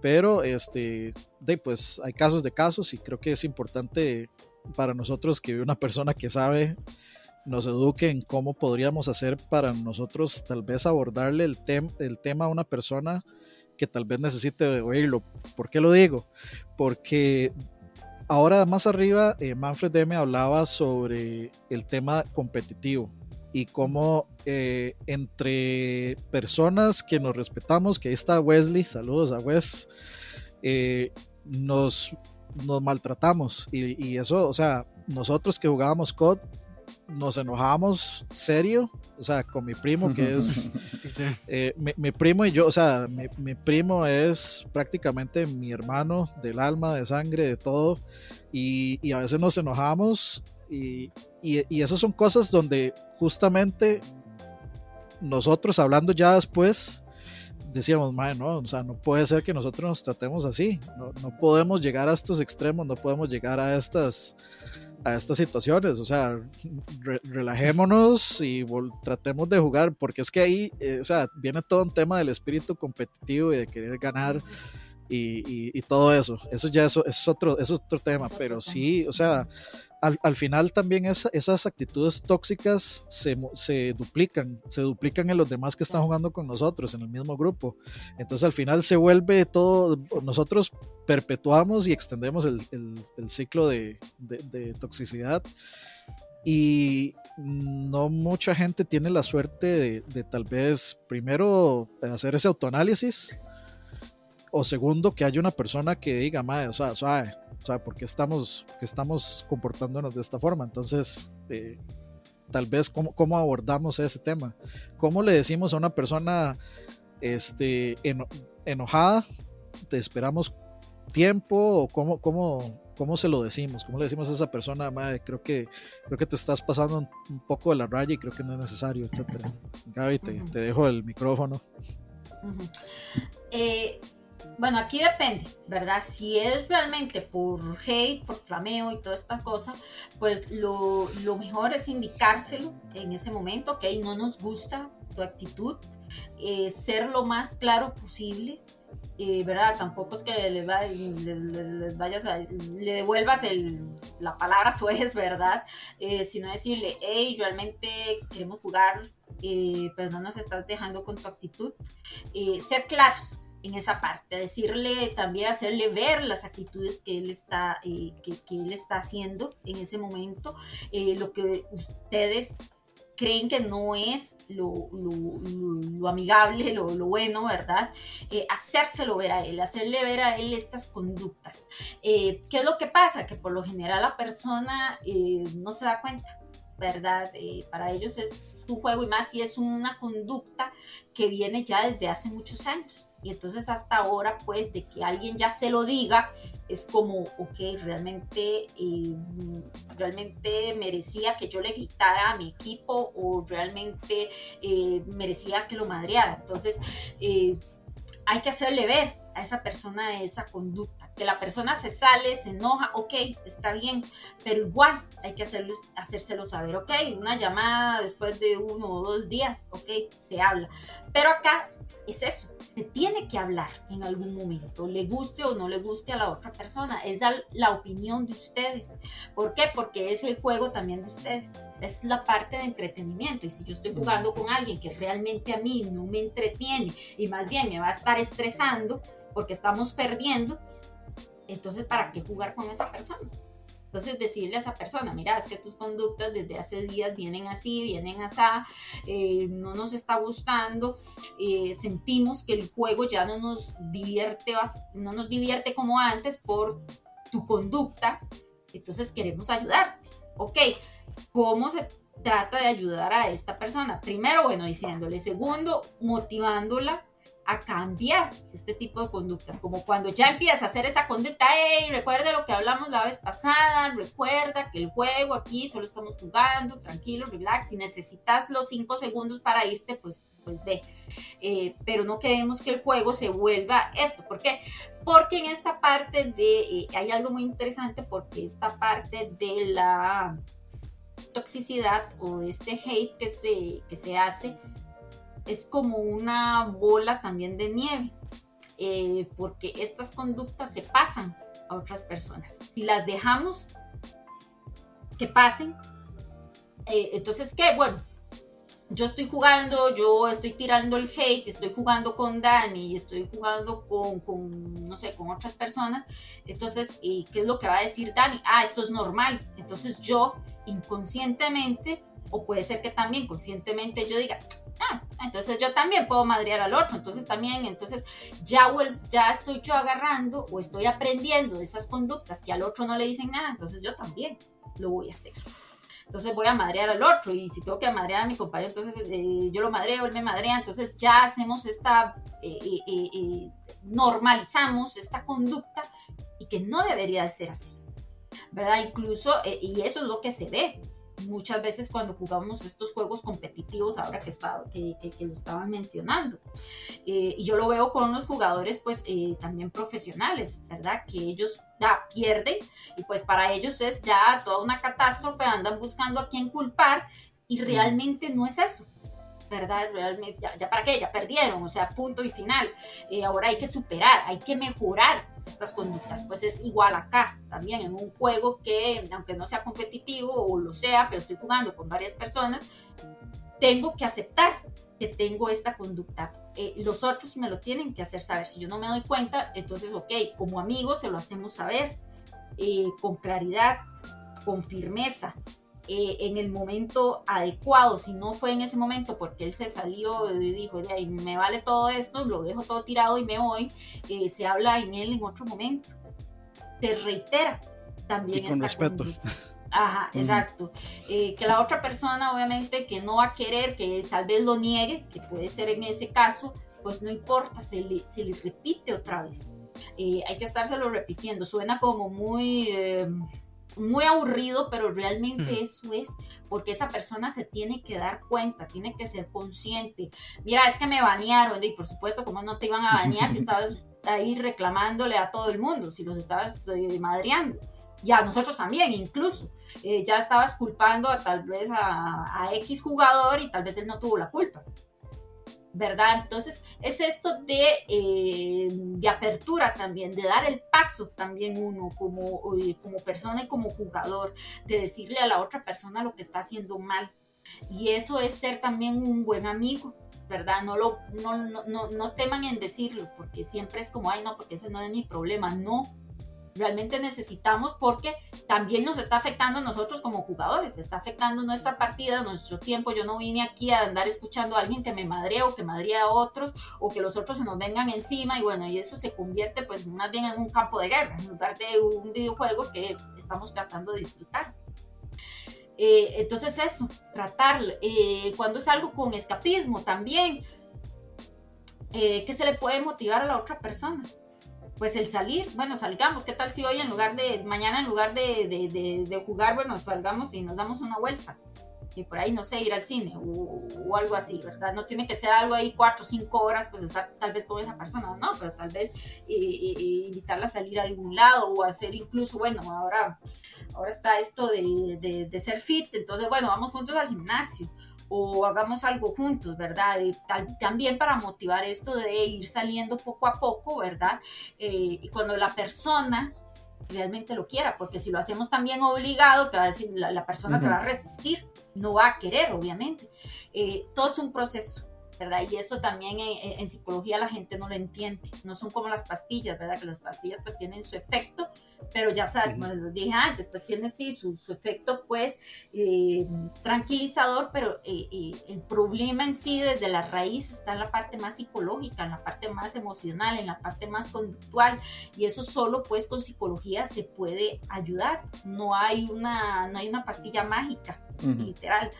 Pero este, de, pues hay casos de casos y creo que es importante para nosotros que una persona que sabe nos eduque en cómo podríamos hacer para nosotros tal vez abordarle el, el tema a una persona que tal vez necesite oírlo. ¿Por qué lo digo? Porque ahora más arriba eh, Manfred M hablaba sobre el tema competitivo y cómo eh, entre personas que nos respetamos, que ahí está Wesley, saludos a Wes, eh, nos, nos maltratamos y, y, eso, o sea, nosotros que jugábamos COD nos enojamos serio, o sea, con mi primo, que es *laughs* eh, mi, primo y yo, o sea, mi, primo es prácticamente mi hermano del alma, de sangre, de todo, y, a veces nos enojamos y, y, esas son cosas donde justamente nosotros hablando ya después, decíamos, no, o sea, no puede ser que nosotros nos tratemos así, no, no podemos llegar a estos extremos, no podemos llegar a estas a estas situaciones. O sea, relajémonos y tratemos de jugar, porque es que ahí, eh, o sea, viene todo un tema del espíritu competitivo y de querer ganar. Y, y, todo eso, eso ya eso, es otro, es otro tema, pero sí, o sea, al, al final también esas actitudes tóxicas se, se, duplican, se duplican en los demás que están jugando con nosotros en el mismo grupo. Entonces al final se vuelve todo, nosotros perpetuamos y extendemos el, el, ciclo de, de, toxicidad y no mucha gente tiene la suerte de, de, tal vez primero hacer ese autoanálisis o segundo que haya una persona que diga, madre, o sea, suave o sea, ¿por qué estamos, que estamos comportándonos de esta forma? Entonces, eh, tal vez, ¿cómo, ¿cómo, abordamos ese tema? ¿Cómo le decimos a una persona este, enojada, te esperamos tiempo o cómo, cómo, cómo se lo decimos? ¿Cómo le decimos a esa persona, madre, creo que, creo que te estás pasando un, poco de la raya y creo que no es necesario, etcétera? Gaby, te, te dejo el micrófono. eh, bueno, aquí depende, ¿verdad? Si es realmente por hate, por flameo y toda esta cosa, pues lo, mejor es indicárselo en ese momento, ok, no nos gusta tu actitud, eh, ser lo más claro posible, eh, ¿verdad? Tampoco es que le, vayas a, le devuelvas la palabra *laughs* suez, ¿verdad? Eh, sino decirle, hey, realmente queremos jugar, pero no nos estás dejando con tu actitud. ser claros, en esa parte, decirle también, hacerle ver las actitudes que él está, eh, que, él está haciendo en ese momento, eh, lo que ustedes creen que no es lo, amigable, lo, bueno, ¿verdad? Eh, hacérselo ver a él, hacerle ver a él estas conductas. ¿Qué es lo que pasa? Que por lo general la persona no se da cuenta, ¿verdad? para ellos es un juego y más si es una conducta que viene ya desde hace muchos años. Y entonces hasta ahora, pues, de que alguien ya se lo diga, es como, ok, realmente, eh, realmente merecía que yo le gritara a mi equipo o realmente eh, merecía que lo madreara. Entonces, eh, hay que hacerle ver a esa persona esa conducta. Que la persona se sale, se enoja, ok, está bien, pero igual hay que hacerlo, hacérselo saber, ok, una llamada después de uno o dos días, ok, se habla. Pero acá es eso, se tiene que hablar en algún momento, le guste o no le guste a la otra persona, es dar la opinión de ustedes. ¿Por qué? Porque es el juego también de ustedes, es la parte de entretenimiento y si yo estoy jugando con alguien que realmente a mí no me entretiene y más bien me va a estar estresando porque estamos perdiendo, entonces ¿para qué jugar con esa persona? Entonces decirle a esa persona, mira, es que tus conductas desde hace días vienen así, vienen así, eh, no nos está gustando, eh, sentimos que el juego ya no nos divierte, no nos divierte como antes por tu conducta, entonces queremos ayudarte. Ok, ¿cómo se trata de ayudar a esta persona? Primero, bueno, diciéndole, segundo, motivándola a cambiar este tipo de conductas, como cuando ya empiezas a hacer esa conducta, hey, recuerda lo que hablamos la vez pasada, recuerda que el juego aquí solo estamos jugando, tranquilo, relax, si necesitas los cinco segundos para irte, pues, pues ve, eh, pero no queremos que el juego se vuelva esto, ¿por qué? Porque en esta parte de, eh, hay algo muy interesante, porque esta parte de la toxicidad o de este hate que se, que se hace, es como una bola también de nieve, eh, porque estas conductas se pasan a otras personas. Si las dejamos que pasen, eh, entonces, ¿qué? Bueno, yo estoy jugando, yo estoy tirando el hate, estoy jugando con Dani, estoy jugando con, con, no sé, con otras personas. Entonces, ¿qué es lo que va a decir Dani? Ah, esto es normal. Entonces yo inconscientemente, o puede ser que también conscientemente yo diga, ah, entonces yo también puedo madrear al otro, entonces también, entonces ya, ya estoy yo agarrando o estoy aprendiendo esas conductas que al otro no le dicen nada, entonces yo también lo voy a hacer. Entonces voy a madrear al otro y si tengo que madrear a mi compañero, entonces eh, yo lo madreo, él me madrea, entonces ya hacemos esta, eh, eh, normalizamos esta conducta y que no debería de ser así, ¿verdad? Incluso, y eso es lo que se ve, muchas veces cuando jugamos estos juegos competitivos, ahora que, está, que, lo estaban mencionando. Eh, y yo lo veo con los jugadores, pues eh, también profesionales, ¿verdad? Que ellos ya pierden y pues para ellos es ya toda una catástrofe, andan buscando a quién culpar y realmente no es eso. ¿verdad? Realmente, ya, para qué, ya perdieron, o sea, punto y final. Eh, ahora hay que superar, hay que mejorar estas conductas. Pues es igual acá, también en un juego que, aunque no sea competitivo o lo sea, pero estoy jugando con varias personas, tengo que aceptar que tengo esta conducta. Eh, los otros me lo tienen que hacer saber. Si yo no me doy cuenta, entonces, ok, como amigos se lo hacemos saber eh, con claridad, con firmeza, eh, en el momento adecuado, si no fue en ese momento porque él se salió y dijo, de ahí me vale todo esto, lo dejo todo tirado y me voy, eh, se habla en él en otro momento. Te reitera también. Y con respeto. Ajá, exacto. Eh, que la otra persona obviamente que no va a querer, que tal vez lo niegue, que puede ser en ese caso, pues no importa, se le, se le repite otra vez. hay que estárselo repitiendo. Suena como muy muy aburrido, pero realmente eso es porque esa persona se tiene que dar cuenta, tiene que ser consciente. Mira, es que me banearon, y por supuesto, ¿cómo no te iban a banear si *laughs* estabas ahí reclamándole a todo el mundo, si los estabas eh, madreando? Y a nosotros también, incluso. Eh, ya estabas culpando a tal vez a, a X jugador y tal vez él no tuvo la culpa. ¿Verdad? Entonces es esto de, eh, de, apertura también, de dar el paso también uno como, como persona y como jugador, de decirle a la otra persona lo que está haciendo mal. Y eso es ser también un buen amigo, ¿verdad? No, lo, no, no, no teman en decirlo, porque siempre es como, ay, no, porque ese no es mi problema. No, realmente necesitamos porque también nos está afectando a nosotros como jugadores, está afectando nuestra partida, nuestro tiempo. Yo no vine aquí a andar escuchando a alguien que me madre o que madre a otros o que los otros se nos vengan encima y bueno, y eso se convierte pues más bien en un campo de guerra en lugar de un videojuego que estamos tratando de disfrutar. Eh, entonces eso, tratar, eh, cuando es algo con escapismo también, eh, se le puede motivar a la otra persona pues el salir, bueno, salgamos, ¿qué tal si hoy en lugar de, mañana en lugar de, de, jugar, bueno, salgamos y nos damos una vuelta? Y por ahí, no sé, ir al cine o, algo así, ¿verdad? No tiene que ser algo ahí cuatro o cinco horas, pues estar tal vez con esa persona, no, pero tal vez invitarla a salir a algún lado o hacer incluso, bueno, ahora, ahora está esto de, de ser fit, entonces, bueno, vamos juntos al gimnasio o hagamos algo juntos, ¿verdad? también para motivar esto de ir saliendo poco a poco, ¿verdad? Eh, y cuando la persona realmente lo quiera, porque si lo hacemos también obligado, que va a decir, la, persona se va a resistir, no va a querer, obviamente. Eh, todo es un proceso. ¿verdad? Y eso también en, psicología la gente no lo entiende. No son como las pastillas, ¿verdad? Que las pastillas pues tienen su efecto, pero ya saben, como les dije antes, pues tiene sí su, su efecto pues eh, tranquilizador, pero eh, eh, el problema en sí desde la raíz está en la parte más psicológica, en la parte más emocional, en la parte más conductual y eso solo pues con psicología se puede ayudar. No hay una, no hay una pastilla mágica literal.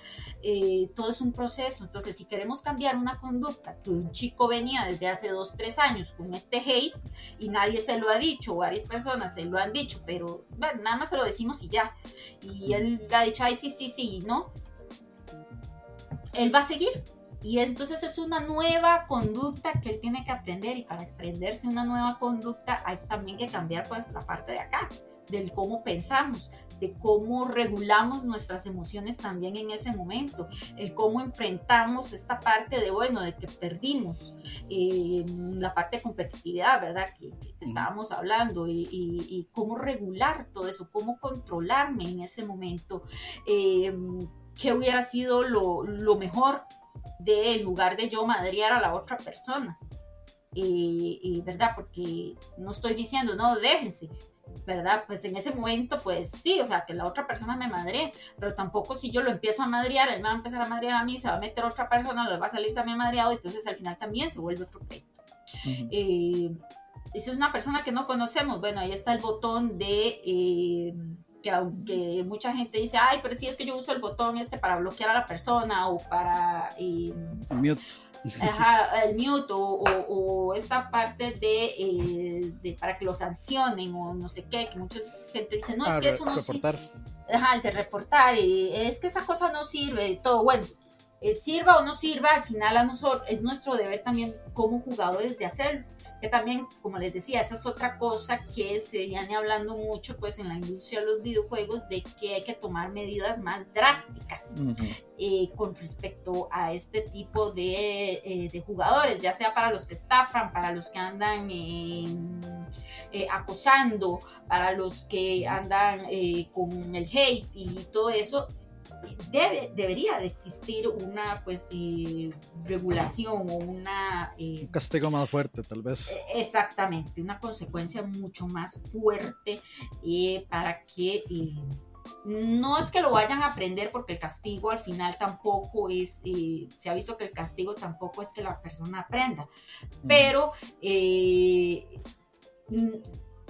Eh, todo es un proceso. Entonces, si queremos cambiar una conducta que un chico venía desde hace dos, tres años con este hate y nadie se lo ha dicho, varias personas se lo han dicho, pero nada más se lo decimos y ya. Y él ha dicho, ay, sí, sí, sí, ¿no? Él va a seguir. Y entonces es una nueva conducta que él tiene que aprender y para aprenderse una nueva conducta hay también que cambiar pues la parte de acá, del cómo pensamos, de cómo regulamos nuestras emociones también en ese momento, el cómo enfrentamos esta parte de, bueno, de que perdimos, eh, la parte de competitividad, ¿verdad? Que, estábamos hablando, y, cómo regular todo eso, cómo controlarme en ese momento, eh, qué hubiera sido lo, lo mejor de, en lugar de yo madrear a la otra persona. Eh, ¿Verdad? Porque no estoy diciendo, no, déjense, ¿verdad? Pues en ese momento, pues sí, o sea, que la otra persona me madre, pero tampoco si yo lo empiezo a madrear, él me va a empezar a madrear a mí, se va a meter otra persona, lo va a salir también madreado, entonces al final también se vuelve otro pleito. Eh, y si es una persona que no conocemos, bueno, ahí está el botón de... Eh, que aunque mucha gente dice, ay, pero si es que yo uso el botón este para bloquear a la persona o para... Eh, Mute el mute o, esta parte eh, de, para que lo sancionen o no sé qué, que mucha gente dice, no, es ah, que eso no sirve. Ajá, el de reportar, es que esa cosa no sirve, todo bueno. Eh, sirva o no sirva, al final a nosotros es nuestro deber también como jugadores de hacerlo que también, como les decía, esa es otra cosa que se viene hablando mucho pues en la industria de los videojuegos de que hay que tomar medidas más drásticas eh, con respecto a este tipo de, eh, de, jugadores, ya sea para los que estafan, para los que andan eh, acosando, para los que andan con el hate y todo eso, debe, debería de existir una pues eh, regulación o una... Eh, un castigo más fuerte tal vez. E, exactamente, una consecuencia mucho más fuerte eh, para que... no es que lo vayan a aprender porque el castigo al final tampoco es, se ha visto que el castigo tampoco es que la persona aprenda, pero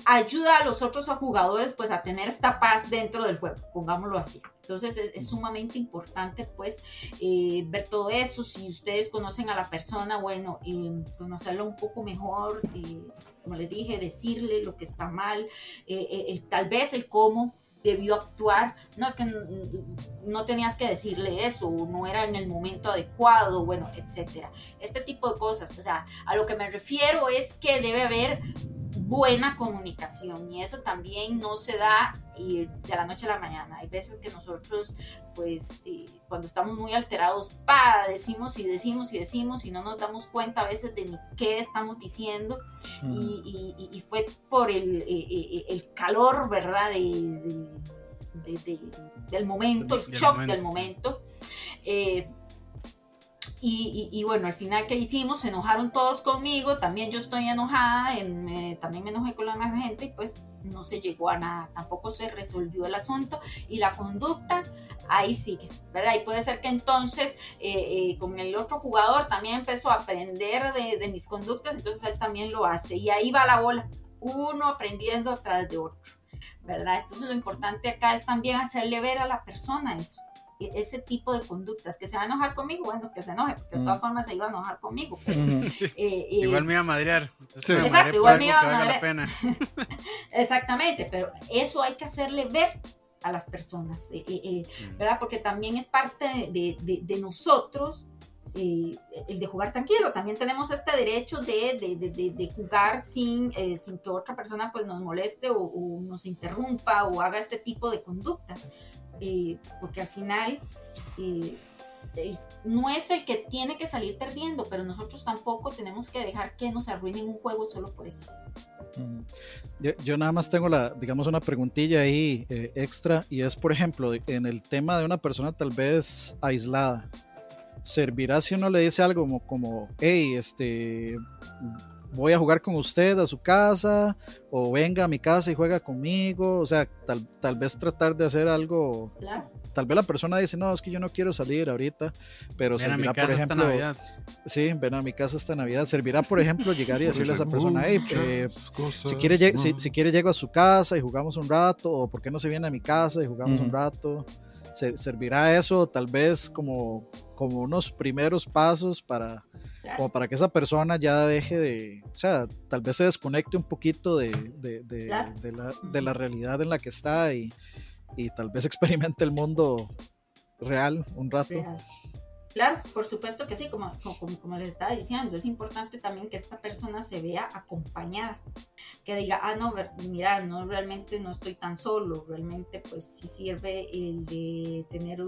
ayuda a los otros jugadores pues a tener esta paz dentro del juego, pongámoslo así. Entonces es, sumamente importante pues eh, ver todo eso. Si ustedes conocen a la persona, bueno, eh, conocerlo un poco mejor, eh, como les dije, decirle lo que está mal, tal vez el cómo debió actuar, no es que no tenías que decirle eso, no era en el momento adecuado, bueno, etcétera. Este tipo de cosas, o sea, a lo que me refiero es que debe haber buena comunicación y eso también no se da de la noche a la mañana. Hay veces que nosotros, pues, eh, cuando estamos muy alterados, pa, decimos y decimos y decimos y no nos damos cuenta a veces de ni qué estamos diciendo y, fue por el, eh, eh, el calor, ¿verdad? De, del momento, el shock del momento. Y, bueno, al final, ¿qué hicimos? Se enojaron todos conmigo, también yo estoy enojada, también me enojé con la demás gente y pues no se llegó a nada, tampoco se resolvió el asunto y la conducta ahí sigue, ¿verdad? Y puede ser que entonces eh, eh, con el otro jugador también empezó a aprender de, de mis conductas, entonces él también lo hace y ahí va la bola, uno aprendiendo atrás de otro, ¿verdad? Entonces lo importante acá es también hacerle ver a la persona eso ese tipo de conductas, que se va a enojar conmigo, bueno, que se enoje, porque de todas formas se iba a enojar conmigo. *laughs* Eh, eh, igual me iba a madrear. Exacto, igual me iba a madrear. *laughs* Exactamente, pero eso hay que hacerle ver a las personas, eh, ¿verdad? Porque también es parte de, de, nosotros. el de jugar tranquilo, también tenemos este derecho de, de jugar sin, sin que otra persona pues nos moleste o, o, nos interrumpa o haga este tipo de conductas. Porque al final no es el que tiene que salir perdiendo, pero nosotros tampoco tenemos que dejar que nos arruinen un juego solo por eso. Yo, yo, nada más tengo la, digamos, una preguntilla ahí eh, extra y es, por ejemplo, en el tema de una persona tal vez aislada. ¿Servirá si uno le dice algo como, como hey, este, voy a jugar con usted a su casa o venga a mi casa y juega conmigo? O sea, tal, tal vez tratar de hacer algo Claro. tal vez la persona dice, no, es que yo no quiero salir ahorita, pero Ven a mi servirá, casa por esta ejemplo, Navidad. sí, ven a mi casa esta Navidad, servirá, por ejemplo, llegar y decirle a esa persona, hey, eh, si quiere, si, si quiere llego a su casa y jugamos un rato, o por qué no se viene a mi casa y jugamos un rato, Se- servirá eso tal vez como, como unos primeros pasos para, Claro. como para que esa persona ya deje de, o sea, tal vez se desconecte un poquito de, de- de- Claro. de la, de la realidad en la que está y, y tal vez *laughs* experimente el mundo real un rato. Real. Claro, por supuesto que sí, como, como, como les estaba diciendo, es importante también que esta persona se vea acompañada, que diga, ah, no, mira, no, realmente no estoy tan solo, realmente pues sí sirve el de tener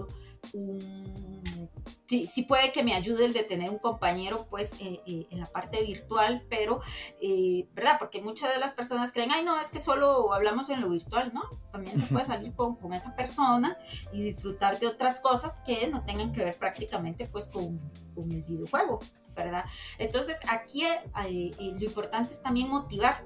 un, sí, sí puede que me ayude el de tener un compañero pues eh, eh, en la parte virtual, pero, eh, ¿verdad? Porque muchas de las personas creen, ay, no, es que solo hablamos en lo virtual, ¿no? También se puede salir con, con esa persona y disfrutar de otras cosas que no tengan que ver prácticamente pues con, con el videojuego, ¿verdad? Entonces aquí lo importante es también motivar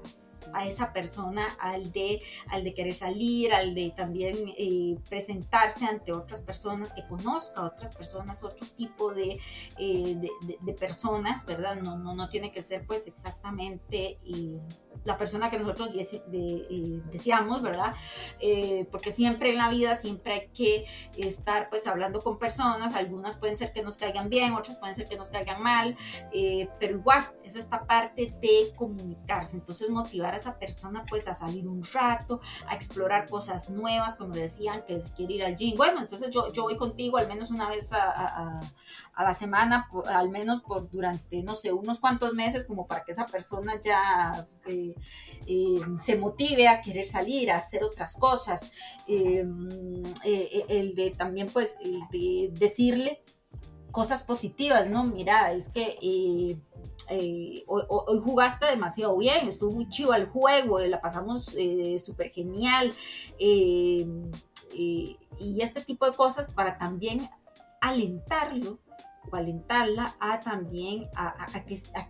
a esa persona al de, al de querer salir, al de también eh, presentarse ante otras personas, que conozca a otras personas, otro tipo de, eh, de, personas, ¿verdad? No, no, no tiene que ser pues exactamente eh, la persona que nosotros de- eh, deseamos, ¿verdad? Eh, porque siempre en la vida, siempre hay que estar pues hablando con personas, algunas pueden ser que nos caigan bien, otras pueden ser que nos caigan mal, eh, pero igual es esta parte de comunicarse, entonces motivar a esa persona pues a salir un rato, a explorar cosas nuevas, como decían, que quiere ir al gym, bueno, entonces yo, yo voy contigo al menos una vez a, a- la semana, al menos por durante, no sé, unos cuantos meses, como para que esa persona ya... eh, eh, se motive a querer salir, a hacer otras cosas. Eh, eh, el de también, pues, decirle cosas positivas, ¿no? Mira, es que hoy, jugaste demasiado bien, estuvo muy chido el juego, la pasamos súper genial. y este tipo de cosas para también alentarlo o alentarla a también a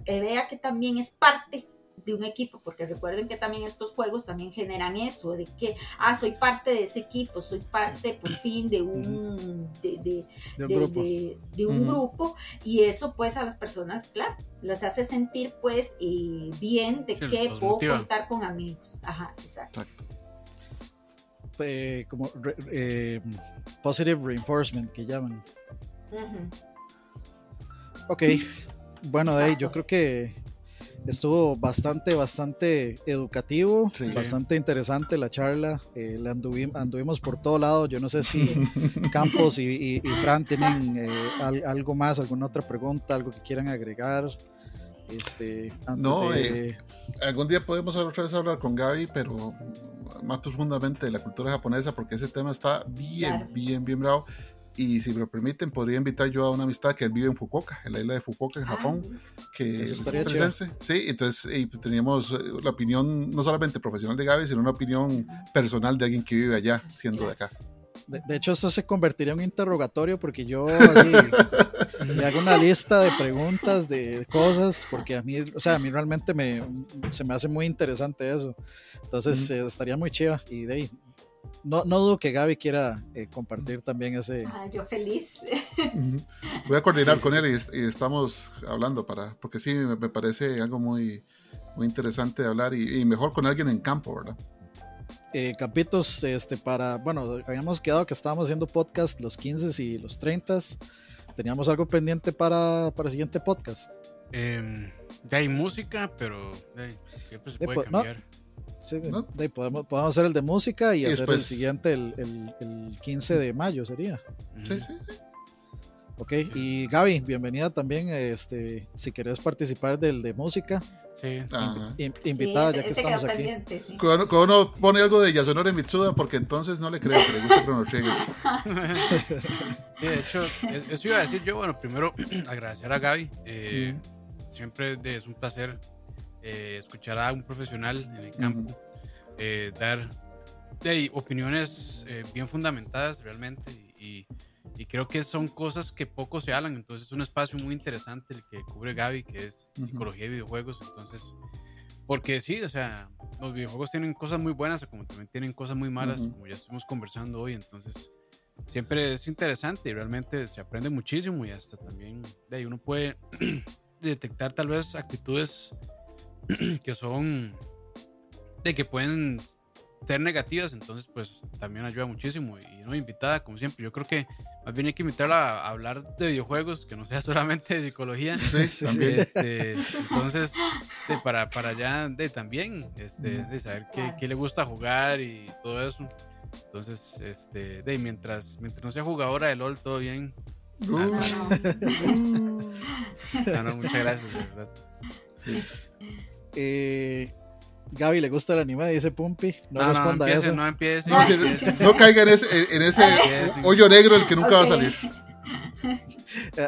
que vea que también es parte de un equipo, porque recuerden que también estos juegos también generan eso, de que, ah, soy parte de ese equipo, soy parte por fin de un, de, de- De un de, grupo. de- y eso pues a las personas, claro, las hace sentir pues eh, bien de Sí, que puedo motiva. contar con amigos. Ajá, exacto. Exacto. Eh, como re- eh, positive reinforcement que llaman. Ujú. Ok, bueno, de ahí yo creo que estuvo bastante, bastante educativo, Sí. bastante interesante la charla. eh, la anduvi- anduvimos por todo lado. Yo no sé si *laughs* Campos y, y- y Fran tienen eh, al- algo más, alguna otra pregunta, algo que quieran agregar. Este, antes No, de- Algún día podemos otra vez hablar con Gaby, pero más profundamente de la cultura japonesa, porque ese tema está bien, Claro. bien, bien bravo. Y si me lo permiten, podría invitar yo a una amistad que él vive en Fukuoka, en la isla de Fukuoka, en Ah, Japón, que Eso es estaría costarricense. Sí, entonces y pues teníamos eh, la opinión no solamente profesional de Gaby, sino una opinión personal de alguien que vive allá, siendo de acá. de, de hecho, eso se convertiría en un interrogatorio porque yo así, *laughs* le hago una lista de preguntas, de cosas, porque a mí, o sea, a mí realmente me, se me hace muy interesante eso. Entonces, eh, estaría muy chiva. Y de ahí, no, no dudo que Gaby quiera eh, compartir también ese. Ah, yo feliz. Voy a coordinar Sí, sí, con sí. él y, est- y estamos hablando para, porque sí, me, me parece algo muy, muy interesante de hablar y, y mejor con alguien en campo, ¿verdad? eh, capitos este, para, bueno, habíamos quedado que estábamos haciendo podcast los 15 y los 30. Teníamos algo pendiente para, para el siguiente podcast. Em, ya hay música, pero ahí, siempre se Eh, puede pues, no. Podemos, podemos hacer el de música y, Y hacer el siguiente el, el, el 15 de mayo sería. Sí, sí, sí. Ok, y Gaby, bienvenida también. Este, si querés participar del de música, Sí. In- invitada Sí, ya que estamos aquí. pendiente, sí. Cuando, cuando uno pone algo de Yasunori Mitsuda, porque entonces no le creo que le gusta Chrono Trigger. Sí, de hecho, es- eso iba a decir yo. Bueno, primero *clears throat* agradecer a Gaby. eh, Siempre es un placer eh, escuchar a un profesional en el campo eh, dar de ahí, opiniones eh, bien fundamentadas realmente. Y, y- creo que son cosas que poco se hablan. Entonces, es un espacio muy interesante el que cubre Gaby, que es Ujú. psicología y videojuegos. Entonces, porque sí, o sea, los videojuegos tienen cosas muy buenas, como también tienen cosas muy malas, Ujú. como ya estuvimos conversando hoy. Entonces, siempre es interesante y realmente se aprende muchísimo y hasta también de ahí uno puede *clears throat* detectar tal vez actitudes *clears throat* que son de que pueden ser negativas, entonces pues también ayuda muchísimo y no invitada como siempre, yo creo que más bien hay que invitarla a hablar de videojuegos, que no sea *laughs* solamente de psicología. Sí, Sí, también. *laughs* Este, entonces, de, para, para ya de también, este, de saber qué, qué le gusta jugar y todo eso. Entonces, este, de mientras, mientras no sea jugadora de LOL, todo bien. Uh, No, no. *laughs* No, no, muchas gracias, de verdad. sí. Eh, Gaby le gusta el anime, dice Pumpi. No, No, no, empiece, eso. no empiece. No, no sí, empiece. no caiga en ese, en ese Empiece. hoyo negro el que nunca va a salir.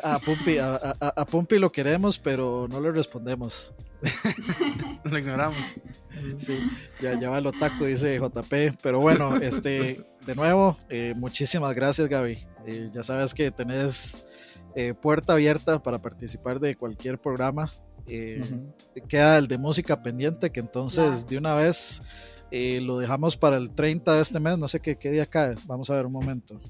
A, Pumpi, a, a- a Pumpi lo queremos, pero no le respondemos. *laughs* Lo ignoramos. Sí, ya, ya va el otaku, dice JP. Pero bueno, *laughs* este, de nuevo, eh, muchísimas gracias, Gaby. Eh, ya sabes que tenés eh, puerta abierta para participar de cualquier programa. Eh, Ujú. Queda el de música pendiente, que entonces Claro. de una vez eh, lo dejamos para el 30 de este mes. No sé qué, qué día cae. Vamos a ver un momento.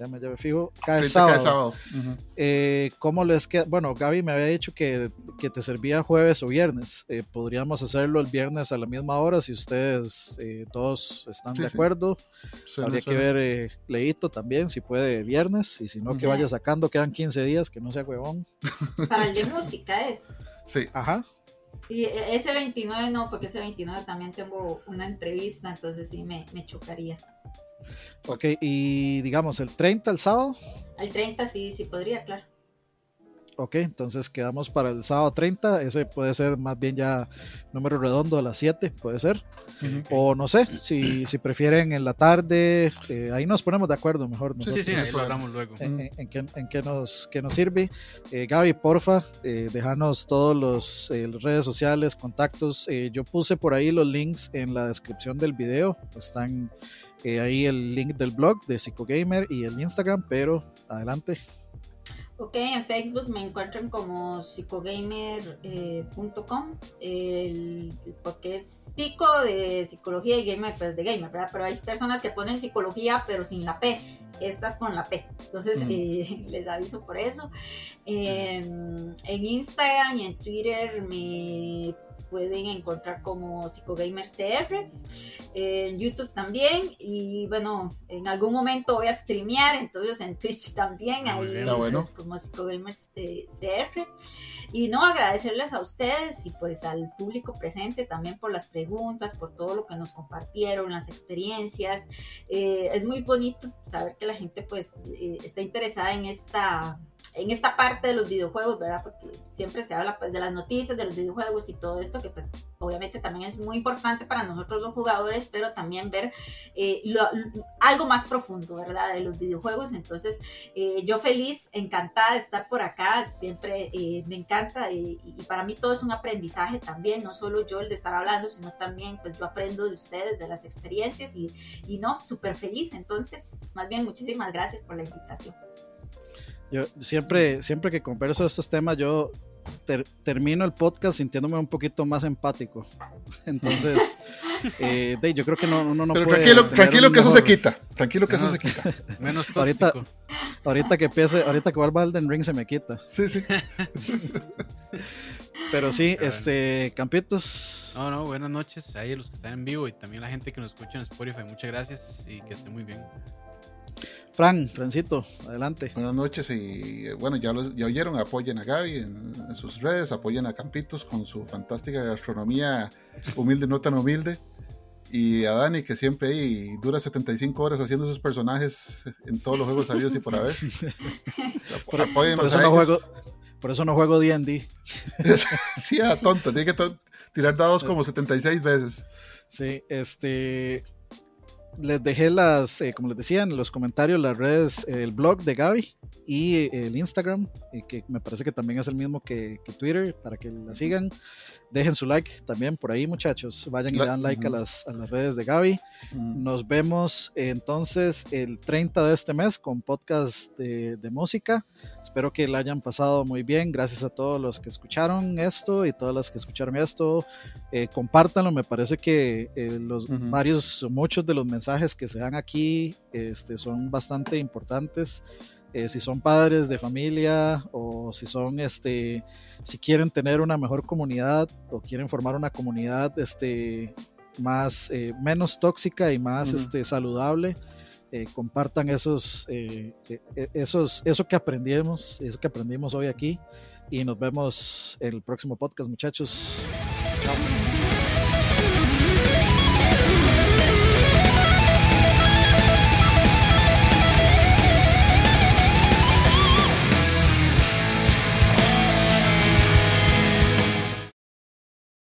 Ya me, ya me fijo. Cae 30 sábado. cada sábado. Ujú. Eh, ¿Cómo les queda? Bueno, Gaby me había dicho que, que te servía jueves o viernes. Eh, podríamos hacerlo el viernes a la misma hora si ustedes eh, todos están Sí, de sí. acuerdo. Suena- Habría que ver eh, Leito también si puede viernes y si no que Ujú. vaya sacando. Quedan 15 días, que no sea huevón. Para el de música es. Sí. Ajá. Sí, e- ese 29 no, porque ese 29 también tengo una entrevista, entonces sí me, me chocaría. Ok, y digamos el 30 el sábado. Al 30 sí, sí podría, claro. Ok, entonces quedamos para el sábado 30. Ese puede ser más bien ya número redondo a las 7, puede ser. O no sé, si, si prefieren en la tarde, eh, ahí nos ponemos de acuerdo mejor. Sí, sí, sí, ahí lo hablamos luego. en, en- en qué, en qué nos, qué nos sirve. Eh, Gaby, porfa, eh, déjanos todos los eh, redes sociales, contactos. Yo puse por ahí los links en la descripción del video. Están ahí el link del blog de Psicogamer y el Instagram, pero adelante. Ok, en Facebook me encuentran como psicogamer.com, el porque es psico de psicología y gamer pues de gamer, ¿verdad? Pero hay personas que ponen psicología pero sin la P, estas con la P, entonces Mm. eh, *laughs* les aviso por eso. Eh, en Instagram y en Twitter me pueden encontrar como psicogamercr, en YouTube también y bueno, en algún momento voy a streamear, entonces en Twitch también, Ah, ahí bien. Bueno. como psicogamers eh, CR. Y no, agradecerles a ustedes y pues al público presente también por las preguntas, por todo lo que nos compartieron, las experiencias. Eh, es muy bonito saber que la gente pues eh, está interesada en esta en esta parte de los videojuegos, ¿verdad? Porque siempre se habla pues de las noticias, de los videojuegos y todo esto que pues obviamente también es muy importante para nosotros los jugadores, pero también ver eh, lo- algo más profundo, ¿verdad? De los videojuegos. Entonces, eh, yo feliz, encantada de estar por acá, siempre eh, me encanta eh, y para mí todo es un aprendizaje también, no solo yo el de estar hablando, sino también pues yo aprendo de ustedes, de las experiencias y, y no, súper feliz. Entonces, más bien, muchísimas gracias por la invitación. Yo siempre, siempre que converso estos temas, yo ter- termino el podcast sintiéndome un poquito más empático. *laughs* Entonces, eh, de- yo creo que no, uno no Pero puede tranquilo, tranquilo que eso mejor- se quita. Tranquilo que eso No, se quita. *laughs* Menos Ahorita- tóxico. Ahorita que empiece, ahorita que vuelva Elden Ring se me quita. Sí, sí. *laughs* Pero sí, Claro. este, Campitos. No, no, buenas noches ahí los que están en vivo y también la gente que nos escucha en Spotify. Muchas gracias y que estén muy bien. Fran, Francito, adelante. Buenas noches y eh, bueno, ya, lo- ya oyeron, apoyen a Gaby en, en sus redes, apoyen a Campitos con su fantástica gastronomía humilde, no tan humilde. y a Dani, que siempre ahí dura 75 horas haciendo sus personajes en todos los juegos sabidos y por haber. *laughs* por, por, eso no juego, por eso no juego D&D. *laughs* sí, a tonto, tiene que tirar dados como 76 veces. Sí, este les dejé las, eh, como les decía, en los comentarios, las redes, el blog de Gaby y el Instagram, eh, que me parece que también es el mismo que, que Twitter, para que la sigan dejen su like también por ahí, muchachos. Vayan y dan like a, las, a las redes de Gaby. Nos vemos entonces el 30 de este mes con podcast de, música. Espero que la hayan pasado muy bien. Gracias a todos los que escucharon esto y todas las que escucharon esto. Eh, compártanlo. Me parece que eh, los varios, muchos de los mensajes que se dan aquí este, son bastante importantes. Eh, si son padres de familia o si son, este, si quieren tener una mejor comunidad o quieren formar una comunidad, este, más, eh, menos tóxica y más, este, saludable, eh, compartan esos, esos, eso que aprendimos, eso que aprendimos hoy aquí y nos vemos en el próximo podcast, muchachos. Chao.